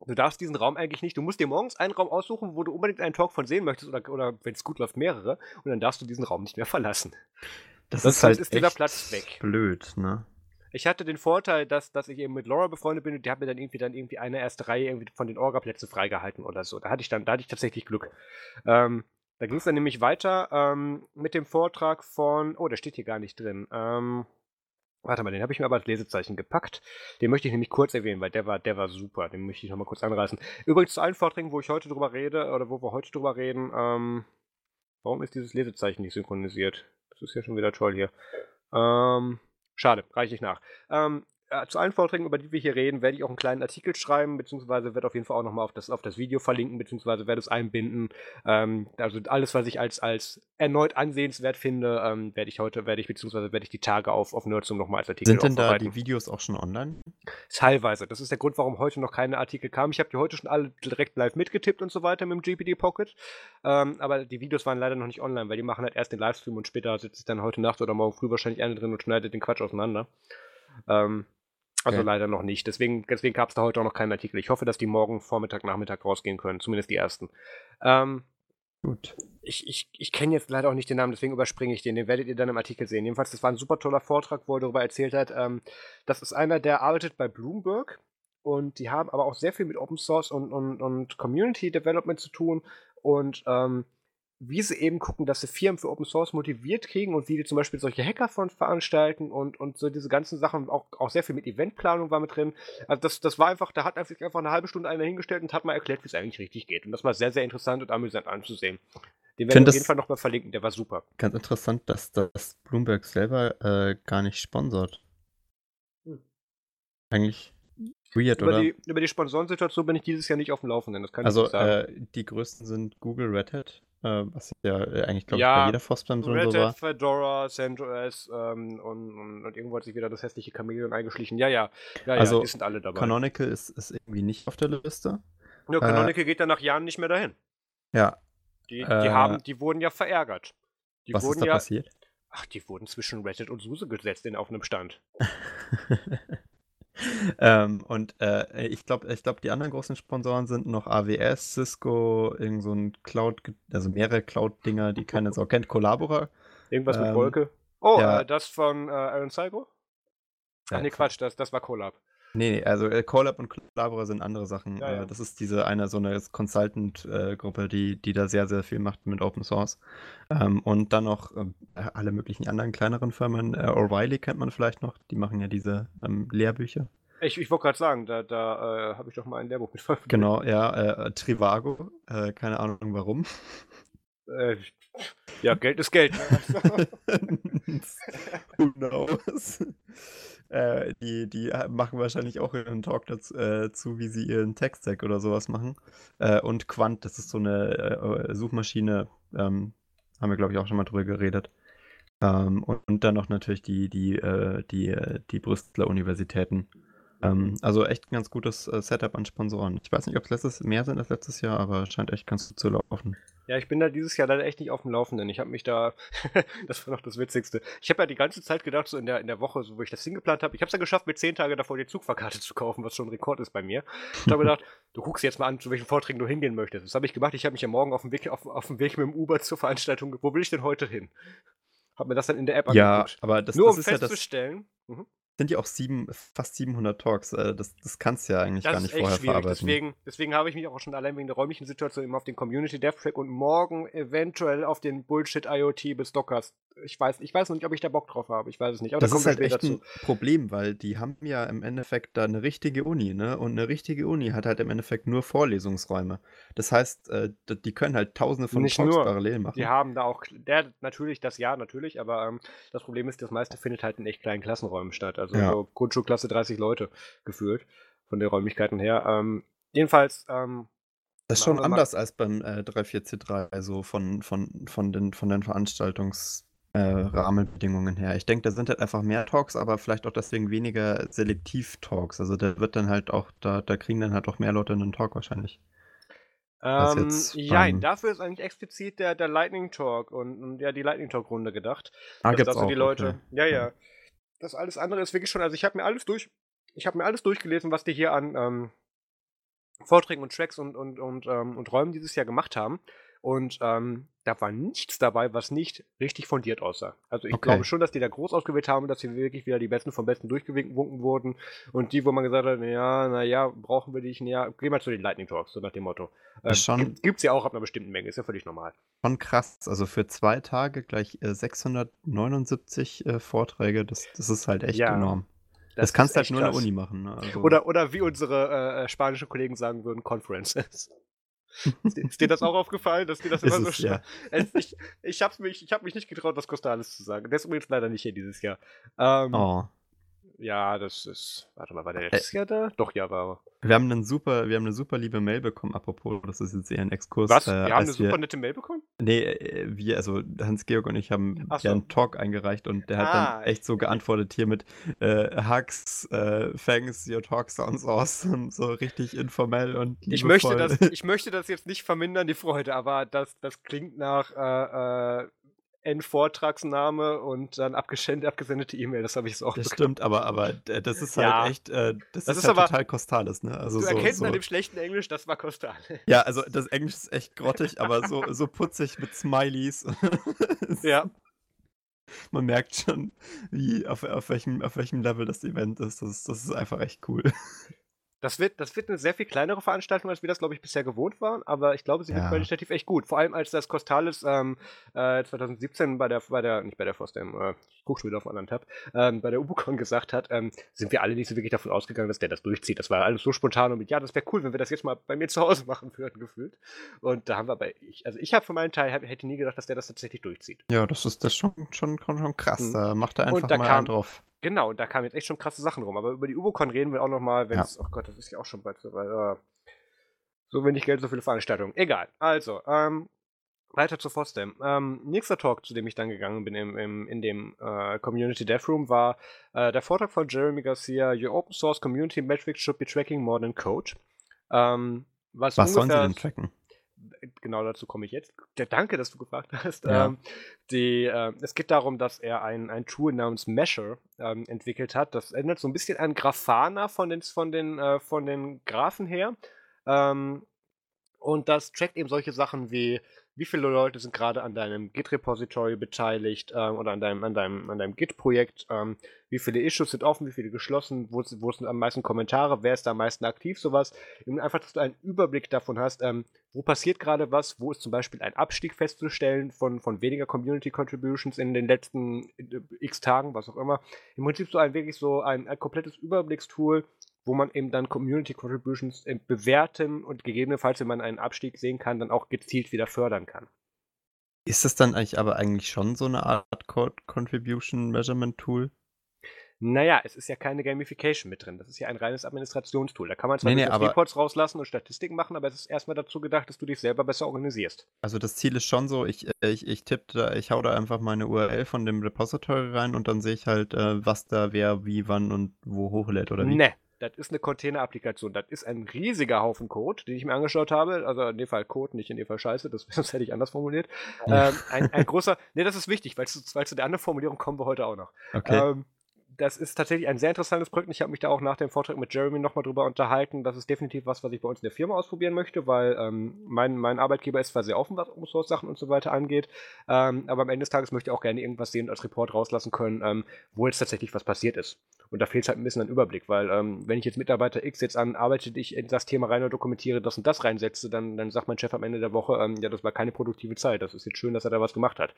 Du darfst diesen Raum eigentlich nicht. Du musst dir morgens einen Raum aussuchen, wo du unbedingt einen Talk von sehen möchtest oder, oder wenn es gut läuft, mehrere. Und dann darfst du diesen Raum nicht mehr verlassen. Das, das ist halt ist dieser Platz weg. blöd, ne? Ich hatte den Vorteil, dass, dass ich eben mit Laura befreundet bin und die hat mir dann irgendwie dann irgendwie eine erste Reihe irgendwie von den Orga-Plätzen freigehalten oder so. Da hatte ich dann, da hatte ich tatsächlich Glück. Ähm, da ging es dann nämlich weiter ähm, mit dem Vortrag von, oh, der steht hier gar nicht drin. Ähm, Warte mal, den habe ich mir aber als Lesezeichen gepackt. Den möchte ich nämlich kurz erwähnen, weil der war, der war super. Den möchte ich nochmal kurz anreißen. Übrigens zu allen Vorträgen, wo ich heute drüber rede, oder wo wir heute drüber reden, ähm, warum ist dieses Lesezeichen nicht synchronisiert? Das ist ja schon wieder toll hier. Ähm, schade, reiche ich nach. Ähm, äh, zu allen Vorträgen, über die wir hier reden, werde ich auch einen kleinen Artikel schreiben, beziehungsweise werde auf jeden Fall auch nochmal auf das, auf das Video verlinken, beziehungsweise werde es einbinden. Ähm, also alles, was ich als, als erneut ansehenswert finde, ähm, werde ich heute, werde ich, beziehungsweise werde ich die Tage auf, auf Nerdsum nochmal als Artikel Sind denn da die Videos auch schon online? Teilweise. Das ist der Grund, warum heute noch keine Artikel kamen. Ich habe die heute schon alle direkt live mitgetippt und so weiter mit dem GPD Pocket. Ähm, aber die Videos waren leider noch nicht online, weil die machen halt erst den Livestream und später sitze ich dann heute Nacht oder morgen früh wahrscheinlich eine drin und schneidet den Quatsch auseinander. Ähm, also okay. leider noch nicht. Deswegen, deswegen gab es da heute auch noch keinen Artikel. Ich hoffe, dass die morgen Vormittag, Nachmittag rausgehen können. Zumindest die ersten. Ähm, Gut. Ich, ich, ich kenne jetzt leider auch nicht den Namen, deswegen überspringe ich den. Den werdet ihr dann im Artikel sehen. Jedenfalls, das war ein super toller Vortrag, wo er darüber erzählt hat. Ähm, das ist einer, der arbeitet bei Bloomberg und die haben aber auch sehr viel mit Open Source und, und, und Community Development zu tun. Und ähm, wie sie eben gucken, dass sie Firmen für Open Source motiviert kriegen und wie die zum Beispiel solche Hackathons veranstalten und, und so diese ganzen Sachen, auch, auch sehr viel mit Eventplanung war mit drin. Also das, das war einfach, da hat einfach, einfach eine halbe Stunde einer hingestellt und hat mal erklärt, wie es eigentlich richtig geht. Und das war sehr, sehr interessant und amüsant anzusehen. Den werden wir auf jeden Fall nochmal verlinken, der war super. Ganz interessant, dass das Bloomberg selber äh, gar nicht sponsort. Hm. Eigentlich weird, über oder? Die, über die Sponsorensituation bin ich dieses Jahr nicht auf dem Laufenden, das kann also, ich sagen. Also, äh, die größten sind Google, Red Hat, was ja äh, eigentlich, glaube ich, bei jeder FOSBAM so, war. Fedora, CentOS ähm, und, und, und, irgendwo hat sich wieder das hässliche Chameleon eingeschlichen. Ja, ja, ja, also, ja die sind alle dabei. Canonical ist, ist irgendwie nicht auf der Liste. Ja, Canonical äh, geht dann nach Jahren nicht mehr dahin. Ja. Die, die, äh, haben, die wurden ja verärgert. Die was ist da ja, passiert? Ach, die wurden zwischen Reddit und SUSE gesetzt in auf einem Stand. ähm, und äh, ich glaube, ich glaub, die anderen großen Sponsoren sind noch AWS, Cisco, irgend so ein Cloud, also mehrere Cloud-Dinger, die keiner so kennt. Collabora. Irgendwas ähm, mit Wolke. Oh, ja. äh, das von äh, Aaron Saigo? Ach nee, Quatsch, das, das war Collab. Nee, nee, also äh, Collab und Collabora sind andere Sachen. Ja, ja. Äh, das ist diese eine so eine Consultant-Gruppe, äh, die, die da sehr, sehr viel macht mit Open Source. Ähm, und dann noch äh, alle möglichen anderen kleineren Firmen. Äh, O'Reilly kennt man vielleicht noch, die machen ja diese ähm, Lehrbücher. Ich, ich wollte gerade sagen, da, da äh, habe ich doch mal ein Lehrbuch mit veröffentlicht. Genau, ja, Trivago, keine Ahnung warum. ja, Geld ist Geld. Ne? Who knows? Äh, die, die machen wahrscheinlich auch einen Talk dazu, äh, zu, wie sie ihren Tech-Stack oder sowas machen. Äh, und Quant, das ist so eine äh, Suchmaschine, ähm, haben wir, glaube ich, auch schon mal drüber geredet. Ähm, und, und, dann noch natürlich die, die, äh, die, äh, die Brüsseler Universitäten. Ähm, also echt ein ganz gutes äh, Setup an Sponsoren. Ich weiß nicht, ob es letztes mehr sind als letztes Jahr, aber scheint echt ganz gut zu laufen. Ja, ich bin da dieses Jahr leider echt nicht auf dem Laufenden. Ich habe mich da, das war noch das Witzigste. Ich habe ja die ganze Zeit gedacht, so in der, in der Woche, so wo ich das hingeplant habe, ich habe es ja geschafft, mir zehn Tage davor die Zugfahrkarte zu kaufen, was schon ein Rekord ist bei mir. Ich habe gedacht, du guckst jetzt mal an, zu welchen Vorträgen du hingehen möchtest. Das habe ich gemacht. Ich habe mich ja morgen auf dem Weg, auf, auf dem Weg mit dem Uber zur Veranstaltung, wo will ich denn heute hin? Habe mir das dann in der App angeguckt. Ja, aber das, Nur das um ist festzustellen, ja das, mhm sind ja auch sieben, fast 700 Talks. Äh, das, das kannst du ja eigentlich das gar nicht vorher schwierig. verarbeiten. Deswegen, deswegen habe ich mich auch schon allein wegen der räumlichen Situation immer auf den Community Dev Track und morgen eventuell auf den Bullshit IoT bis Dockers. Ich weiß, ich weiß noch nicht, ob ich da Bock drauf habe. Ich weiß es nicht. Aber das da ist halt echt dazu. ein Problem, weil die haben ja im Endeffekt da eine richtige Uni, ne? Und eine richtige Uni hat halt im Endeffekt nur Vorlesungsräume. Das heißt, äh, die können halt tausende von nicht Talks nur. parallel machen. Die haben da auch, der natürlich, das ja, natürlich, aber ähm, das Problem ist, das meiste findet halt in echt kleinen Klassenräumen statt. Also ja. so Grundschulklasse 30 Leute gefühlt, von den Räumlichkeiten her. Ähm, jedenfalls, ähm, das ist schon anders als beim äh, 34C3, also von, von, von, den, von den Veranstaltungsrahmenbedingungen äh, her. Ich denke, da sind halt einfach mehr Talks, aber vielleicht auch deswegen weniger Selektiv-Talks. Also da wird dann halt auch, da, da kriegen dann halt auch mehr Leute einen Talk wahrscheinlich. Ähm, ja, dafür ist eigentlich explizit der, der Lightning Talk und, und ja, die Lightning Talk-Runde gedacht. Ah, gibt's auch, die Leute. Okay. Ja, ja. Das alles andere ist wirklich schon, also ich habe mir alles durch, ich habe mir alles durchgelesen, was die hier an ähm, Vorträgen und Tracks und, und, und, ähm, und Räumen dieses Jahr gemacht haben. Und ähm, da war nichts dabei, was nicht richtig fundiert aussah. Also ich okay. glaube schon, dass die da groß ausgewählt haben, dass sie wirklich wieder die Besten vom Besten durchgewunken wurden. Und die, wo man gesagt hat, ja, naja, brauchen wir dich, ja, geh mal zu den Lightning Talks, so nach dem Motto. Ähm, schon, Gibt es ja auch ab einer bestimmten Menge, ist ja völlig normal. Schon krass. Also für zwei Tage gleich äh, 679 äh, Vorträge, das, das ist halt echt ja. enorm. Das, das kannst du halt nur krass. in der Uni machen. Ne? Also oder, oder wie unsere äh, spanischen Kollegen sagen würden, Conferences. Ist dir das auch aufgefallen, dass dir das immer so es, ja. Ich, ich habe mich, hab mich nicht getraut, was Costales zu sagen. Der ist übrigens leider nicht hier dieses Jahr. Ähm, oh. Ja, das ist. Warte mal, war der letztes äh, Jahr da? Doch, ja, war Wir haben, einen super, wir haben eine super liebe Mail bekommen, apropos, das ist jetzt eher ein Exkurs. Was? Äh, wir haben eine super wir, nette Mail bekommen? Nee, äh, wir, also Hans-Georg und ich haben so. ja einen Talk eingereicht und der hat ah, dann echt so geantwortet hier mit äh, Hugs, äh, Thanks, your talk sounds awesome, so richtig informell und ich möchte das Ich möchte das jetzt nicht vermindern, die Freude, aber das, das klingt nach äh, äh N-Vortragsname und dann abgesendete E-Mail. Das habe ich so auch Das bekommen. stimmt, aber, aber das ist halt ja. echt, äh, das, das, ist, ist halt aber, total Costales, ne? Also du so, erkennst so. an dem schlechten Englisch, das war Costales. Ja, also das Englisch ist echt grottig, aber so, so putzig mit Smileys. ja. Man merkt schon, wie, auf, auf, welchem, auf welchem Level das Event ist. Das, das ist einfach echt cool. Das wird, das wird eine sehr viel kleinere Veranstaltung, als wir das, glaube ich, bisher gewohnt waren, aber ich glaube, sie wird ja. qualitativ echt gut. Vor allem, als das Costales ähm, äh, 2017 bei der, bei der, nicht bei der FOSDEM, äh, ich gucke schon wieder auf einen anderen Tab, ähm, bei der Ubucon gesagt hat, ähm, sind wir alle nicht so wirklich davon ausgegangen, dass der das durchzieht. Das war alles so spontan und mit, ja, das wäre cool, wenn wir das jetzt mal bei mir zu Hause machen würden, gefühlt. Und da haben wir bei, ich, also ich habe für meinen Teil, hab, hätte nie gedacht, dass der das tatsächlich durchzieht. Ja, das ist das schon, schon, schon krass. Mhm. Da macht er einfach mal kam, drauf. Genau, und da kamen jetzt echt schon krasse Sachen rum. Aber über die Ubocon reden wir auch nochmal, wenn es. Ja. Oh Gott, das ist ja auch schon bald so weit. Uh, so wenig Geld, so viele Veranstaltungen. Egal. Also, ähm, weiter zu FOSDEM. Ähm, nächster Talk, zu dem ich dann gegangen bin im, im, in dem äh, Community Dev Room, war äh, der Vortrag von Jeremy Garcia, Your Open Source Community Metrics should be tracking more than code. Ähm, was, was sollen sie denn tracken? Genau dazu komme ich jetzt. Der danke, dass du gefragt hast. Ja. Ähm, die, äh, es geht darum, dass er ein, ein Tool namens Measure ähm, entwickelt hat. Das ändert so ein bisschen an Grafana von den, von den, äh, von den Graphen her. Ähm, und das trackt eben solche Sachen wie wie viele Leute sind gerade an deinem Git-Repository beteiligt ähm, oder an deinem, an deinem, an deinem Git-Projekt, ähm, wie viele Issues sind offen, wie viele geschlossen, wo, wo sind am meisten Kommentare, wer ist da am meisten aktiv, sowas. Und einfach, dass du einen Überblick davon hast, ähm, wo passiert gerade was, wo ist zum Beispiel ein Abstieg festzustellen von, von weniger Community Contributions in den letzten äh, x Tagen, was auch immer. Im Prinzip so ein wirklich so ein, ein komplettes Überblickstool, wo man eben dann Community Contributions äh, bewerten und gegebenenfalls, wenn man einen Abstieg sehen kann, dann auch gezielt wieder fördern kann. Ist das dann eigentlich aber eigentlich schon so eine Art Code Contribution Measurement Tool? Naja, es ist ja keine Gamification mit drin. Das ist ja ein reines Administrationstool. Da kann man zwar nee, nee, Reports rauslassen und Statistiken machen, aber es ist erstmal dazu gedacht, dass du dich selber besser organisierst. Also das Ziel ist schon so, ich, äh, ich, ich tippe da, ich hau da einfach meine URL von dem Repository rein und dann sehe ich halt, äh, was da wer, wie, wann und wo hochlädt, oder wie? Ne, das ist eine Container-Applikation. Das ist ein riesiger Haufen Code, den ich mir angeschaut habe. Also in dem Fall Code, nicht in dem Fall Scheiße, das, das hätte ich anders formuliert. ähm, ein, ein, großer, nee, das ist wichtig, weil zu, weil zu der anderen Formulierung kommen wir heute auch noch. Okay. Ähm, das ist tatsächlich ein sehr interessantes Projekt. Ich habe mich da auch nach dem Vortrag mit Jeremy nochmal drüber unterhalten. Das ist definitiv was, was ich bei uns in der Firma ausprobieren möchte, weil ähm, mein, mein Arbeitgeber ist zwar sehr offen, was Open Source Sachen und so weiter angeht, ähm, aber am Ende des Tages möchte ich auch gerne irgendwas sehen und als Report rauslassen können, ähm, wo jetzt tatsächlich was passiert ist. Und da fehlt halt ein bisschen ein Überblick, weil ähm, wenn ich jetzt Mitarbeiter X jetzt an arbeite, ich in das Thema rein und dokumentiere, das und das reinsetze, dann, dann sagt mein Chef am Ende der Woche, ähm, ja, das war keine produktive Zeit. Das ist jetzt schön, dass er da was gemacht hat.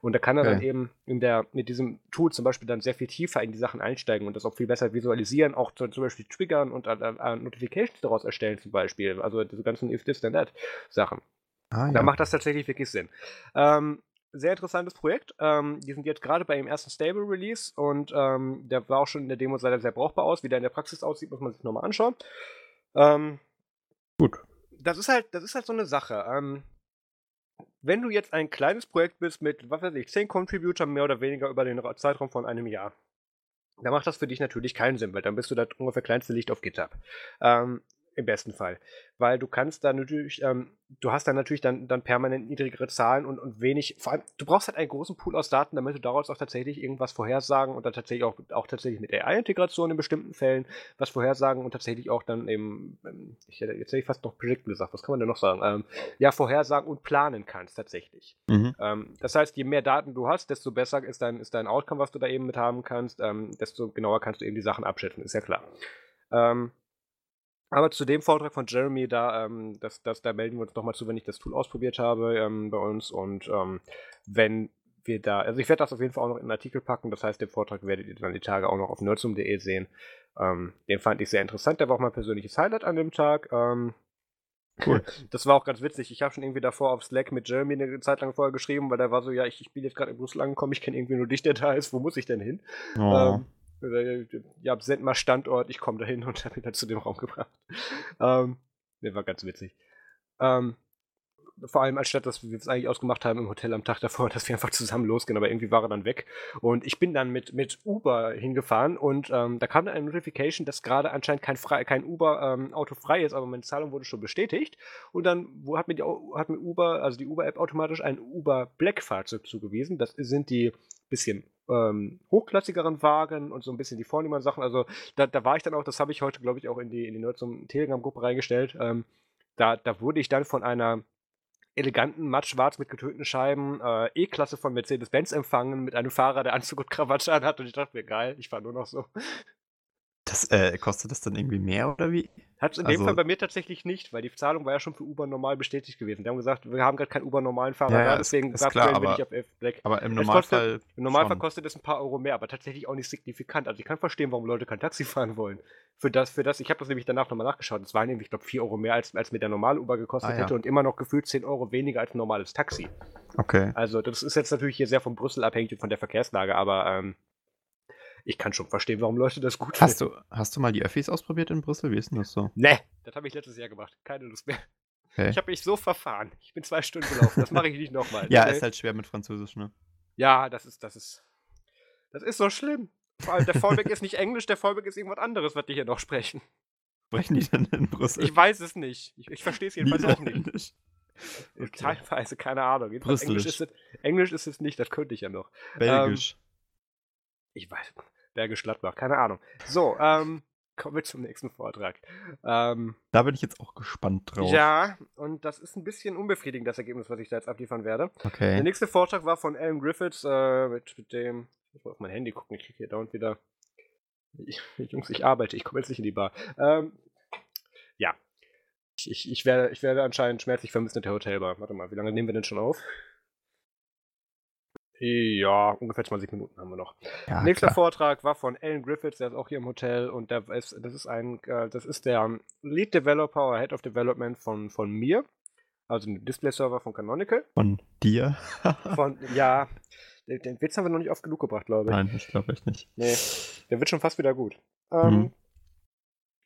Und da kann er okay. dann eben in der, mit diesem Tool zum Beispiel dann sehr viel tiefer in die Sachen einsteigen und das auch viel besser visualisieren, auch zum, zum Beispiel triggern und äh, äh, Notifications daraus erstellen zum Beispiel. Also diese ganzen If This Then That Sachen. Ah, ja. Da macht das tatsächlich wirklich Sinn. Ähm, sehr interessantes Projekt. Ähm, die sind jetzt gerade bei dem ersten Stable Release und ähm, der war auch schon in der Demo sah sehr brauchbar aus. Wie der in der Praxis aussieht, muss man sich nochmal anschauen. Ähm, Gut. Das ist halt, das ist halt so eine Sache. Wenn du jetzt ein kleines Projekt bist mit, was weiß ich, 10 Contributor mehr oder weniger über den Zeitraum von einem Jahr, dann macht das für dich natürlich keinen Sinn, weil dann bist du da ungefähr kleinste Licht auf GitHub. Ähm, Im besten Fall. Weil du kannst da natürlich, ähm, du hast dann natürlich dann, dann permanent niedrigere Zahlen und, und wenig, vor allem, du brauchst halt einen großen Pool aus Daten, damit du daraus auch tatsächlich irgendwas vorhersagen und dann tatsächlich auch, auch tatsächlich mit AI-Integration in bestimmten Fällen was vorhersagen und tatsächlich auch dann eben, ähm, ich hätte, jetzt hätte ich fast noch Predicten gesagt, was kann man denn noch sagen? Ähm, ja, vorhersagen und planen kannst tatsächlich. Mhm. Ähm, das heißt, je mehr Daten du hast, desto besser ist dein, ist dein Outcome, was du da eben mit haben kannst, ähm, desto genauer kannst du eben die Sachen abschätzen, ist ja klar. Ähm, aber zu dem Vortrag von Jeremy, da, ähm, das, das, da melden wir uns nochmal zu, wenn ich das Tool ausprobiert habe ähm, bei uns. Und ähm, wenn wir da, also ich werde das auf jeden Fall auch noch in einen Artikel packen. Das heißt, den Vortrag werdet ihr dann die Tage auch noch auf nerdsum.de sehen. Ähm, den fand ich sehr interessant. Der war auch mein persönliches Highlight an dem Tag. Ähm, cool. Das war auch ganz witzig. Ich habe schon irgendwie davor auf Slack mit Jeremy eine Zeit lang vorher geschrieben, weil der war so, ja, ich, ich bin jetzt gerade in Brüssel angekommen, ich kenne irgendwie nur dich, der da ist, wo muss ich denn hin? Oh. Ähm, ja, send mal Standort, ich komme dahin und habe ihn dann zu dem Raum gebracht. Ähm, der war ganz witzig. Ähm, vor allem anstatt, dass wir es eigentlich ausgemacht haben im Hotel am Tag davor, dass wir einfach zusammen losgehen, aber irgendwie war er dann weg. Und ich bin dann mit, mit Uber hingefahren und ähm, da kam dann eine Notification, dass gerade anscheinend kein, kein Uber-Auto ähm, frei ist, aber meine Zahlung wurde schon bestätigt. Und dann wo hat, mir die, hat mir Uber, also die Uber-App automatisch ein Uber Black-Fahrzeug zugewiesen. Das sind die bisschen ähm, hochklassigeren Wagen und so ein bisschen die vornehmeren Sachen. Also da, da war ich dann auch, das habe ich heute, glaube ich, auch in die, in die Nerds Telegram-Gruppe reingestellt. Ähm, da, da wurde ich dann von einer eleganten, mattschwarz mit getönten Scheiben äh, E-Klasse von Mercedes-Benz empfangen mit einem Fahrer, der Anzug und Krawatte anhat und ich dachte mir, geil, ich fahre nur noch so. Das, äh, kostet das dann irgendwie mehr oder wie? Hat es in also, dem Fall bei mir tatsächlich nicht, weil die Zahlung war ja schon für Uber normal bestätigt gewesen. Die haben gesagt, wir haben gerade keinen Uber normalen Fahrer ja, da, deswegen ist klar, aber, nicht auf F Black. Aber im Normalfall. Kostet, Im Normalfall schon. kostet es ein paar Euro mehr, aber tatsächlich auch nicht signifikant. Also ich kann verstehen, warum Leute kein Taxi fahren wollen. Für das, für das, ich habe das nämlich danach nochmal nachgeschaut. Es waren nämlich, ich glaube, 4 Euro mehr, als, als mir der normale Uber gekostet ah, ja. hätte und immer noch gefühlt 10 Euro weniger als ein normales Taxi. Okay. Also das ist jetzt natürlich hier sehr von Brüssel abhängig und von der Verkehrslage, aber ähm, ich kann schon verstehen, warum Leute das gut hast finden. Du, hast du mal die Öffis ausprobiert in Brüssel? Wie ist denn das so? Nee, das habe ich letztes Jahr gemacht. Keine Lust mehr. Okay. Ich habe mich so verfahren. Ich bin zwei Stunden gelaufen. Das mache ich nicht nochmal. ja, okay? ist halt schwer mit Französisch, ne? Ja, das ist, das ist. Das ist so schlimm. Vor allem, der Fallback ist nicht Englisch, der Fallback ist irgendwas anderes, was die hier noch sprechen. Sprechen die denn in Brüssel? Ich weiß es nicht. Ich, ich verstehe es jedenfalls auch nicht. Okay. Teilweise, keine Ahnung. Englisch ist, es, Englisch ist es nicht, das könnte ich ja noch. Belgisch. Ähm, ich weiß. Bergisch Gladbach, keine Ahnung. So, ähm, kommen wir zum nächsten Vortrag. Ähm, da bin ich jetzt auch gespannt drauf. Ja, und das ist ein bisschen unbefriedigend, das Ergebnis, was ich da jetzt abliefern werde. Okay. Der nächste Vortrag war von Alan Griffiths äh, mit, mit dem. Ich muss auf mein Handy gucken, ich kriege hier dauernd wieder. Ich, Jungs, ich arbeite, ich komme jetzt nicht in die Bar. Ähm, ja. Ich, ich, werde, ich werde anscheinend schmerzlich vermisst in der Hotelbar. Warte mal, wie lange nehmen wir denn schon auf? Ja, ungefähr 20 Minuten haben wir noch. Ja, Nächster klar. Vortrag war von Alan Griffiths, der ist auch hier im Hotel und der ist, das ist ein, äh, das ist der Lead Developer oder Head of Development von, von mir, also ein Display-Server von Canonical. Von dir? von, ja, den, den, Witz haben wir noch nicht oft genug gebracht, glaube ich. Nein, ich glaube echt nicht. Nee, der wird schon fast wieder gut. Ähm,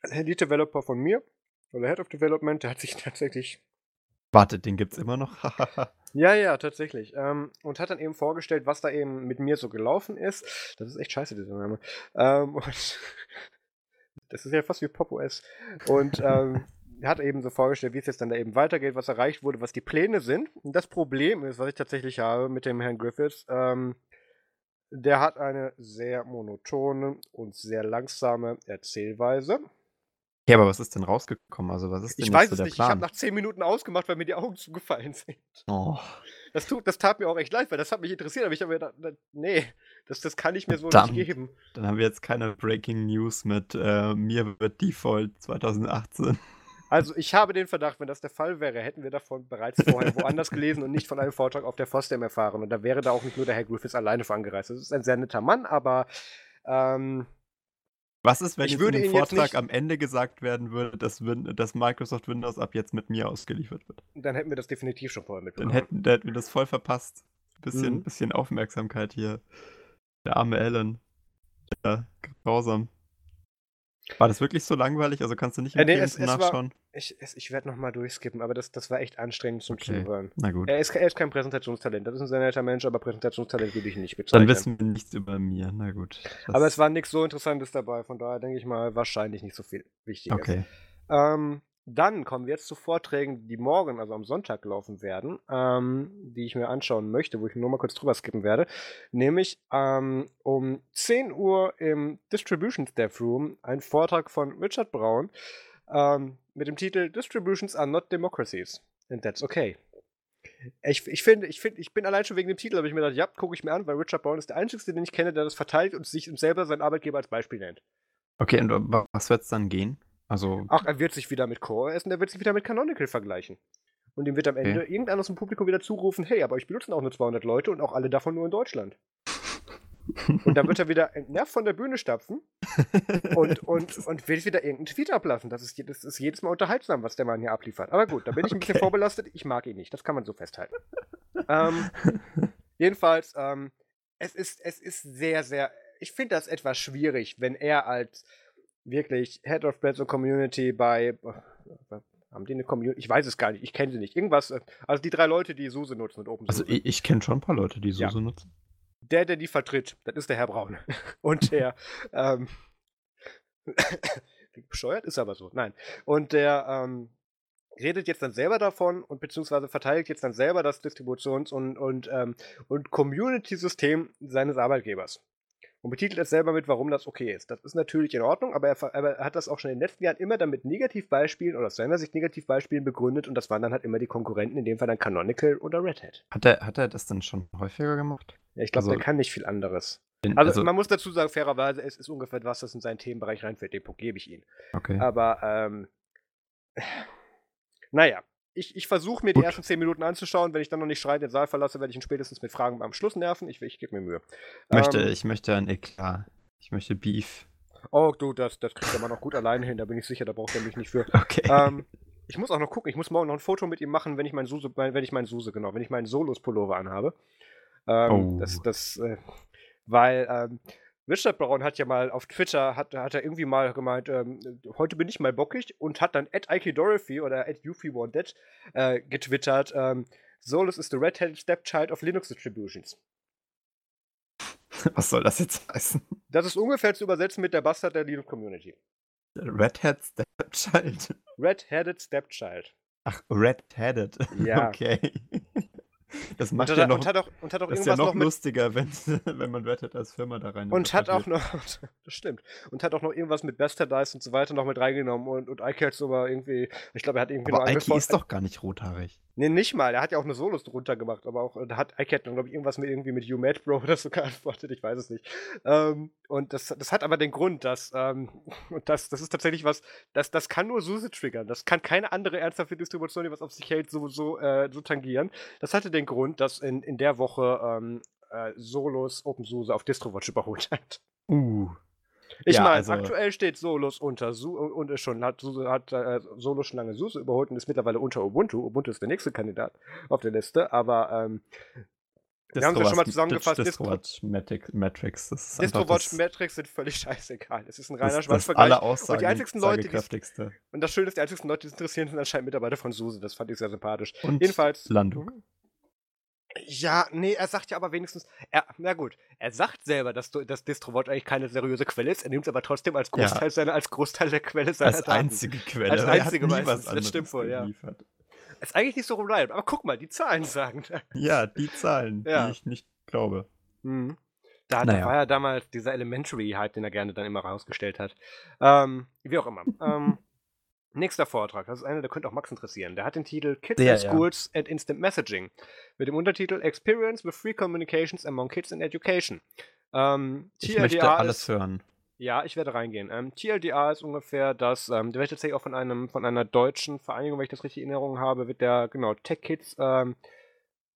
mhm. Lead Developer von mir, oder Head of Development, der hat sich tatsächlich Warte, den gibt's immer noch? ja, ja, tatsächlich. Ähm, und hat dann eben vorgestellt, was da eben mit mir so gelaufen ist. Das ist echt scheiße, dieser Name. Ähm, und Das ist ja fast wie Pop OS. Und ähm, hat eben so vorgestellt, wie es jetzt dann da eben weitergeht, was erreicht wurde, was die Pläne sind. Und das Problem ist, was ich tatsächlich habe mit dem Herrn Griffiths, ähm, der hat eine sehr monotone und sehr langsame Erzählweise. Ja, aber was ist denn rausgekommen? Also, was ist denn Ich weiß so es nicht. Plan? Ich habe nach zehn Minuten ausgemacht, weil mir die Augen zugefallen sind. Oh. Das, tut, das tat mir auch echt leid, weil das hat mich interessiert. Aber ich habe mir gedacht, nee, das, das kann ich mir so dann, nicht geben. Dann haben wir jetzt keine Breaking News mit äh, mir wird Default 2018. Also ich habe den Verdacht, wenn das der Fall wäre, hätten wir davon bereits vorher woanders gelesen und nicht von einem Vortrag auf der FOSDEM erfahren. Und da wäre da auch nicht nur der Herr Griffiths alleine für angereist. Das ist ein sehr netter Mann, aber ähm, was ist, wenn ich jetzt dem Vortrag am Ende gesagt werden würde, dass, Win dass, Microsoft Windows ab jetzt mit mir ausgeliefert wird? Dann hätten wir das definitiv schon vorher mitbekommen. Dann hätten, dann hätten wir das voll verpasst. Bisschen, mhm. bisschen Aufmerksamkeit hier. Der arme Alan. Ja, grausam. War das wirklich so langweilig? Also kannst du nicht äh, nee, es, es nachschauen? War, ich ich werde nochmal durchskippen, aber das, das war echt anstrengend zum okay. Zuhören. Na gut. Er ist, er ist kein Präsentationstalent. Das ist ein sehr netter Mensch, aber Präsentationstalent würde ich nicht bezeichnen. Dann wissen wir nichts über mir. Na gut. Das aber es war nichts so Interessantes dabei. Von daher denke ich mal, wahrscheinlich nicht so viel Wichtiges. Okay. Ähm, dann kommen wir jetzt zu Vorträgen, die morgen, also am Sonntag laufen werden, ähm, die ich mir anschauen möchte, wo ich nur mal kurz drüber skippen werde. Nämlich ähm, um 10 Uhr im Distribution Staff Room ein Vortrag von Richard Brown ähm, mit dem Titel Distributions are not democracies. And that's okay. Ich, ich finde, ich finde, ich bin allein schon wegen dem Titel, habe ich mir gedacht, ja, gucke ich mir an, weil Richard Brown ist der Einzige, den ich kenne, der das verteilt und sich selber seinen Arbeitgeber als Beispiel nennt. Okay, und was wird es dann gehen? Also. Ach, er wird sich wieder mit Core essen, er wird sich wieder mit Canonical vergleichen. Und ihm wird am Ende okay. irgendeiner aus dem Publikum wieder zurufen, hey, aber ich benutzen auch nur 200 Leute und auch alle davon nur in Deutschland. und dann wird er wieder entnervt von der Bühne stapfen und, und, und will wieder irgendeinen Tweet ablassen. Das ist, das ist jedes Mal unterhaltsam, was der Mann hier abliefert. Aber gut, da bin ich ein bisschen vorbelastet. Ich mag ihn nicht. Das kann man so festhalten. ähm, jedenfalls, ähm, es, ist, es ist sehr, sehr. Ich finde das etwas schwierig, wenn er als wirklich Head of und Community bei. Haben die eine Community? Ich weiß es gar nicht. Ich kenne sie nicht. Irgendwas. Äh, also die drei Leute, die SUSE nutzen und OpenSUSE. Also ich, ich kenne schon ein paar Leute, die SUSE ja. nutzen. Der, der die vertritt, das ist der Herr Braun. Und der. ähm, bescheuert ist aber so. Nein. Und der ähm, redet jetzt dann selber davon und beziehungsweise verteidigt jetzt dann selber das Distributions- und, und, ähm, und Community-System seines Arbeitgebers und betitelt es selber mit, warum das okay ist. Das ist natürlich in Ordnung, aber er, aber er, hat das auch schon in den letzten Jahren immer damit Negativbeispielen oder aus seiner Sicht Negativbeispielen begründet und das waren dann halt immer die Konkurrenten, in dem Fall dann Canonical oder Red Hat. Hat er, hat er das dann schon häufiger gemacht? Ja, ich glaube, also, der kann nicht viel anderes. In, also, also, man muss dazu sagen, fairerweise, es ist ungefähr was, das in seinen Themenbereich reinfällt, den Punkt gebe ich ihm. Okay. Aber, ähm, naja, ich, ich versuche mir Gut. die ersten 10 Minuten anzuschauen. Wenn ich dann noch nicht schreiend den Saal verlasse, werde ich ihn spätestens mit Fragen am Schluss nerven. Ich, ich gebe mir Mühe. Ich möchte, ähm, ich möchte ein Eklat. Ich möchte Beef. Oh, du, das, das kriegt der Mann auch gut alleine hin. Da bin ich sicher, da braucht er mich nicht für. Okay. Ähm, ich muss auch noch gucken. Ich muss morgen noch ein Foto mit ihm machen, wenn ich meinen Suse, wenn ich meinen Suse, genau, wenn ich meinen Solos-Pullover anhabe. Ähm, oh. Das, das, äh, weil, ähm, Richard Brown hat ja mal auf Twitter, hat, hat er irgendwie mal gemeint, ähm, heute bin ich mal bockig und hat dann at Ike Dorothy oder at Yuffie äh, getwittert, ähm, Solus is the red-headed stepchild of Linux Distributions. Was soll das jetzt heißen? Das ist ungefähr zu übersetzen mit der Bastard der Linux Community. Red-headed Stepchild? Red-headed Stepchild. Ach, red-headed. Ja. Okay. Das macht und ja noch, und hat auch, und hat auch das ist ja noch, noch lustiger, wenn, wenn man Red Hat als Firma da rein Und hat auch noch, das stimmt, und hat auch noch irgendwas mit Bastardize und so weiter noch mit reingenommen und, und Ike hat so mal irgendwie, ich glaube, er hat irgendwie aber Ike ist doch gar nicht rothaarig. Nee, nicht mal, er hat ja auch eine Solos drunter gemacht, aber auch, da hat dann, glaube ich, irgendwas mit irgendwie mit You Mad Bro oder so geantwortet, ich weiß es nicht. Ähm, und das, das hat aber den Grund, dass, ähm, das, das ist tatsächlich was, das, das kann nur SUSE triggern, das kann keine andere ernsthafte Distribution, die was auf sich hält, so, so, äh, so tangieren. Das hatte den Grund, dass in, in der Woche ähm, äh, Solos OpenSUSE auf DistroWatch überholt hat. Uh. Ich ja, meine, also aktuell steht Solos unter Su und ist schon hat, hat äh, Solos schon lange SUSE überholt und ist mittlerweile unter Ubuntu. Ubuntu ist der nächste Kandidat auf der Liste, aber ähm, wir haben es ja schon mal zusammengefasst. DistroWatch Metrics. DistroWatch Metrics sind völlig scheißegal. Es ist ein reiner Schwarzvergleich. Alle Aussagen und die einzigsten Leute, die und das Schöne ist, die einzigsten Leute, die es interessieren, sind anscheinend Mitarbeiter von SUSE. Das fand ich sehr sympathisch. Und Jedenfalls. Landung. Ja, nee, er sagt ja aber wenigstens, er, na gut, er sagt selber, dass, dass DistroWatch eigentlich keine seriöse Quelle ist, er nimmt es aber trotzdem als Großteil, ja. seiner, als Großteil der Quelle seiner Als Daten. einzige Quelle. Als einzige meistens, das stimmt wohl, ja. Ist eigentlich nicht so reliable, aber guck mal, die Zahlen sagen. Ja, die Zahlen, ja. die ich nicht glaube. Mhm. Da, naja. da, war ja damals dieser Elementary-Hype, den er gerne dann immer rausgestellt hat. Ähm, wie auch immer. ähm, Nächster Vortrag, das ist einer, der könnte auch Max interessieren. Der hat den Titel Kids in Schools ja. and Instant Messaging mit dem Untertitel Experience with Free Communications Among Kids in Education. Ähm, ich möchte alles ist, hören. Ja, ich werde reingehen. Ähm, TLDA ist ungefähr das, ähm, der wird tatsächlich auch von einem von einer deutschen Vereinigung, wenn ich das richtig in Erinnerung habe, wird der, genau, Tech Kids, ähm,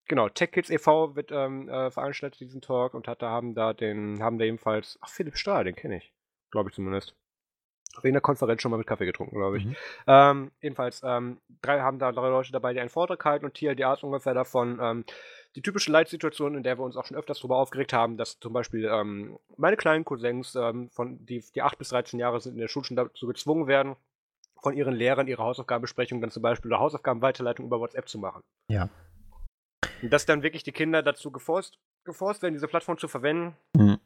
genau, Tech Kids e.V. wird ähm, äh, veranstaltet diesen Talk und hat da haben da den, haben da ebenfalls, ach, Philipp Stahl, den kenne ich. Glaube ich zumindest in der Konferenz schon mal mit Kaffee getrunken, glaube ich. Mhm. Ähm, jedenfalls, ähm, drei haben da drei Leute dabei, die einen Vortrag halten und TLDA ist ungefähr davon ähm, die typische Leitsituation, in der wir uns auch schon öfters darüber aufgeregt haben, dass zum Beispiel ähm, meine kleinen Cousins, ähm, von, die, die 8 bis 13 Jahre sind, in der Schule schon dazu gezwungen werden, von ihren Lehrern ihre Hausaufgabenbesprechung dann zum Beispiel oder Hausaufgabenweiterleitung über WhatsApp zu machen. Ja. Und dass dann wirklich die Kinder dazu geforst, geforst werden, diese Plattform zu verwenden. Mhm.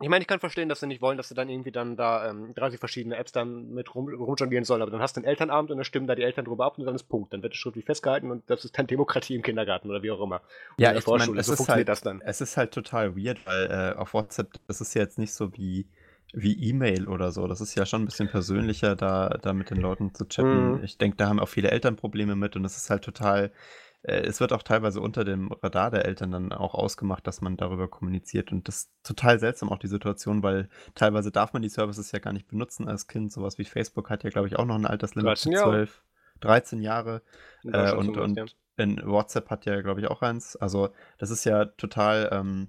Ich meine, ich kann verstehen, dass sie nicht wollen, dass sie dann irgendwie dann da ähm, 30 verschiedene Apps dann mit rum, rumjonglieren sollen, aber dann hast du einen Elternabend und dann stimmen da die Eltern drüber ab und dann ist Punkt. Dann wird es schriftlich festgehalten und das ist dann Demokratie im Kindergarten oder wie auch immer. Und ja, ich meine, so funktioniert halt, das dann. Es ist halt total weird, weil äh, auf WhatsApp, das ist ja jetzt nicht so wie wie E-Mail oder so. Das ist ja schon ein bisschen persönlicher, da, da mit den Leuten zu chatten. Mhm. Ich denke, da haben auch viele Eltern Probleme mit und es ist halt total es wird auch teilweise unter dem Radar der Eltern dann auch ausgemacht, dass man darüber kommuniziert. Und das ist total seltsam auch die Situation, weil teilweise darf man die Services ja gar nicht benutzen als Kind. Sowas wie Facebook hat ja, glaube ich, auch noch ein Alterslimit von 12, 13 Jahre. Äh, und und in WhatsApp hat ja, glaube ich, auch eins. Also das ist ja total ähm,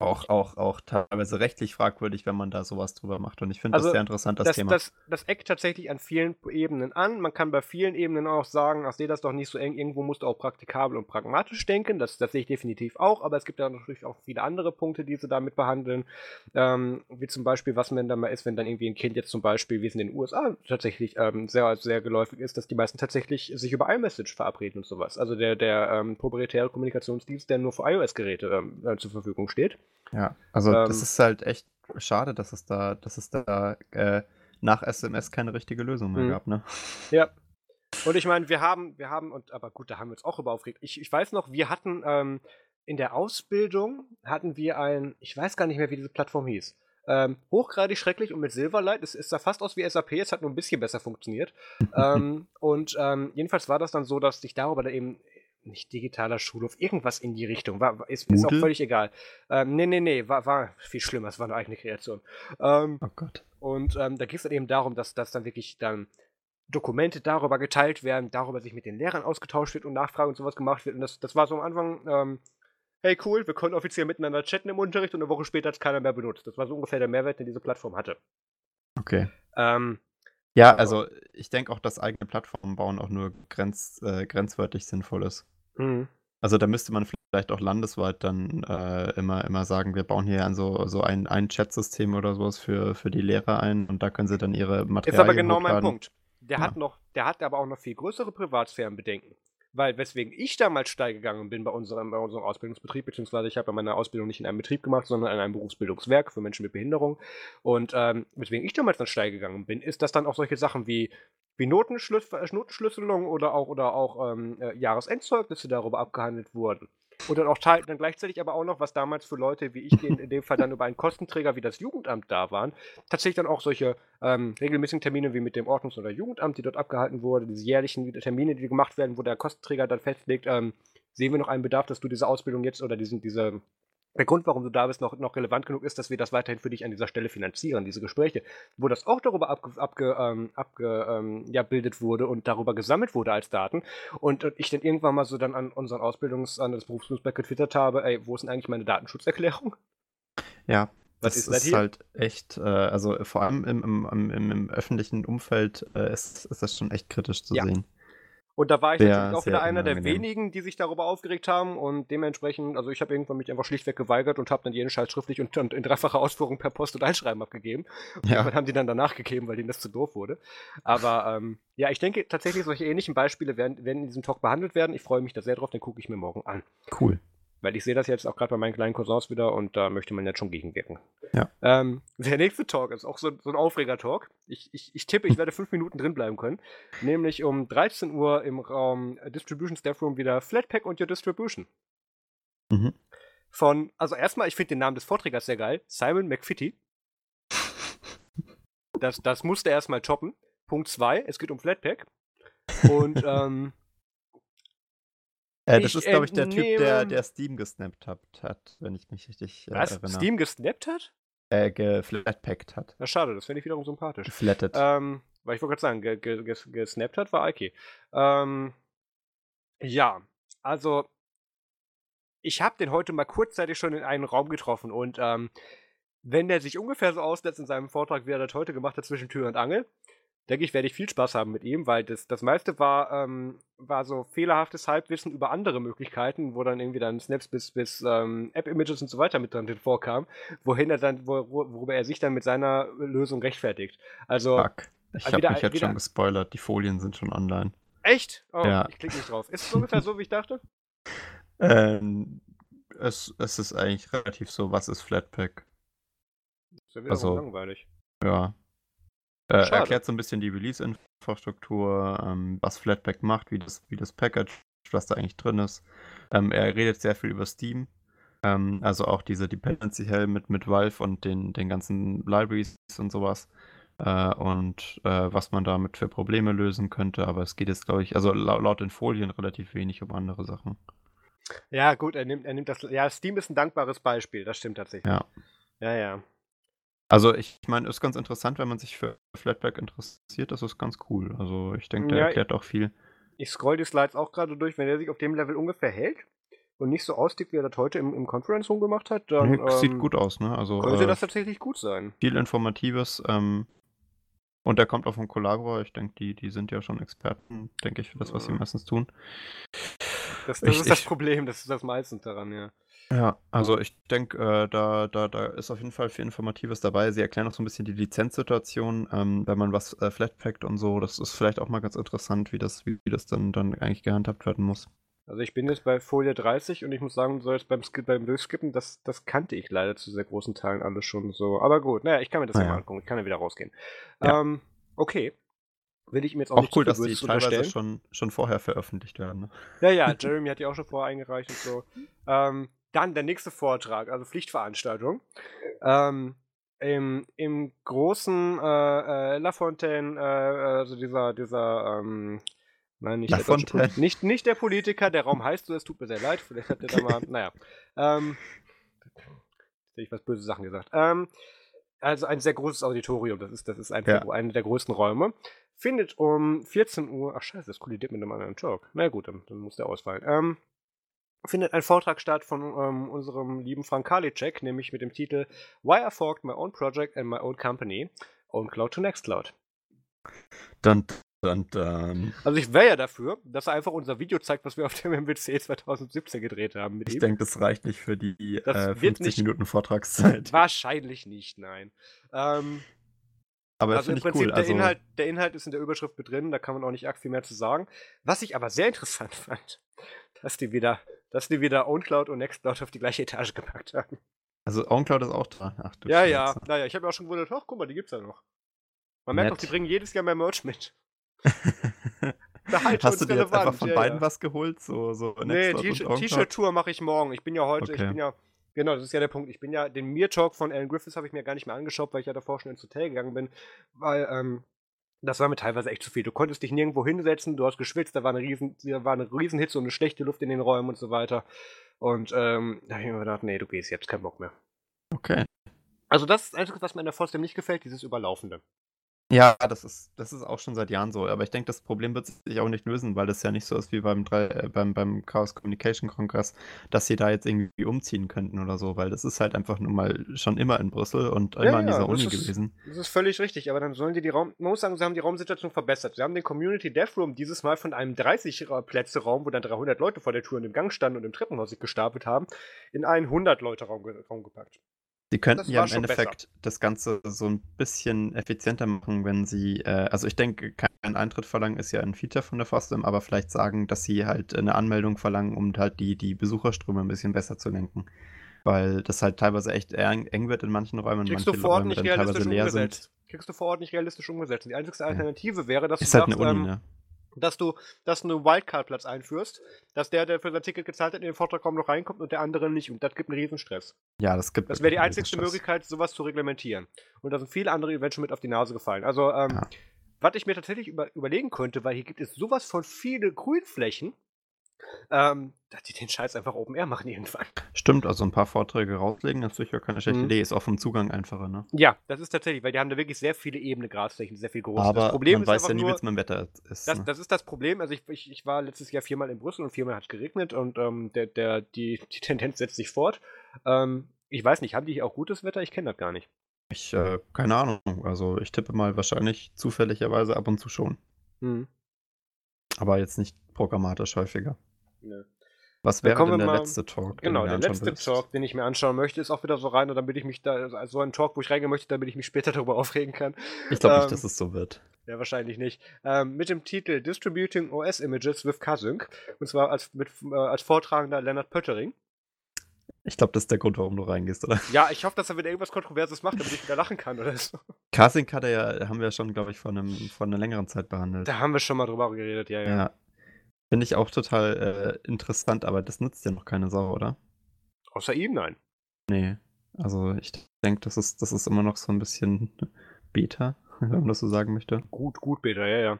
auch, auch, auch teilweise rechtlich fragwürdig, wenn man da sowas drüber macht. Und ich finde also das sehr interessant, das, das Thema. Das, das eckt tatsächlich an vielen Ebenen an. Man kann bei vielen Ebenen auch sagen, ach, sehe das doch nicht so eng. Irgendwo musst du auch praktikabel und pragmatisch denken. Das, das sehe ich definitiv auch. Aber es gibt ja natürlich auch viele andere Punkte, die sie damit behandeln. Ähm, wie zum Beispiel, was man dann mal ist, wenn dann irgendwie ein Kind jetzt zum Beispiel, wie es in den USA tatsächlich ähm, sehr, sehr geläufig ist, dass die meisten tatsächlich sich über iMessage verabreden und sowas. Also der, der ähm, proprietäre Kommunikationsdienst, der nur für iOS-Geräte ähm, äh, zur Verfügung steht. Ja, also ähm, das ist halt echt schade, dass es da, dass es da äh, nach SMS keine richtige Lösung mehr mh. gab, ne? Ja. Und ich meine, wir haben, wir haben, und aber gut, da haben wir uns auch über aufgeregt. Ich, ich weiß noch, wir hatten ähm, in der Ausbildung hatten wir ein, ich weiß gar nicht mehr, wie diese Plattform hieß. Ähm, hochgradig schrecklich und mit Silverlight. Es, es sah fast aus wie SAP, es hat nur ein bisschen besser funktioniert. ähm, und ähm, jedenfalls war das dann so, dass sich darüber da eben nicht digitaler Schulhof, irgendwas in die Richtung. War, ist, ist auch völlig egal. Ähm, nee, nee, nee, war, war viel schlimmer, es war eine eigene Kreation. Ähm, oh Gott. Und ähm, da geht es dann eben darum, dass, dass dann wirklich dann Dokumente darüber geteilt werden, darüber sich mit den Lehrern ausgetauscht wird und Nachfragen und sowas gemacht wird. Und das, das war so am Anfang, ähm, hey cool, wir können offiziell miteinander chatten im Unterricht und eine Woche später hat es keiner mehr benutzt. Das war so ungefähr der Mehrwert, den diese Plattform hatte. Okay. Ähm, ja, also ich denke auch, dass eigene Plattformen bauen auch nur grenz, äh, grenzwertig sinnvoll ist. Mhm. Also da müsste man vielleicht auch landesweit dann äh, immer, immer sagen, wir bauen hier an so, so ein, ein Chat-System oder sowas für, für die Lehrer ein und da können sie dann ihre Materialien Ist aber genau hochladen. mein Punkt. Der ja. hat noch, der hat aber auch noch viel größere Privatsphärenbedenken. Weil, weswegen ich damals steil gegangen bin bei unserem, bei unserem Ausbildungsbetrieb, beziehungsweise ich habe ja meine Ausbildung nicht in einem Betrieb gemacht, sondern in einem Berufsbildungswerk für Menschen mit Behinderung. Und ähm, weswegen ich damals dann steil gegangen bin, ist, dass dann auch solche Sachen wie, wie Notenschlüs Notenschlüsselung oder auch, oder auch ähm, äh, Jahresendzeugnisse darüber abgehandelt wurden. Und dann auch dann gleichzeitig aber auch noch, was damals für Leute wie ich, die in dem Fall dann über einen Kostenträger wie das Jugendamt da waren, tatsächlich dann auch solche ähm, regelmäßigen Termine wie mit dem Ordnungs- oder Jugendamt, die dort abgehalten wurden, diese jährlichen Termine, die gemacht werden, wo der Kostenträger dann festlegt, ähm, sehen wir noch einen Bedarf, dass du diese Ausbildung jetzt oder diesen, diese der Grund, warum du da bist, noch, noch relevant genug ist, dass wir das weiterhin für dich an dieser Stelle finanzieren, diese Gespräche, wo das auch darüber abgebildet abge, ähm, abge, ähm, ja, wurde und darüber gesammelt wurde als Daten. Und, und, ich dann irgendwann mal so dann an unseren Ausbildungs-, an das Berufsbildungsberg getwittert habe, ey, wo ist denn eigentlich meine Datenschutzerklärung? Ja, was das ist, das ist halt echt, äh, also vor allem im, im, im, im öffentlichen Umfeld äh, ist, ist, das schon echt kritisch zu ja. sehen. Und da war ich natürlich auch wieder einer der wenigen, die sich darüber aufgeregt haben und dementsprechend, also ich habe irgendwann mich einfach schlichtweg geweigert und habe dann jeden Scheiß schriftlich und, und, in dreifacher Ausführung per Post und Einschreiben abgegeben. Ja. Und haben die dann danach gegeben, weil denen das zu doof wurde. Aber ähm, ja, ich denke tatsächlich, solche ähnlichen Beispiele werden, werden in diesem Talk behandelt werden. Ich freue mich da sehr drauf, den gucke ich mir morgen an. Cool. Weil ich sehe das jetzt auch gerade bei meinen kleinen Cousins wieder und da möchte man jetzt schon gegenwirken. Ja. Ähm, der nächste Talk ist auch so, so ein Aufreger-Talk. Ich, ich, ich tippe, ich werde fünf Minuten drin bleiben können. Nämlich um 13 Uhr im Raum Distribution Staff Room wieder Flatpak und Your Distribution. Mhm. Von, also erstmal, ich finde den Namen des Vorträgers sehr geil. Simon McFitty. Das, das musste erstmal toppen. Punkt 2, es geht um Flatpak. Und ähm, äh, das ist, glaube ich, der Typ, der, der Steam gesnappt hat, wenn ich mich richtig äh, Was? erinnere. Steam gesnappt hat? Äh, geflatpackt hat. Na schade, das fände ich wiederum sympathisch. Geflattet. Ähm, weil ich wollte gerade sagen, ge ge ge gesnappt hat, war Ike. Ähm, ja, also ich habe den heute mal kurzzeitig schon in einen Raum getroffen und ähm, wenn der sich ungefähr so aussetzt in seinem Vortrag, wie er das heute gemacht hat zwischen Tür und Angel, denke ich, werde ich viel Spaß haben mit ihm, weil das, das meiste war, ähm, war so fehlerhaftes Halbwissen über andere Möglichkeiten, wo dann irgendwie dann Snaps bis, bis ähm, App-Images und so weiter mit drin vorkam, wohin er dann, wo, worüber er sich dann mit seiner Lösung rechtfertigt. Also. Fuck. Ich habe mich jetzt schon gespoilert, die Folien sind schon online. Echt? Oh, ja. ich klicke nicht drauf. Ist es ungefähr so, wie ich dachte? Ähm, es, es ist eigentlich relativ so, was ist Flatpak? ist ja wieder also, langweilig. Ja, äh, erklärt so ein bisschen die Release-Infrastruktur, ähm, was Flatpak macht, wie das, wie das Package, was da eigentlich drin ist. Ähm, er redet sehr viel über Steam, ähm, also auch diese Dependency Hell mit, mit Valve und den, den ganzen Libraries und sowas. Äh, und äh, was man damit für Probleme lösen könnte. Aber es geht jetzt, glaube ich, also laut, laut den Folien relativ wenig um andere Sachen. Ja, gut, er nimmt, er nimmt das. Ja, Steam ist ein dankbares Beispiel, das stimmt tatsächlich. Ja. Ja, ja. Also ich meine, ist ganz interessant, wenn man sich für Flatpak interessiert, das ist ganz cool. Also ich denke, der ja, erklärt auch viel. Ich scroll die Slides auch gerade durch, wenn er sich auf dem Level ungefähr hält und nicht so aussieht, wie er das heute im, im Conference Room gemacht hat, dann. Nee, sieht ähm, gut aus, ne? Also, könnte äh, das tatsächlich gut sein. Viel Informatives. Ähm, und der kommt auch vom Collaborator. Ich denke, die, die sind ja schon Experten, denke ich, für das, was sie meistens tun. Das, das ich, ist das ich, Problem, das ist das meistens daran, ja. Ja, also ich denke, äh, da, da, da ist auf jeden Fall viel Informatives dabei. Sie erklären auch so ein bisschen die Lizenzsituation, ähm, wenn man was äh, flatpackt und so. Das ist vielleicht auch mal ganz interessant, wie das, wie, wie das dann, dann eigentlich gehandhabt werden muss. Also ich bin jetzt bei Folie 30 und ich muss sagen, so jetzt beim, beim Durchskippen, das, das kannte ich leider zu sehr großen Teilen alles schon so. Aber gut, naja, ich kann mir das ah, ja mal angucken. Ich kann ja wieder rausgehen. Ja. Ähm, okay. Will ich mir jetzt auch, auch nicht cool, dass die teilweise schon, schon vorher veröffentlicht werden. Ne? Ja, ja, Jeremy hat die auch schon vorher eingereicht und so. Ähm, dann der nächste Vortrag, also Pflichtveranstaltung. Ähm, im, Im großen äh, äh, La Fontaine, äh, also dieser, dieser, ähm, nein, nicht der, Poli nicht, nicht der Politiker, der Raum heißt so, es tut mir sehr leid, vielleicht hat der da mal, naja. Ähm, hätte ich was böse Sachen gesagt. Ähm, also ein sehr großes Auditorium, das ist, das ist einfach ja. einer der größten Räume. Findet um 14 Uhr, ach scheiße, das kollidiert mit einem anderen Talk. Na gut, dann, dann muss der ausfallen. Ähm, findet ein Vortrag statt von ähm, unserem lieben Frank Karliczek, nämlich mit dem Titel Why I Forked My Own Project and My Own Company, Own Cloud to Nextcloud. Dann, dann, dann. Also ich wäre ja dafür, dass er einfach unser Video zeigt, was wir auf dem MWC 2017 gedreht haben. ich denke, das reicht nicht für die äh, 50 nicht, Minuten Vortragszeit. Wahrscheinlich nicht, nein. Ähm, aber also im Prinzip, cool. der, also Inhalt, der Inhalt ist in der Überschrift mit drin, da kann man auch nicht arg viel mehr zu sagen. Was ich aber sehr interessant fand, dass die wieder dass die wieder OwnCloud und Nextcloud auf die gleiche Etage gepackt haben. Also OwnCloud ist auch dran. Ach, du ja, ja, naja, ich habe ja auch schon gewundert, ach guck mal, die gibt's ja noch. Man Nett. merkt doch, die bringen jedes Jahr mehr Merch mit. Hast du dir jetzt einfach von ja, beiden ja. was geholt? So, so nee, T-Shirt-Tour mache ich morgen. Ich bin ja heute, okay. ich bin ja, genau, das ist ja der Punkt. Ich bin ja, den Mir-Talk von Alan Griffiths habe ich mir gar nicht mehr angeschaut, weil ich ja davor schon ins Hotel gegangen bin, weil, ähm, das war mir teilweise echt zu viel. Du konntest dich nirgendwo hinsetzen, du hast geschwitzt, da war eine riesen, da war eine Riesenhitze und eine schlechte Luft in den Räumen und so weiter. Und ähm, da habe ich mir gedacht, nee, du gehst jetzt, kein Bock mehr. Okay. Also das ist das Einzige, was mir in der Fostem nicht gefällt, dieses Überlaufende. Ja, das ist, das ist auch schon seit Jahren so. Aber ich denke, das Problem wird sich auch nicht lösen, weil das ja nicht so ist wie beim, äh, beim, beim Chaos Communication Kongress, dass sie da jetzt irgendwie umziehen könnten oder so, weil das ist halt einfach nur mal schon immer in Brüssel und ja, immer in dieser Uni ist, gewesen. Das ist völlig richtig, aber dann sollen die die Raum, man muss sagen, sie haben die Raumsituation verbessert. Sie haben den Community Death Room dieses Mal von einem 30-Plätze-Raum, wo dann 300 Leute vor der Tür und im Gang standen und im Treppenhaus sich gestapelt haben, in einen 100-Leute-Raum Raum gepackt. Sie könnten ja im Endeffekt besser. das Ganze so ein bisschen effizienter machen, wenn sie, äh, also ich denke, kein Eintritt verlangen ist ja ein Feature von der FOSDEM, aber vielleicht sagen, dass sie halt eine Anmeldung verlangen, um halt die, die Besucherströme ein bisschen besser zu lenken. Weil das halt teilweise echt eng wird in manchen Räumen, Kriegst manche du vor Ort Räume nicht dann teilweise leer umgesetzt. sind. Kriegst du vor Ort nicht realistisch umgesetzt. Die einzige Alternative ja. wäre, dass ist du halt sagst, eine Uni, ähm, ne? Dass du, dass du einen Wildcard-Platz einführst, dass der, der für sein Ticket gezahlt hat, in den Vortrag kaum noch reinkommt und der andere nicht. Und das gibt einen Riesenstress. Ja, das gibt Das wäre die einzigste Möglichkeit, sowas zu reglementieren. Und da sind viele andere Events schon mit auf die Nase gefallen. Also, ähm, ja. was ich mir tatsächlich über, überlegen könnte, weil hier gibt es sowas von viele Grünflächen, ähm, dass die den Scheiß einfach Open Air machen irgendwann. Stimmt, also ein paar Vorträge rauslegen, das ist sicher keine schlechte mhm. Idee. Ist auch vom Zugang einfacher, ne? Ja, das ist tatsächlich, weil die haben da wirklich sehr viele ebene Grasflächen, sehr viel groß. Aber das Problem man weiß ja nie, wie es mit dem Wetter ist. Das, ne? das, ist das Problem. Also ich, ich, ich, war letztes Jahr viermal in Brüssel und viermal hat es geregnet und ähm, der, der, die, die Tendenz setzt sich fort. Ähm, ich weiß nicht, haben die hier auch gutes Wetter? Ich kenne das gar nicht. Ich, äh, keine Ahnung. Also ich tippe mal wahrscheinlich zufälligerweise ab und zu schon. Mhm. Aber jetzt nicht programmatisch häufiger. Ne. Was wäre denn der mal, letzte Talk? Genau, der letzte? Talk, den ich mir anschauen möchte, ist auch wieder so rein, und damit ich mich da, also so ein Talk, wo ich reingehen möchte, damit ich mich später darüber aufregen kann. Ich glaube ähm, nicht, dass es so wird. Ja, wahrscheinlich nicht. Ähm, mit dem Titel Distributing OS Images with Kasync. Und zwar als, mit, äh, als Vortragender Leonard Pöttering. Ich glaube, das ist der Grund, warum du reingehst, oder? Ja, ich hoffe, dass er wieder irgendwas Kontroverses macht, damit ich wieder lachen kann oder so. Casting hat er ja, haben wir ja schon, glaube ich, vor, einem, vor einer längeren Zeit behandelt. Da haben wir schon mal drüber geredet, ja, ja. ja. Finde ich auch total äh, interessant, aber das nutzt ja noch keine Sau, oder? Außer ihm, nein. Nee. Also ich denke, das ist, das ist immer noch so ein bisschen Beta, wenn man das so sagen möchte. Gut, gut Beta, ja, ja.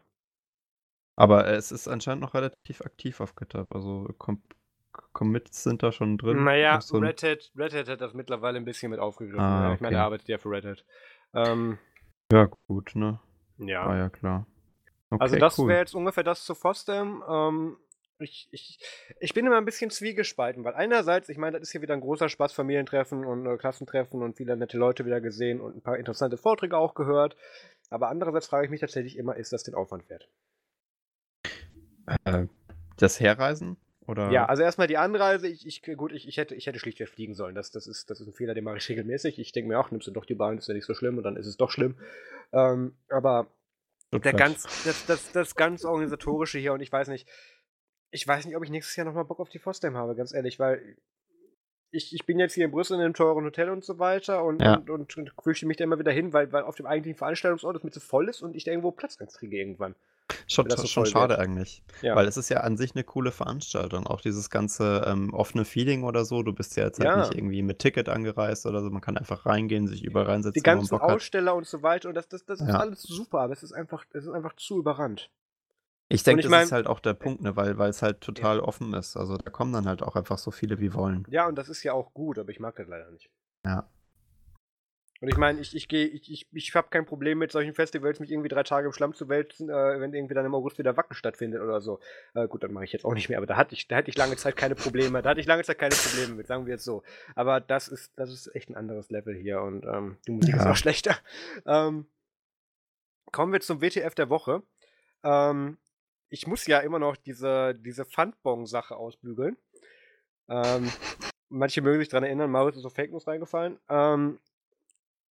Aber äh, es ist anscheinend noch relativ aktiv auf GitHub. Also Com Commits sind da schon drin. Naja, so Red, Hat, Red Hat hat das mittlerweile ein bisschen mit aufgegriffen. Ah, okay. Ich meine, er arbeitet ja für Red Hat. Ähm, ja, gut, ne? Ja. War ja klar. Also okay, also das cool. wäre jetzt ungefähr das zu Fosdem. Ähm, ich, ich, ich bin immer ein bisschen zwiegespalten, weil einerseits, ich meine, das ist hier wieder ein großer Spaß, Familientreffen und äh, Klassentreffen und viele nette Leute wieder gesehen und ein paar interessante Vorträge auch gehört. Aber andererseits frage ich mich tatsächlich immer, ist das den Aufwand wert? Äh, das Herreisen? Oder? Ja, also erstmal die Anreise. Ich, ich, gut, ich, ich, hätte, ich hätte schlichtweg fliegen sollen. Das, das, ist, das ist ein Fehler, den mache ich regelmäßig. Ich denke mir auch, nimmst du doch die Bahn, ist ja nicht so schlimm und dann ist es doch schlimm. Ähm, aber der ganz, das, das, das ganz organisatorische hier und ich weiß nicht, ich weiß nicht, ob ich nächstes Jahr nochmal Bock auf die Fosdem habe, ganz ehrlich, weil ich, ich bin jetzt hier in Brüssel in einem teuren Hotel und so weiter und, ja. und, und, und flüchte mich da immer wieder hin, weil, weil auf dem eigentlichen Veranstaltungsort es mit so voll ist und ich da irgendwo Platz kriege irgendwann. Schon, so schon schade wird. eigentlich. Ja. Weil es ist ja an sich eine coole Veranstaltung. Auch dieses ganze ähm, offene Feeling oder so. Du bist ja jetzt halt ja. nicht irgendwie mit Ticket angereist oder so. Man kann einfach reingehen, sich überall reinsetzen. Die ganzen Aussteller und so weiter. Und das, das, das ist alles super, aber es ist einfach, es ist einfach zu überrannt. Ich denke, das mein, ist halt auch der Punkt, ne, weil, weil es halt total ja. offen ist. Also da kommen dann halt auch einfach so viele wie wollen. Ja, und das ist ja auch gut, aber ich mag das leider nicht. Ja. Und ich meine, ich, ich gehe, ich, ich, ich habe kein Problem mit solchen Festivals, mich irgendwie drei Tage im Schlamm zu wälzen, äh, wenn irgendwie dann im August wieder Wacken stattfindet oder so. Äh, gut, dann mache ich jetzt auch nicht mehr, aber da hatte ich, da hatte ich lange Zeit keine Probleme. Da hatte ich lange Zeit keine Probleme mit, sagen wir jetzt so. Aber das ist, das ist echt ein anderes Level hier und ähm, die Musik ja. ist auch schlechter. Ähm, kommen wir zum WTF der Woche. Ähm, ich muss ja immer noch diese, diese Pfandbon-Sache ausbügeln. Ähm, manche mögen sich daran erinnern, Maurice ist auf Fake News reingefallen. Ähm,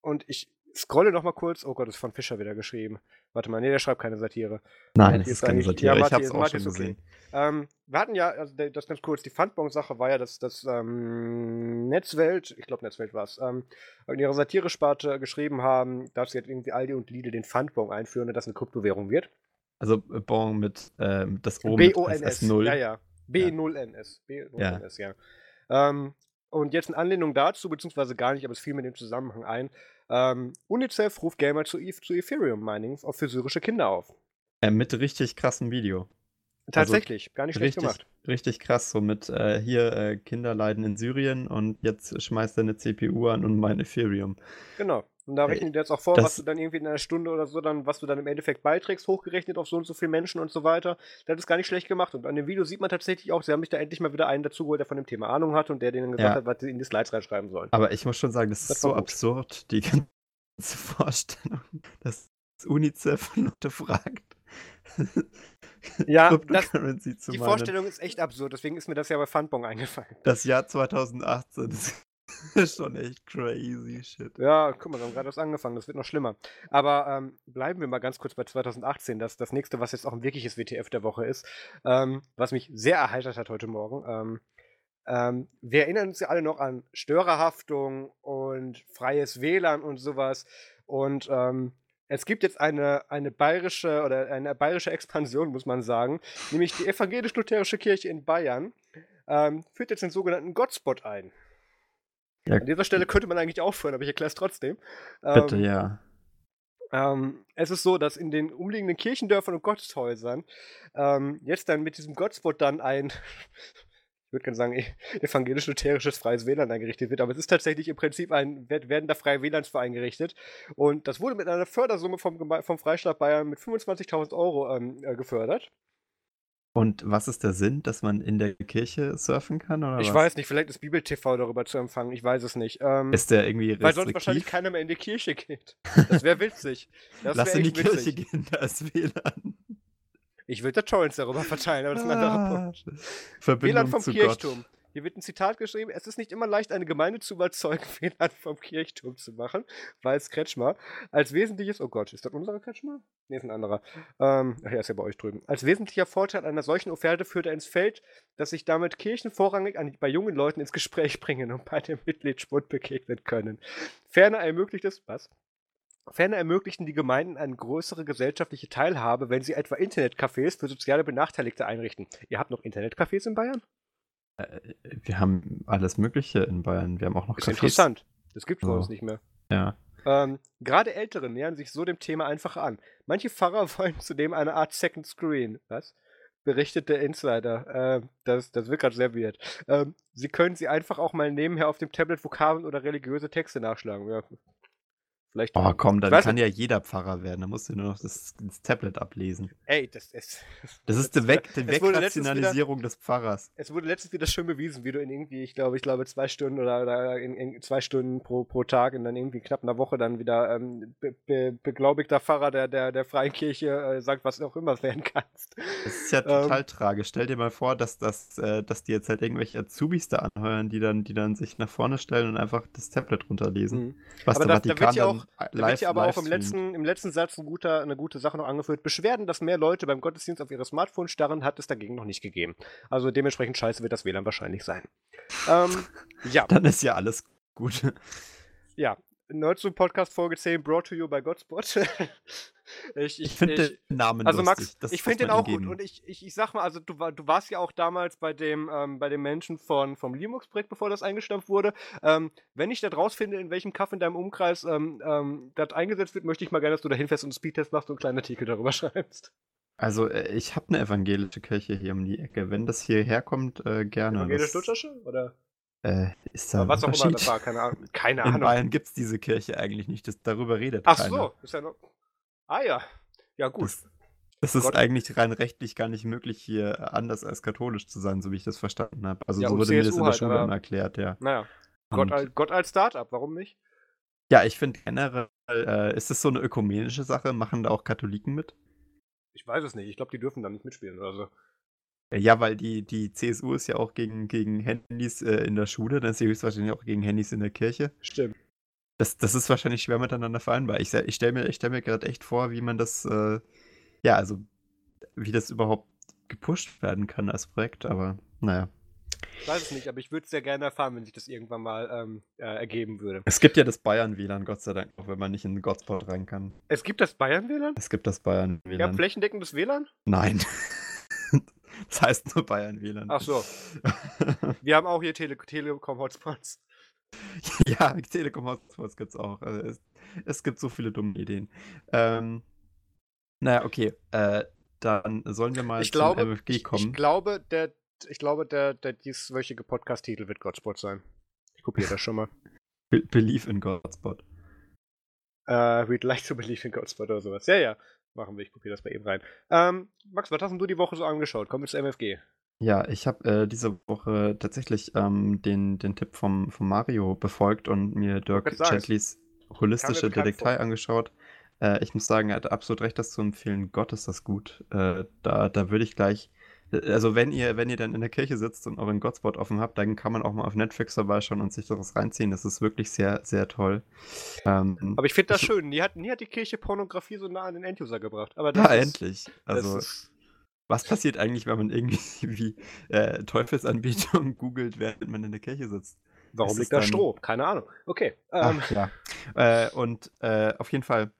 und ich scrolle noch mal kurz. Oh Gott, ist von Fischer wieder geschrieben. Warte mal, nee, der schreibt keine Satire. Nein, das ist keine Satire. Ja, ich hab's auch schon gesehen. Okay. Ähm, wir hatten ja, also das ganz kurz, die Pfandbon-Sache war ja, dass das ähm, Netzwelt, ich glaube Netzwelt war es, ähm, in ihrer Satire-Sparte geschrieben haben, dass jetzt irgendwie Aldi und Lidl den Pfandbon einführen und das eine Kryptowährung wird. Also Bon mit ähm, das O B-O-N-S, ja, ja. B0NS. B0NS, ja. ja. Ähm, und jetzt in Anlehnung dazu, beziehungsweise gar nicht, aber es fiel mir in dem Zusammenhang ein, ähm, UNICEF ruft Gamer zu, e zu Ethereum-Mining für syrische Kinder auf. Äh, mit richtig krassem Video. Tatsächlich, also, gar nicht schlecht richtig, gemacht. Richtig krass, so mit äh, hier äh, Kinder leiden in Syrien und jetzt schmeißt er eine CPU an und mein Ethereum. Genau. Und da rechnen die jetzt auch vor, das was du dann irgendwie in einer Stunde oder so dann, was du dann im Endeffekt beiträgst, hochgerechnet auf so und so viele Menschen und so weiter. Das ist gar nicht schlecht gemacht. Und an dem Video sieht man tatsächlich auch, sie haben sich da endlich mal wieder einen dazugeholt, der von dem Thema Ahnung hat und der denen gesagt ja. hat, was sie in die Slides reinschreiben sollen. Aber ich muss schon sagen, das, das ist so gut. absurd, die ganze Vorstellung, dass UNICEF Leute fragt. Ja, das, die Vorstellung ist echt absurd, deswegen ist mir das ja bei Fundbong eingefallen. Das Jahr 2018. ist schon echt crazy shit. Ja, guck mal, wir haben gerade was angefangen, das wird noch schlimmer. Aber ähm, bleiben wir mal ganz kurz bei 2018, das, das nächste, was jetzt auch ein wirkliches WTF der Woche ist, ähm, was mich sehr erheitert hat heute Morgen. Ähm, ähm, wir erinnern uns ja alle noch an Störerhaftung und freies WLAN und sowas. Und ähm, es gibt jetzt eine, eine bayerische oder eine bayerische Expansion, muss man sagen, nämlich die evangelisch-lutherische Kirche in Bayern ähm, führt jetzt den sogenannten Godspot ein. Ja. An dieser Stelle könnte man eigentlich aufhören, aber ich erkläre es trotzdem. Bitte, ähm, ja. Ähm, es ist so, dass in den umliegenden Kirchendörfern und Gotteshäusern ähm, jetzt dann mit diesem Godspot dann ein ich würde gerne sagen, e-, evangelisch-lutherisches freies WLAN eingerichtet wird, aber es ist tatsächlich im Prinzip ein, werden da freie WLANs für eingerichtet. Und das wurde mit einer Fördersumme vom, vom Freistaat Bayern mit 25.000 Euro ähm, äh, gefördert. Und was ist der Sinn, dass man in der Kirche surfen kann? Oder ich was? weiß nicht, vielleicht ist Bibel-TV darüber zu empfangen, ich weiß es nicht. Ähm, ist der irgendwie restriktiv? Weil sonst wahrscheinlich keiner mehr in die Kirche geht. Das wäre witzig. Das Lass in die witzig. Kirche gehen, da ist WLAN. Ich würde da Torrents darüber verteilen, aber das ist ein anderer ah, Punkt. Verbindung WLAN vom Kirchturm. Gott. Hier wird ein Zitat geschrieben: Es ist nicht immer leicht, eine Gemeinde zu überzeugen, WLAN vom Kirchturm zu machen, weil es Kretschmer als wesentliches. Oh Gott, ist das unser Kretschmer? Nee, ist ein anderer. Ähm, ach ja, ist ja bei euch drüben. Als wesentlicher Vorteil einer solchen Offerte führt er ins Feld, dass sich damit Kirchen vorrangig an, bei jungen Leuten ins Gespräch bringen und bei dem Mitgliedsspund begegnen können. Ferner ermöglicht es, was? Ferner ermöglichen die Gemeinden eine größere gesellschaftliche Teilhabe, wenn sie etwa Internetcafés für soziale Benachteiligte einrichten. Ihr habt noch Internetcafés in Bayern? Äh, wir haben alles Mögliche in Bayern. Wir haben auch noch ist Cafés. interessant. Das gibt es bei uns nicht mehr. Ja. Ähm, gerade Ältere nähern sich so dem Thema einfach an. Manche Pfarrer wollen zudem eine Art Second Screen. Was? Berichtet der Insider. Äh, das, das wird gerade sehr weird. Ähm, sie können sie einfach auch mal nebenher auf dem Tablet Vokabeln oder religiöse Texte nachschlagen. Ja, Vielleicht oh komm, dann kann ja jeder Pfarrer werden. Da musst du nur noch das, das Tablet ablesen. Ey, das ist. Das ist die, Weg, die Wegrationalisierung wieder, des Pfarrers. Es wurde letztens wieder schön bewiesen, wie du in irgendwie, ich glaube, ich glaube, zwei Stunden oder, oder in, in, zwei Stunden pro, pro Tag und dann irgendwie knapp einer Woche dann wieder ähm, be, be, beglaubigter Pfarrer der, der, der Freien Kirche äh, sagt, was du auch immer werden kannst. Das ist ja total ähm, tragisch. Stell dir mal vor, dass, das, äh, dass die jetzt halt irgendwelche Azubis da anheuern, die dann, die dann sich nach vorne stellen und einfach das Tablet runterlesen. Mhm. Was Aber der das, Vatikan da wird ja auch, da wird ja aber auch im letzten, im letzten Satz ein guter, eine gute Sache noch angeführt. Beschwerden, dass mehr Leute beim Gottesdienst auf ihre Smartphone starren, hat es dagegen noch nicht gegeben. Also dementsprechend scheiße wird das WLAN wahrscheinlich sein. ähm, ja. Dann ist ja alles gut. Ja, Nerdzoom Podcast Folge 10 brought to you by Godspot. ich, ich, ich finde den Namen Also Max, das ich finde den auch gut und ich, ich, ich sag mal, also du, du warst ja auch damals bei dem, ähm, bei dem Menschen von, vom Linux-Projekt, bevor das eingestampft wurde. Ähm, wenn ich da rausfinde, in welchem Kaff in deinem Umkreis ähm, ähm, das eingesetzt wird, möchte ich mal gerne, dass du da hinfährst und einen Speedtest machst und einen kleinen Artikel darüber schreibst. Also äh, ich habe eine evangelische Kirche hier um die Ecke. Wenn das hierher kommt, äh, gerne. Evangelisch-Lutherische? Oder? Äh, ist da was auch immer das war, keine Ahnung. Keine In Bayern gibt es diese Kirche eigentlich nicht, das, darüber redet Ach keiner. so, ist ja noch... Ah ja, ja gut. Das, das ist Gott. eigentlich rein rechtlich gar nicht möglich, hier anders als katholisch zu sein, so wie ich das verstanden habe. Also ja, so wurde CSU mir das in der halt, Schule immer erklärt, ja. Naja, Gott, als, Gott als Start-up, warum nicht? Ja, ich finde generell, äh, ist das so eine ökumenische Sache? Machen da auch Katholiken mit? Ich weiß es nicht. Ich glaube, die dürfen da nicht mitspielen oder so. Ja, weil die, die CSU ist ja auch gegen, gegen Handys äh, in der Schule, dann ist sie höchstwahrscheinlich auch gegen Handys in der Kirche. Stimmt. Das, das ist wahrscheinlich schwer miteinander vereinbar. Ich, ich stelle mir, stell mir gerade echt vor, wie man das, äh, ja, also, wie das überhaupt gepusht werden kann als Projekt, aber naja. Ich weiß es nicht, aber ich würde es sehr gerne erfahren, wenn sich das irgendwann mal ähm, äh, ergeben würde. Es gibt ja das Bayern-WLAN, Gott sei Dank, auch wenn man nicht in den Godspot rein kann. Es gibt das Bayern-WLAN? Es gibt das Bayern-WLAN. Habt flächendeckendes WLAN? Nein. Das heißt nur Bayern WLAN. Ach so. Wir haben auch hier Tele Telekom Hotspots. ja, Telekom Hotspots gibt es auch. Also es, es, gibt so viele dumme Ideen. Ähm, naja, okay. Äh, dann sollen wir mal ich zum glaube, MFG kommen. Ich, ich, glaube, der, ich glaube, der, der dieswöchige Podcast-Titel wird Godspot sein. Ich kopiere das schon mal. Be Believe in Godspot. Uh, we'd like to believe in Godspot oder sowas. Ja, ja. Machen wir, ich kopiere das bei eben rein. Ähm, Max, was hast du die Woche so angeschaut? Kommen wir zu MFG. Ja, ich habe äh, diese Woche tatsächlich ähm, den, den Tipp vom, vom Mario befolgt und mir Dirk Chatleys holistische Detektei angeschaut. Äh, ich muss sagen, er hat absolut recht, das zu empfehlen. Gott ist das gut. Äh, da, da würde ich gleich also wenn ihr, wenn ihr dann in der Kirche sitzt und euren Godspot offen habt, dann kann man auch mal auf Netflix vorbeischauen und sich das reinziehen. Das ist wirklich sehr, sehr toll. Ähm, aber ich finde das schön. Nie hat, nie hat die Kirche Pornografie so nah an den Enduser gebracht. Aber ja, ist, endlich. Also, was passiert eigentlich, wenn man irgendwie äh, Teufelsanbetung googelt, während man in der Kirche sitzt? Warum liegt da Stroh? Keine Ahnung. Okay. Ähm. Ach, ja. Äh, und äh, auf jeden Fall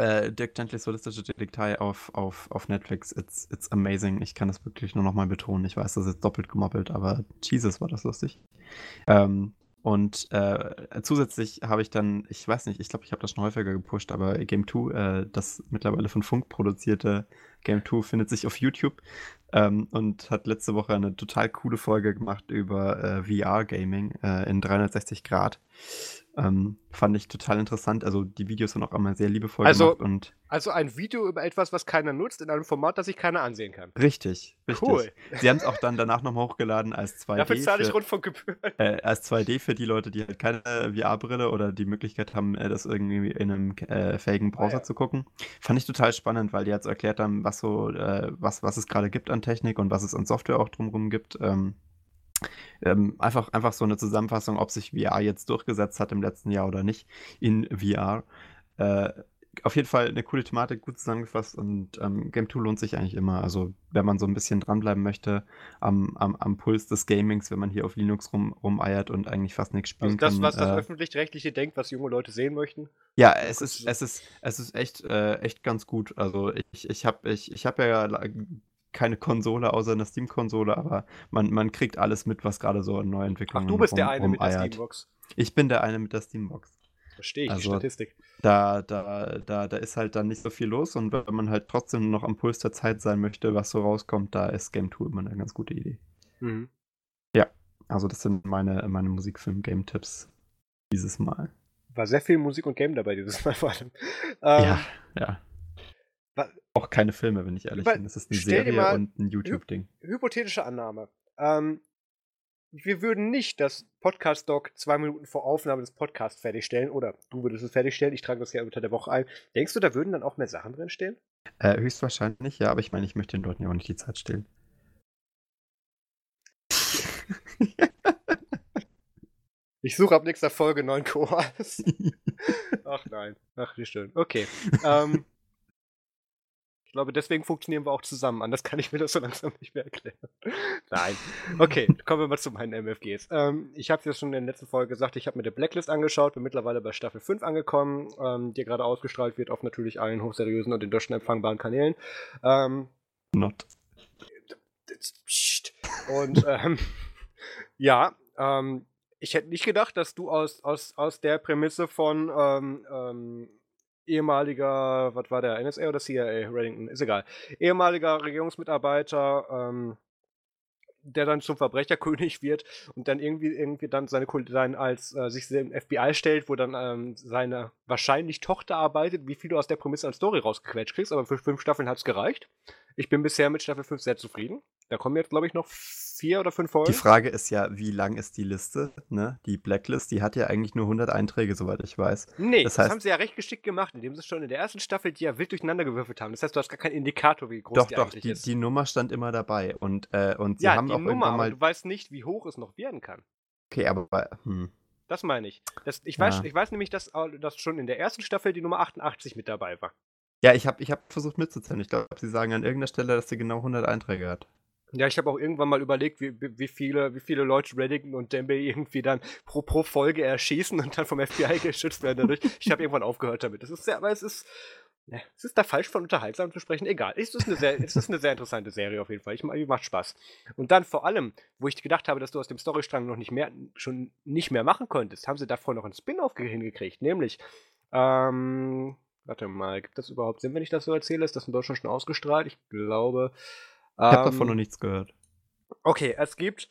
äh, Dirk Gentlys solistische Detektei auf, auf, auf Netflix. It's, it's amazing. Ich kann das wirklich nur nochmal betonen. Ich weiß, das ist doppelt gemoppelt, aber Jesus war das lustig. Ähm, und äh, zusätzlich habe ich dann, ich weiß nicht, ich glaube, ich habe das schon häufiger gepusht, aber Game 2, äh, das mittlerweile von Funk produzierte Game 2, findet sich auf YouTube ähm, und hat letzte Woche eine total coole Folge gemacht über äh, VR-Gaming äh, in 360 Grad. Ähm, fand ich total interessant. Also die Videos sind auch immer sehr liebevoll also, gemacht. Und also ein Video über etwas, was keiner nutzt, in einem Format, das sich keiner ansehen kann. Richtig, richtig. Cool. Sie haben es auch dann danach nochmal hochgeladen als 2D. Dafür zahle ich Rundfunkgebühren. Äh, als 2D für die Leute, die halt keine VR-Brille oder die Möglichkeit haben, äh, das irgendwie in einem äh, fähigen Browser ah, ja. zu gucken. Fand ich total spannend, weil die jetzt erklärt haben, was so, äh, was, was es gerade gibt an Technik und was es an Software auch drumherum gibt. Ähm, ähm, einfach, einfach so eine Zusammenfassung, ob sich VR jetzt durchgesetzt hat im letzten Jahr oder nicht in VR. Äh, auf jeden Fall eine coole Thematik, gut zusammengefasst und ähm, Game 2 lohnt sich eigentlich immer. Also, wenn man so ein bisschen dranbleiben möchte am, am, am Puls des Gamings, wenn man hier auf Linux rum, rumeiert und eigentlich fast nichts spielen also das, kann. was das äh, Öffentlich-Rechtliche denkt, was junge Leute sehen möchten? Ja, es ist, es ist, es ist echt, äh, echt ganz gut. Also, ich, ich habe ich, ich hab ja keine Konsole außer einer Steam-Konsole, aber man, man kriegt alles mit, was gerade so in Neuentwicklungen Ach, du bist um, der eine mit der Steambox. Ich bin der eine mit der Steambox. Verstehe ich, also, die Statistik. Da, da, da, da ist halt dann nicht so viel los und wenn man halt trotzdem noch am Puls der Zeit sein möchte, was so rauskommt, da ist Game 2 immer eine ganz gute Idee. Mhm. Ja, also das sind meine, meine Musikfilm-Game-Tipps dieses Mal. War sehr viel Musik und Game dabei dieses Mal vor allem. Ähm, ja, ja. Auch keine Filme, wenn ich ehrlich bin. Das ist eine Serie und ein YouTube-Ding. Hypothetische Annahme. Ähm, wir würden nicht das Podcast-Doc zwei Minuten vor Aufnahme des Podcasts fertigstellen. Oder du würdest es fertigstellen. Ich trage das ja unter der Woche ein. Denkst du, da würden dann auch mehr Sachen drin stehen? Äh, höchstwahrscheinlich, ja. Aber ich meine, ich möchte den Leuten ja auch nicht die Zeit stehlen. Ich suche ab nächster Folge neuen Koas. Ach nein. Ach, wie schön. Okay. Ähm, glaube, deswegen funktionieren wir auch zusammen. Anders kann ich mir das so langsam nicht mehr erklären. Nein. Okay, kommen wir mal zu meinen MFGs. Ähm, ich habe es ja schon in der letzten Folge gesagt, ich habe mir die Blacklist angeschaut, bin mittlerweile bei Staffel 5 angekommen, ähm, die gerade ausgestrahlt wird auf natürlich allen hochseriösen und in Deutschland empfangbaren Kanälen. Ähm, Not. Und ähm, ja, ähm, ich hätte nicht gedacht, dass du aus, aus, aus der Prämisse von ähm, ähm, ehemaliger, was war der, NSA oder CIA, Reddington, ist egal, ehemaliger Regierungsmitarbeiter, ähm, der dann zum Verbrecherkönig wird und dann irgendwie irgendwie dann seine dann als äh, sich im FBI stellt, wo dann ähm, seine wahrscheinlich Tochter arbeitet, wie viel du aus der Prämisse als Story rausgequetscht kriegst, aber für fünf Staffeln hat es gereicht. Ich bin bisher mit Staffel 5 sehr zufrieden. Da kommen jetzt, glaube ich, noch vier oder fünf Folgen. Die Frage ist ja, wie lang ist die Liste? Ne? Die Blacklist, die hat ja eigentlich nur 100 Einträge, soweit ich weiß. Nee, das, das haben sie ja recht geschickt gemacht, indem sie schon in der ersten Staffel die ja wild durcheinander gewürfelt haben. Das heißt, du hast gar keinen Indikator, wie groß doch, die doch, eigentlich die, ist. Doch, die Nummer stand immer dabei. Und, äh, und sie ja, haben die auch Nummer, mal... aber du weißt nicht, wie hoch es noch werden kann. Okay, aber... Hm. Das meine ich. Das, ich, weiß, ja. ich weiß nämlich, dass, dass schon in der ersten Staffel die Nummer 88 mit dabei war. Ja, ich habe ich hab versucht mitzuzählen. Ich glaube, sie sagen an irgendeiner Stelle, dass sie genau 100 Einträge hat. Ja, ich habe auch irgendwann mal überlegt, wie, wie, viele, wie viele Leute Reddington und Dembe irgendwie dann pro, pro Folge erschießen und dann vom FBI geschützt werden dadurch. Ich habe irgendwann aufgehört damit. Das ist sehr, aber es ist, ja, es ist da falsch von unterhaltsam zu sprechen. Egal. Es ist eine sehr, es ist eine sehr interessante Serie auf jeden Fall. Ich, die macht Spaß. Und dann vor allem, wo ich gedacht habe, dass du aus dem Storystrang noch nicht mehr, schon nicht mehr machen konntest, haben sie davor noch ein Spin-off hingekriegt. Nämlich, ähm, warte mal, gibt das überhaupt Sinn, wenn ich das so erzähle? Ist das in Deutschland schon ausgestrahlt? Ich glaube, ich habe davon ähm, noch nichts gehört. Okay, es gibt.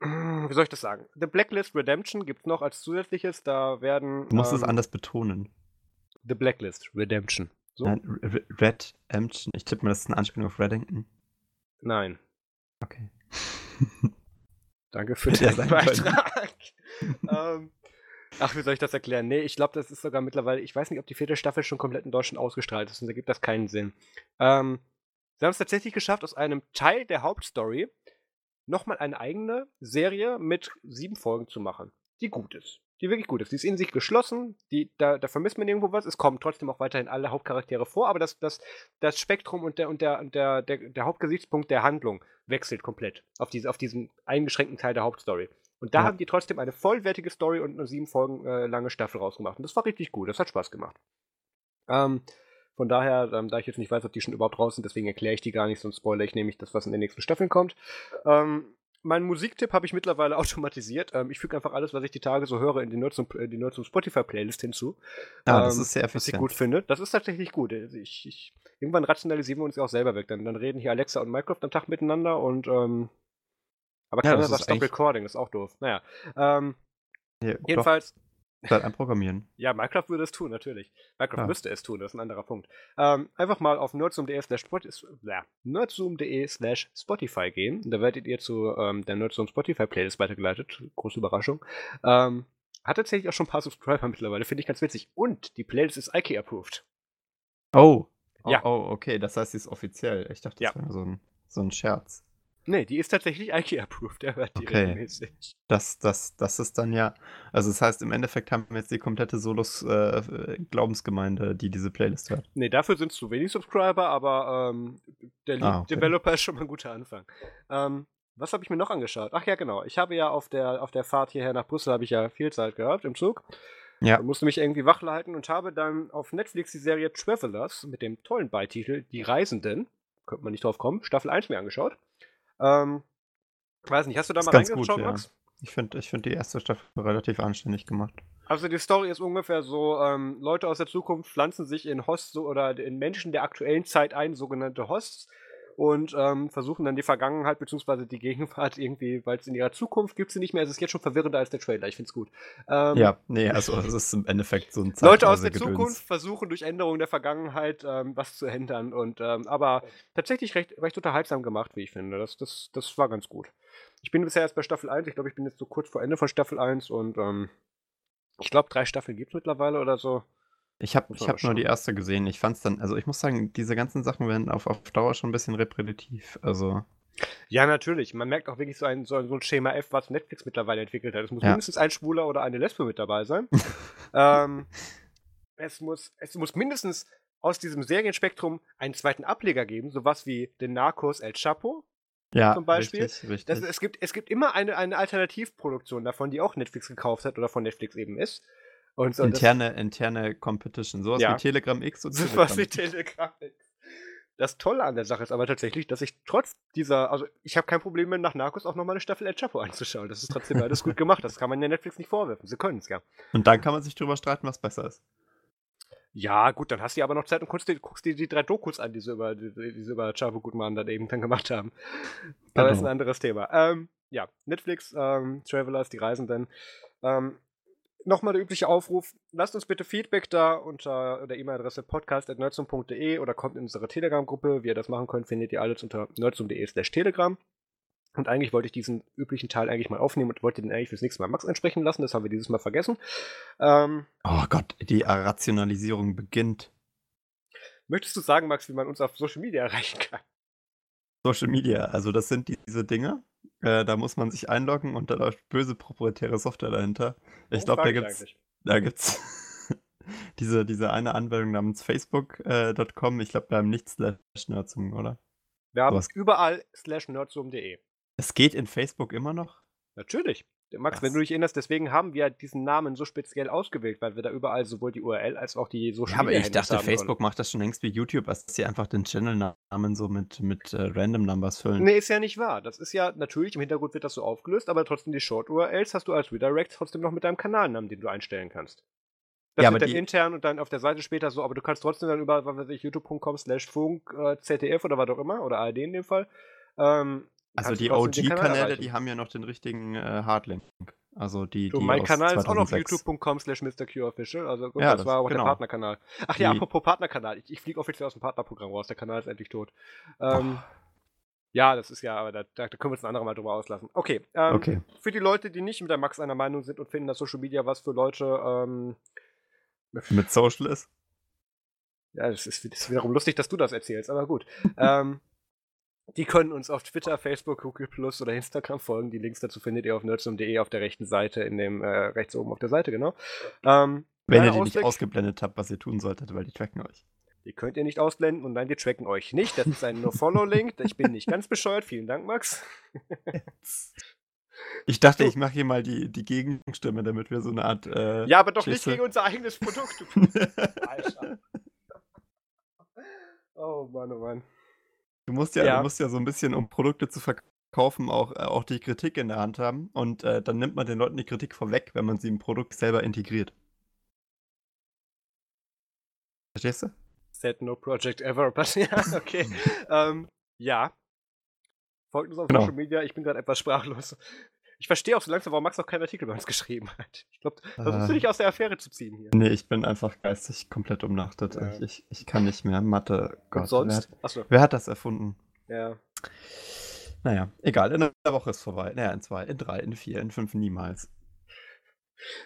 Wie soll ich das sagen? The Blacklist Redemption gibt es noch als zusätzliches. Da werden. Du musst ähm, es anders betonen. The Blacklist Redemption. So? Nein, Redemption. Ich tippe mal, das ist eine Anspielung auf Reddington. Nein. Okay. Danke für den Beitrag. ähm, ach, wie soll ich das erklären? Nee, ich glaube, das ist sogar mittlerweile. Ich weiß nicht, ob die vierte Staffel schon komplett in Deutschland ausgestrahlt ist. Und da gibt das keinen Sinn. Ähm, Sie haben es tatsächlich geschafft, aus einem Teil der Hauptstory nochmal eine eigene Serie mit sieben Folgen zu machen, die gut ist. Die wirklich gut ist. Die ist in sich geschlossen, die, da, da vermisst man irgendwo was. Es kommen trotzdem auch weiterhin alle Hauptcharaktere vor, aber das, das, das Spektrum und, der, und der, der, der, der Hauptgesichtspunkt der Handlung wechselt komplett auf, diese, auf diesen eingeschränkten Teil der Hauptstory. Und da ja. haben die trotzdem eine vollwertige Story und eine sieben Folgen äh, lange Staffel rausgemacht. Und das war richtig gut, das hat Spaß gemacht. Ähm, von daher, ähm, da ich jetzt nicht weiß, ob die schon überhaupt raus sind, deswegen erkläre ich die gar nicht, sonst spoilere ich nämlich das, was in den nächsten Staffeln kommt. Ähm, meinen Musiktipp habe ich mittlerweile automatisiert. Ähm, ich füge einfach alles, was ich die Tage so höre, in die Nerds äh, die Nerds Spotify-Playlist hinzu. Ja, ah, das ähm, ist sehr effizient. Was ich gut finde. Das ist tatsächlich gut. Also ich, ich, irgendwann rationalisieren wir uns ja auch selber weg. Dann, dann reden hier Alexa und Minecraft am Tag miteinander und ähm, aber keiner ja, sagt Stop Recording, das ist auch doof. Naja. Ähm, ja, jedenfalls. Doch. Halt einprogrammieren. ja, Minecraft würde es tun, natürlich. Minecraft ja. müsste es tun, das ist ein anderer Punkt. Ähm, einfach mal auf nerdzoom.de slash, Spotify gehen. Da werdet ihr zu ähm, der Nerdzoom Spotify Playlist weitergeleitet. Große Überraschung. Ähm, hat tatsächlich auch schon ein paar Subscriber mittlerweile, finde ich ganz witzig. Und die Playlist ist IK approved. Oh. oh. Ja. Oh, okay, das heißt, sie ist offiziell. Ich dachte, das ja. wäre so ein, so ein Scherz. Nee, die ist tatsächlich IKEA-approved, der hört die okay. regelmäßig. Das, das, das ist dann ja, also das heißt, im Endeffekt haben wir jetzt die komplette Solos-Glaubensgemeinde, äh, die diese Playlist hört. Nee, dafür sind es zu wenig Subscriber, aber ähm, der ah, okay. Developer ist schon mal ein guter Anfang. Ähm, was habe ich mir noch angeschaut? Ach ja, genau. Ich habe ja auf der, auf der Fahrt hierher nach Brüssel habe ich ja viel Zeit gehabt im Zug. Ja. musste mich irgendwie wachleiten und habe dann auf Netflix die Serie Travelers mit dem tollen Beititel Die Reisenden, könnte man nicht drauf kommen, Staffel 1 mir angeschaut. Ähm, weiß nicht, hast du da mal reingeschaut, gut, Max? Ja. Ich finde ich find die erste Staffel relativ anständig gemacht. Also die Story ist ungefähr so, ähm, Leute aus der Zukunft pflanzen sich in Hosts oder in Menschen der aktuellen Zeit ein, sogenannte Hosts, und ähm, versuchen dann die Vergangenheit bzw. die Gegenwart irgendwie, weil es in ihrer Zukunft gibt sie nicht mehr. Es ist jetzt schon verwirrender als der Trailer. Ich finde es gut. Ähm, ja, nee, also es ist im Endeffekt so ein Zeit Leute aus der Zukunft versuchen durch Änderungen der Vergangenheit ähm, was zu ändern und ähm, aber tatsächlich recht, recht unterhaltsam gemacht, wie ich finde. Das, das, das war ganz gut. Ich bin bisher erst bei Staffel 1. Ich glaube, ich bin jetzt so kurz vor Ende von Staffel 1 und ähm, ich glaube, drei Staffeln gibt es mittlerweile oder so. Ich habe ich hab nur die erste gesehen. Ich fand es dann, also ich muss sagen, diese ganzen Sachen werden auf, auf Dauer schon ein bisschen repetitiv. Also. Ja, natürlich. Man merkt auch wirklich so ein, so ein Schema F, was Netflix mittlerweile entwickelt hat. Es muss ja. mindestens ein Schwuler oder eine Lesbe mit dabei sein. ähm, es, muss, es muss mindestens aus diesem Serienspektrum einen zweiten Ableger geben, sowas wie den Narcos El Chapo. Ja, zum Beispiel. Richtig, richtig. Das, es, gibt, es gibt immer eine, eine Alternativproduktion davon, die auch Netflix gekauft hat oder von Netflix eben ist. Und so, interne, das, interne Competition, sowas ja. wie Telegram X und Telegram. Sowas wie Telegram X. Das Tolle an der Sache ist aber tatsächlich, dass ich trotz dieser, also ich habe kein Problem mehr, nach Narcos auch nochmal eine Staffel El Chapo anzuschauen. Das ist trotzdem alles gut gemacht. Das kann man der Netflix nicht vorwerfen. Sie können es ja. Und dann kann man sich drüber streiten, was besser ist. Ja, gut, dann hast du aber noch Zeit und guckst dir, guckst dir die drei Dokus an, die sie über, die, die sie über Chapo Gutmann dann eben dann gemacht haben. Aber genau. das ist ein anderes Thema. Ähm, ja, Netflix, ähm, Travelers, die Reisenden. Ähm, nochmal der übliche Aufruf, lasst uns bitte Feedback da unter der E-Mail-Adresse podcast.nerdsum.de oder kommt in unsere Telegram-Gruppe. Wie ihr das machen könnt, findet ihr alles unter nerdsum.de slash telegram. Und eigentlich wollte ich diesen üblichen Teil eigentlich mal aufnehmen und wollte den eigentlich fürs nächste Mal Max ansprechen lassen. Das haben wir dieses Mal vergessen. Ähm, oh Gott, die Rationalisierung beginnt. Möchtest du sagen, Max, wie man uns auf Social Media erreichen kann? Social Media, also das sind diese Dinge, äh, da muss man sich einloggen und da läuft böse proprietäre Software dahinter. Ich glaube, da gibt's, da gibt's diese, diese eine Anwendung namens facebook.com. Äh, ich glaube, wir haben nicht slash nerdsum, oder? Wir haben so überall slash nerdsum.de. Es geht in Facebook immer noch? Natürlich. Max, das wenn du dich erinnerst, deswegen haben wir diesen Namen so speziell ausgewählt, weil wir da überall sowohl die URL als auch die Social Ja, aber ich dachte, Facebook macht das schon längst wie YouTube, dass sie einfach den Channel-Namen so mit, mit äh, Random Numbers füllen. Nee, ist ja nicht wahr. Das ist ja, natürlich, im Hintergrund wird das so aufgelöst, aber trotzdem die Short-URLs hast du als Redirect trotzdem noch mit deinem Kanalnamen, den du einstellen kannst. Das ja, wird dann intern und dann auf der Seite später so, aber du kannst trotzdem dann über, was weiß ich, youtube.com slash funk, äh, ZDF oder was auch immer, oder ARD in dem Fall, ähm, also die OG-Kanäle, die haben ja noch den richtigen äh, Hardlink. Also die, du, die mein Kanal ist auch noch youtube.com slash MrQOfficial. Also gut, ja, das, das, war auch genau. der Partnerkanal. Ach ja, die, apropos Partnerkanal. Ich, ich fliege offiziell aus dem Partnerprogramm raus. Der Kanal ist endlich tot. Ähm, ja, das ist ja, aber da, da, können wir uns ein anderes Mal drüber auslassen. Okay, ähm, okay. Für die Leute, die nicht mit der Max einer Meinung sind und finden, dass Social Media was für Leute ähm, mit Social ist? Ja, das ist, das ist wiederum lustig, dass du das erzählst, aber gut. ähm, die können uns auf Twitter, Facebook, Google Plus oder Instagram folgen. Die Links dazu findet ihr auf nerdsum.de auf der rechten Seite, in dem äh, rechts oben auf der Seite, genau. Ähm, Wenn ihr die Ausblick, nicht ausgeblendet habt, was ihr tun solltet, weil die tracken euch. Die könnt ihr nicht ausblenden und nein, die tracken euch nicht. Das ist ein No-Follow-Link. Ich bin nicht ganz bescheuert. Vielen Dank, Max. Ich dachte, ich mache hier mal die, die Gegenstimme, damit wir so eine Art. Äh, ja, aber doch Schisse. nicht gegen unser eigenes Produkt. Alter. Oh Mann, oh Mann. Du musst ja, ja. Du musst ja so ein bisschen, um Produkte zu verkaufen, auch, äh, auch die Kritik in der Hand haben. Und äh, dann nimmt man den Leuten die Kritik vorweg, wenn man sie im Produkt selber integriert. Verstehst du? Said no project ever, but ja, okay. ähm, ja. Folgt uns auf genau. Social Media, ich bin gerade etwas sprachlos. Ich verstehe auch so langsam, warum Max noch keinen Artikel bei uns geschrieben hat. Ich glaube, versuchst äh, du dich aus der Affäre zu ziehen hier. Nee, ich bin einfach geistig komplett umnachtet. Ja. Ich, ich, ich, kann nicht mehr. Mathe, Gott. Und sonst? Wer hat, wer hat das erfunden? Ja. Naja, egal. In einer Woche ist vorbei. Naja, in zwei, in drei, in vier, in fünf niemals.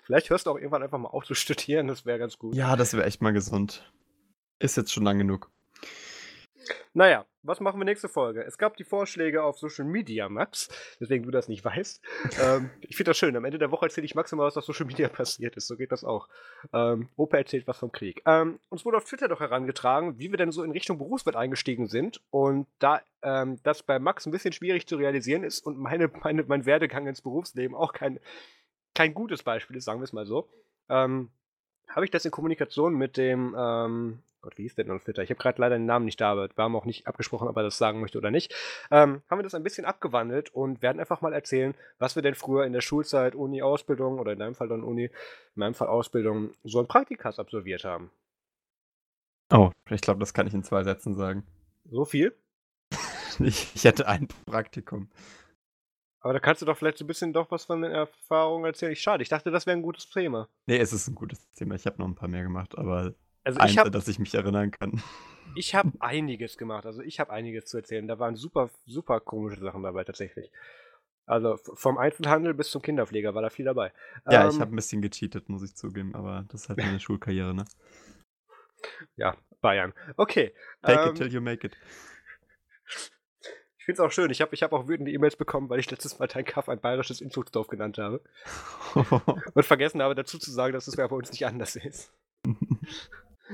Vielleicht hörst du auch irgendwann einfach mal auf zu studieren, das wäre ganz gut. Ja, das wäre echt mal gesund. Ist jetzt schon lang genug. Naja, was machen wir nächste Folge? Es gab die Vorschläge auf Social Media, Max, deswegen du das nicht weißt. ähm, ich finde das schön. Am Ende der Woche erzähle ich maximal, was auf Social Media passiert ist. So geht das auch. Ähm, Opa erzählt was vom Krieg. Ähm, uns wurde auf Twitter doch herangetragen, wie wir denn so in Richtung Berufswelt eingestiegen sind. Und da ähm, das bei Max ein bisschen schwierig zu realisieren ist und meine, meine, mein Werdegang ins Berufsleben auch kein, kein gutes Beispiel ist, sagen wir es mal so, ähm, habe ich das in Kommunikation mit dem ähm, Gott, wie hieß der denn auf Twitter? Ich habe gerade leider den Namen nicht da, aber wir haben auch nicht abgesprochen, ob er das sagen möchte oder nicht. Ähm, haben wir das ein bisschen abgewandelt und werden einfach mal erzählen, was wir denn früher in der Schulzeit, Uni, Ausbildung oder in deinem Fall dann Uni, in meinem Fall Ausbildung, so ein Praktikas absolviert haben. Oh, ich glaube, das kann ich in zwei Sätzen sagen. So viel? ich, ich hatte ein Praktikum. Aber da kannst du doch vielleicht so ein bisschen doch was von den Erfahrungen erzählen. Ich, schade, ich dachte, das wäre ein gutes Thema. Nee, es ist ein gutes Thema. Ich habe noch ein paar mehr gemacht, aber also ich hab, dass ich mich erinnern kann. Ich habe einiges gemacht. Also ich habe einiges zu erzählen. Da waren super, super komische Sachen dabei tatsächlich. Also vom Einzelhandel bis zum Kinderpfleger war da viel dabei. Ja, ähm, ich habe ein bisschen gecheatet, muss ich zugeben, aber das ist halt meine Schulkarriere, ne? Ja, Bayern. Okay. Take ähm, it till you make it. Ich finde es auch schön. Ich habe ich hab auch wütende E-Mails bekommen, weil ich letztes Mal dein Kaff ein bayerisches Inzugsdorf genannt habe. Und vergessen habe dazu zu sagen, dass es bei uns nicht anders ist.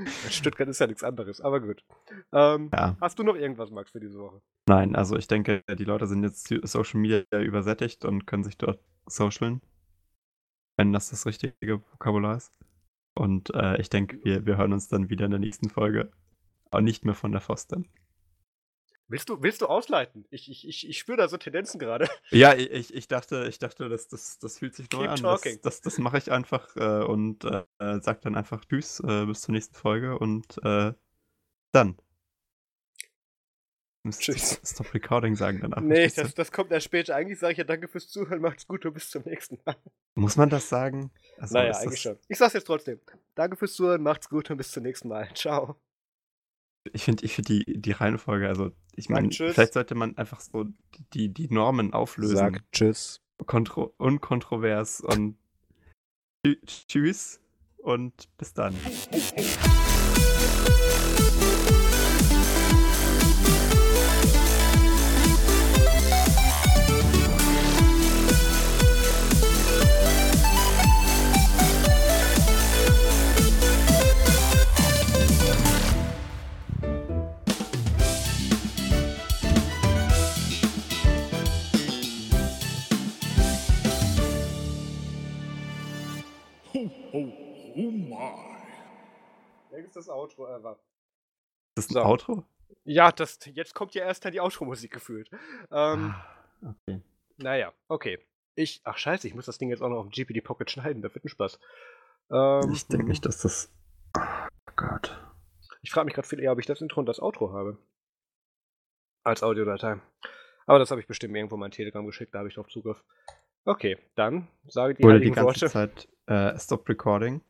Stuttgart ist ja nichts anderes, aber gut. Ähm, ja. Hast du noch irgendwas, Max, für diese Woche? Nein, also ich denke, die Leute sind jetzt Social Media übersättigt und können sich dort socialen. Wenn das das richtige Vokabular ist. Und äh, ich denke, wir, wir hören uns dann wieder in der nächsten Folge. Aber nicht mehr von der Foster. Willst du, willst du ausleiten? Ich, ich, ich, ich spüre da so Tendenzen gerade. Ja, ich, ich dachte, ich dachte, das, das, das fühlt sich neu Keep an. Talking. Das, das, das mache ich einfach äh, und äh, sag dann einfach Tschüss äh, bis zur nächsten Folge und äh, dann. Tschüss. Stop Recording sagen danach. Nee, das, das kommt erst später. Eigentlich sage ich ja danke fürs Zuhören, macht's gut und bis zum nächsten Mal. Muss man das sagen? Also, naja, eigentlich schon. Ich sag's jetzt trotzdem. Danke fürs Zuhören, macht's gut und bis zum nächsten Mal. Ciao. Ich finde ich find die, die Reihenfolge, also ich meine, vielleicht sollte man einfach so die, die Normen auflösen. Sag Tschüss. Kontro unkontrovers und Tschüss und bis dann. Längstes Outro ever. Das ist ein so. Outro? Ja, das, jetzt kommt ja erst dann die Outro-Musik gefühlt. Ähm, ah, okay. Naja, okay. Ich, ach scheiße, ich muss das Ding jetzt auch noch auf GPD Pocket schneiden, das wird ein Spaß. Ähm, ich denke nicht, dass das. Oh Gott. Ich frage mich gerade viel eher, ob ich das Intro und das Outro habe. Als Audiodatei. Aber das habe ich bestimmt irgendwo mein Telegram geschickt, da habe ich drauf Zugriff. Okay, dann sage die Wurde die ganze Worte. Zeit äh, Stop Recording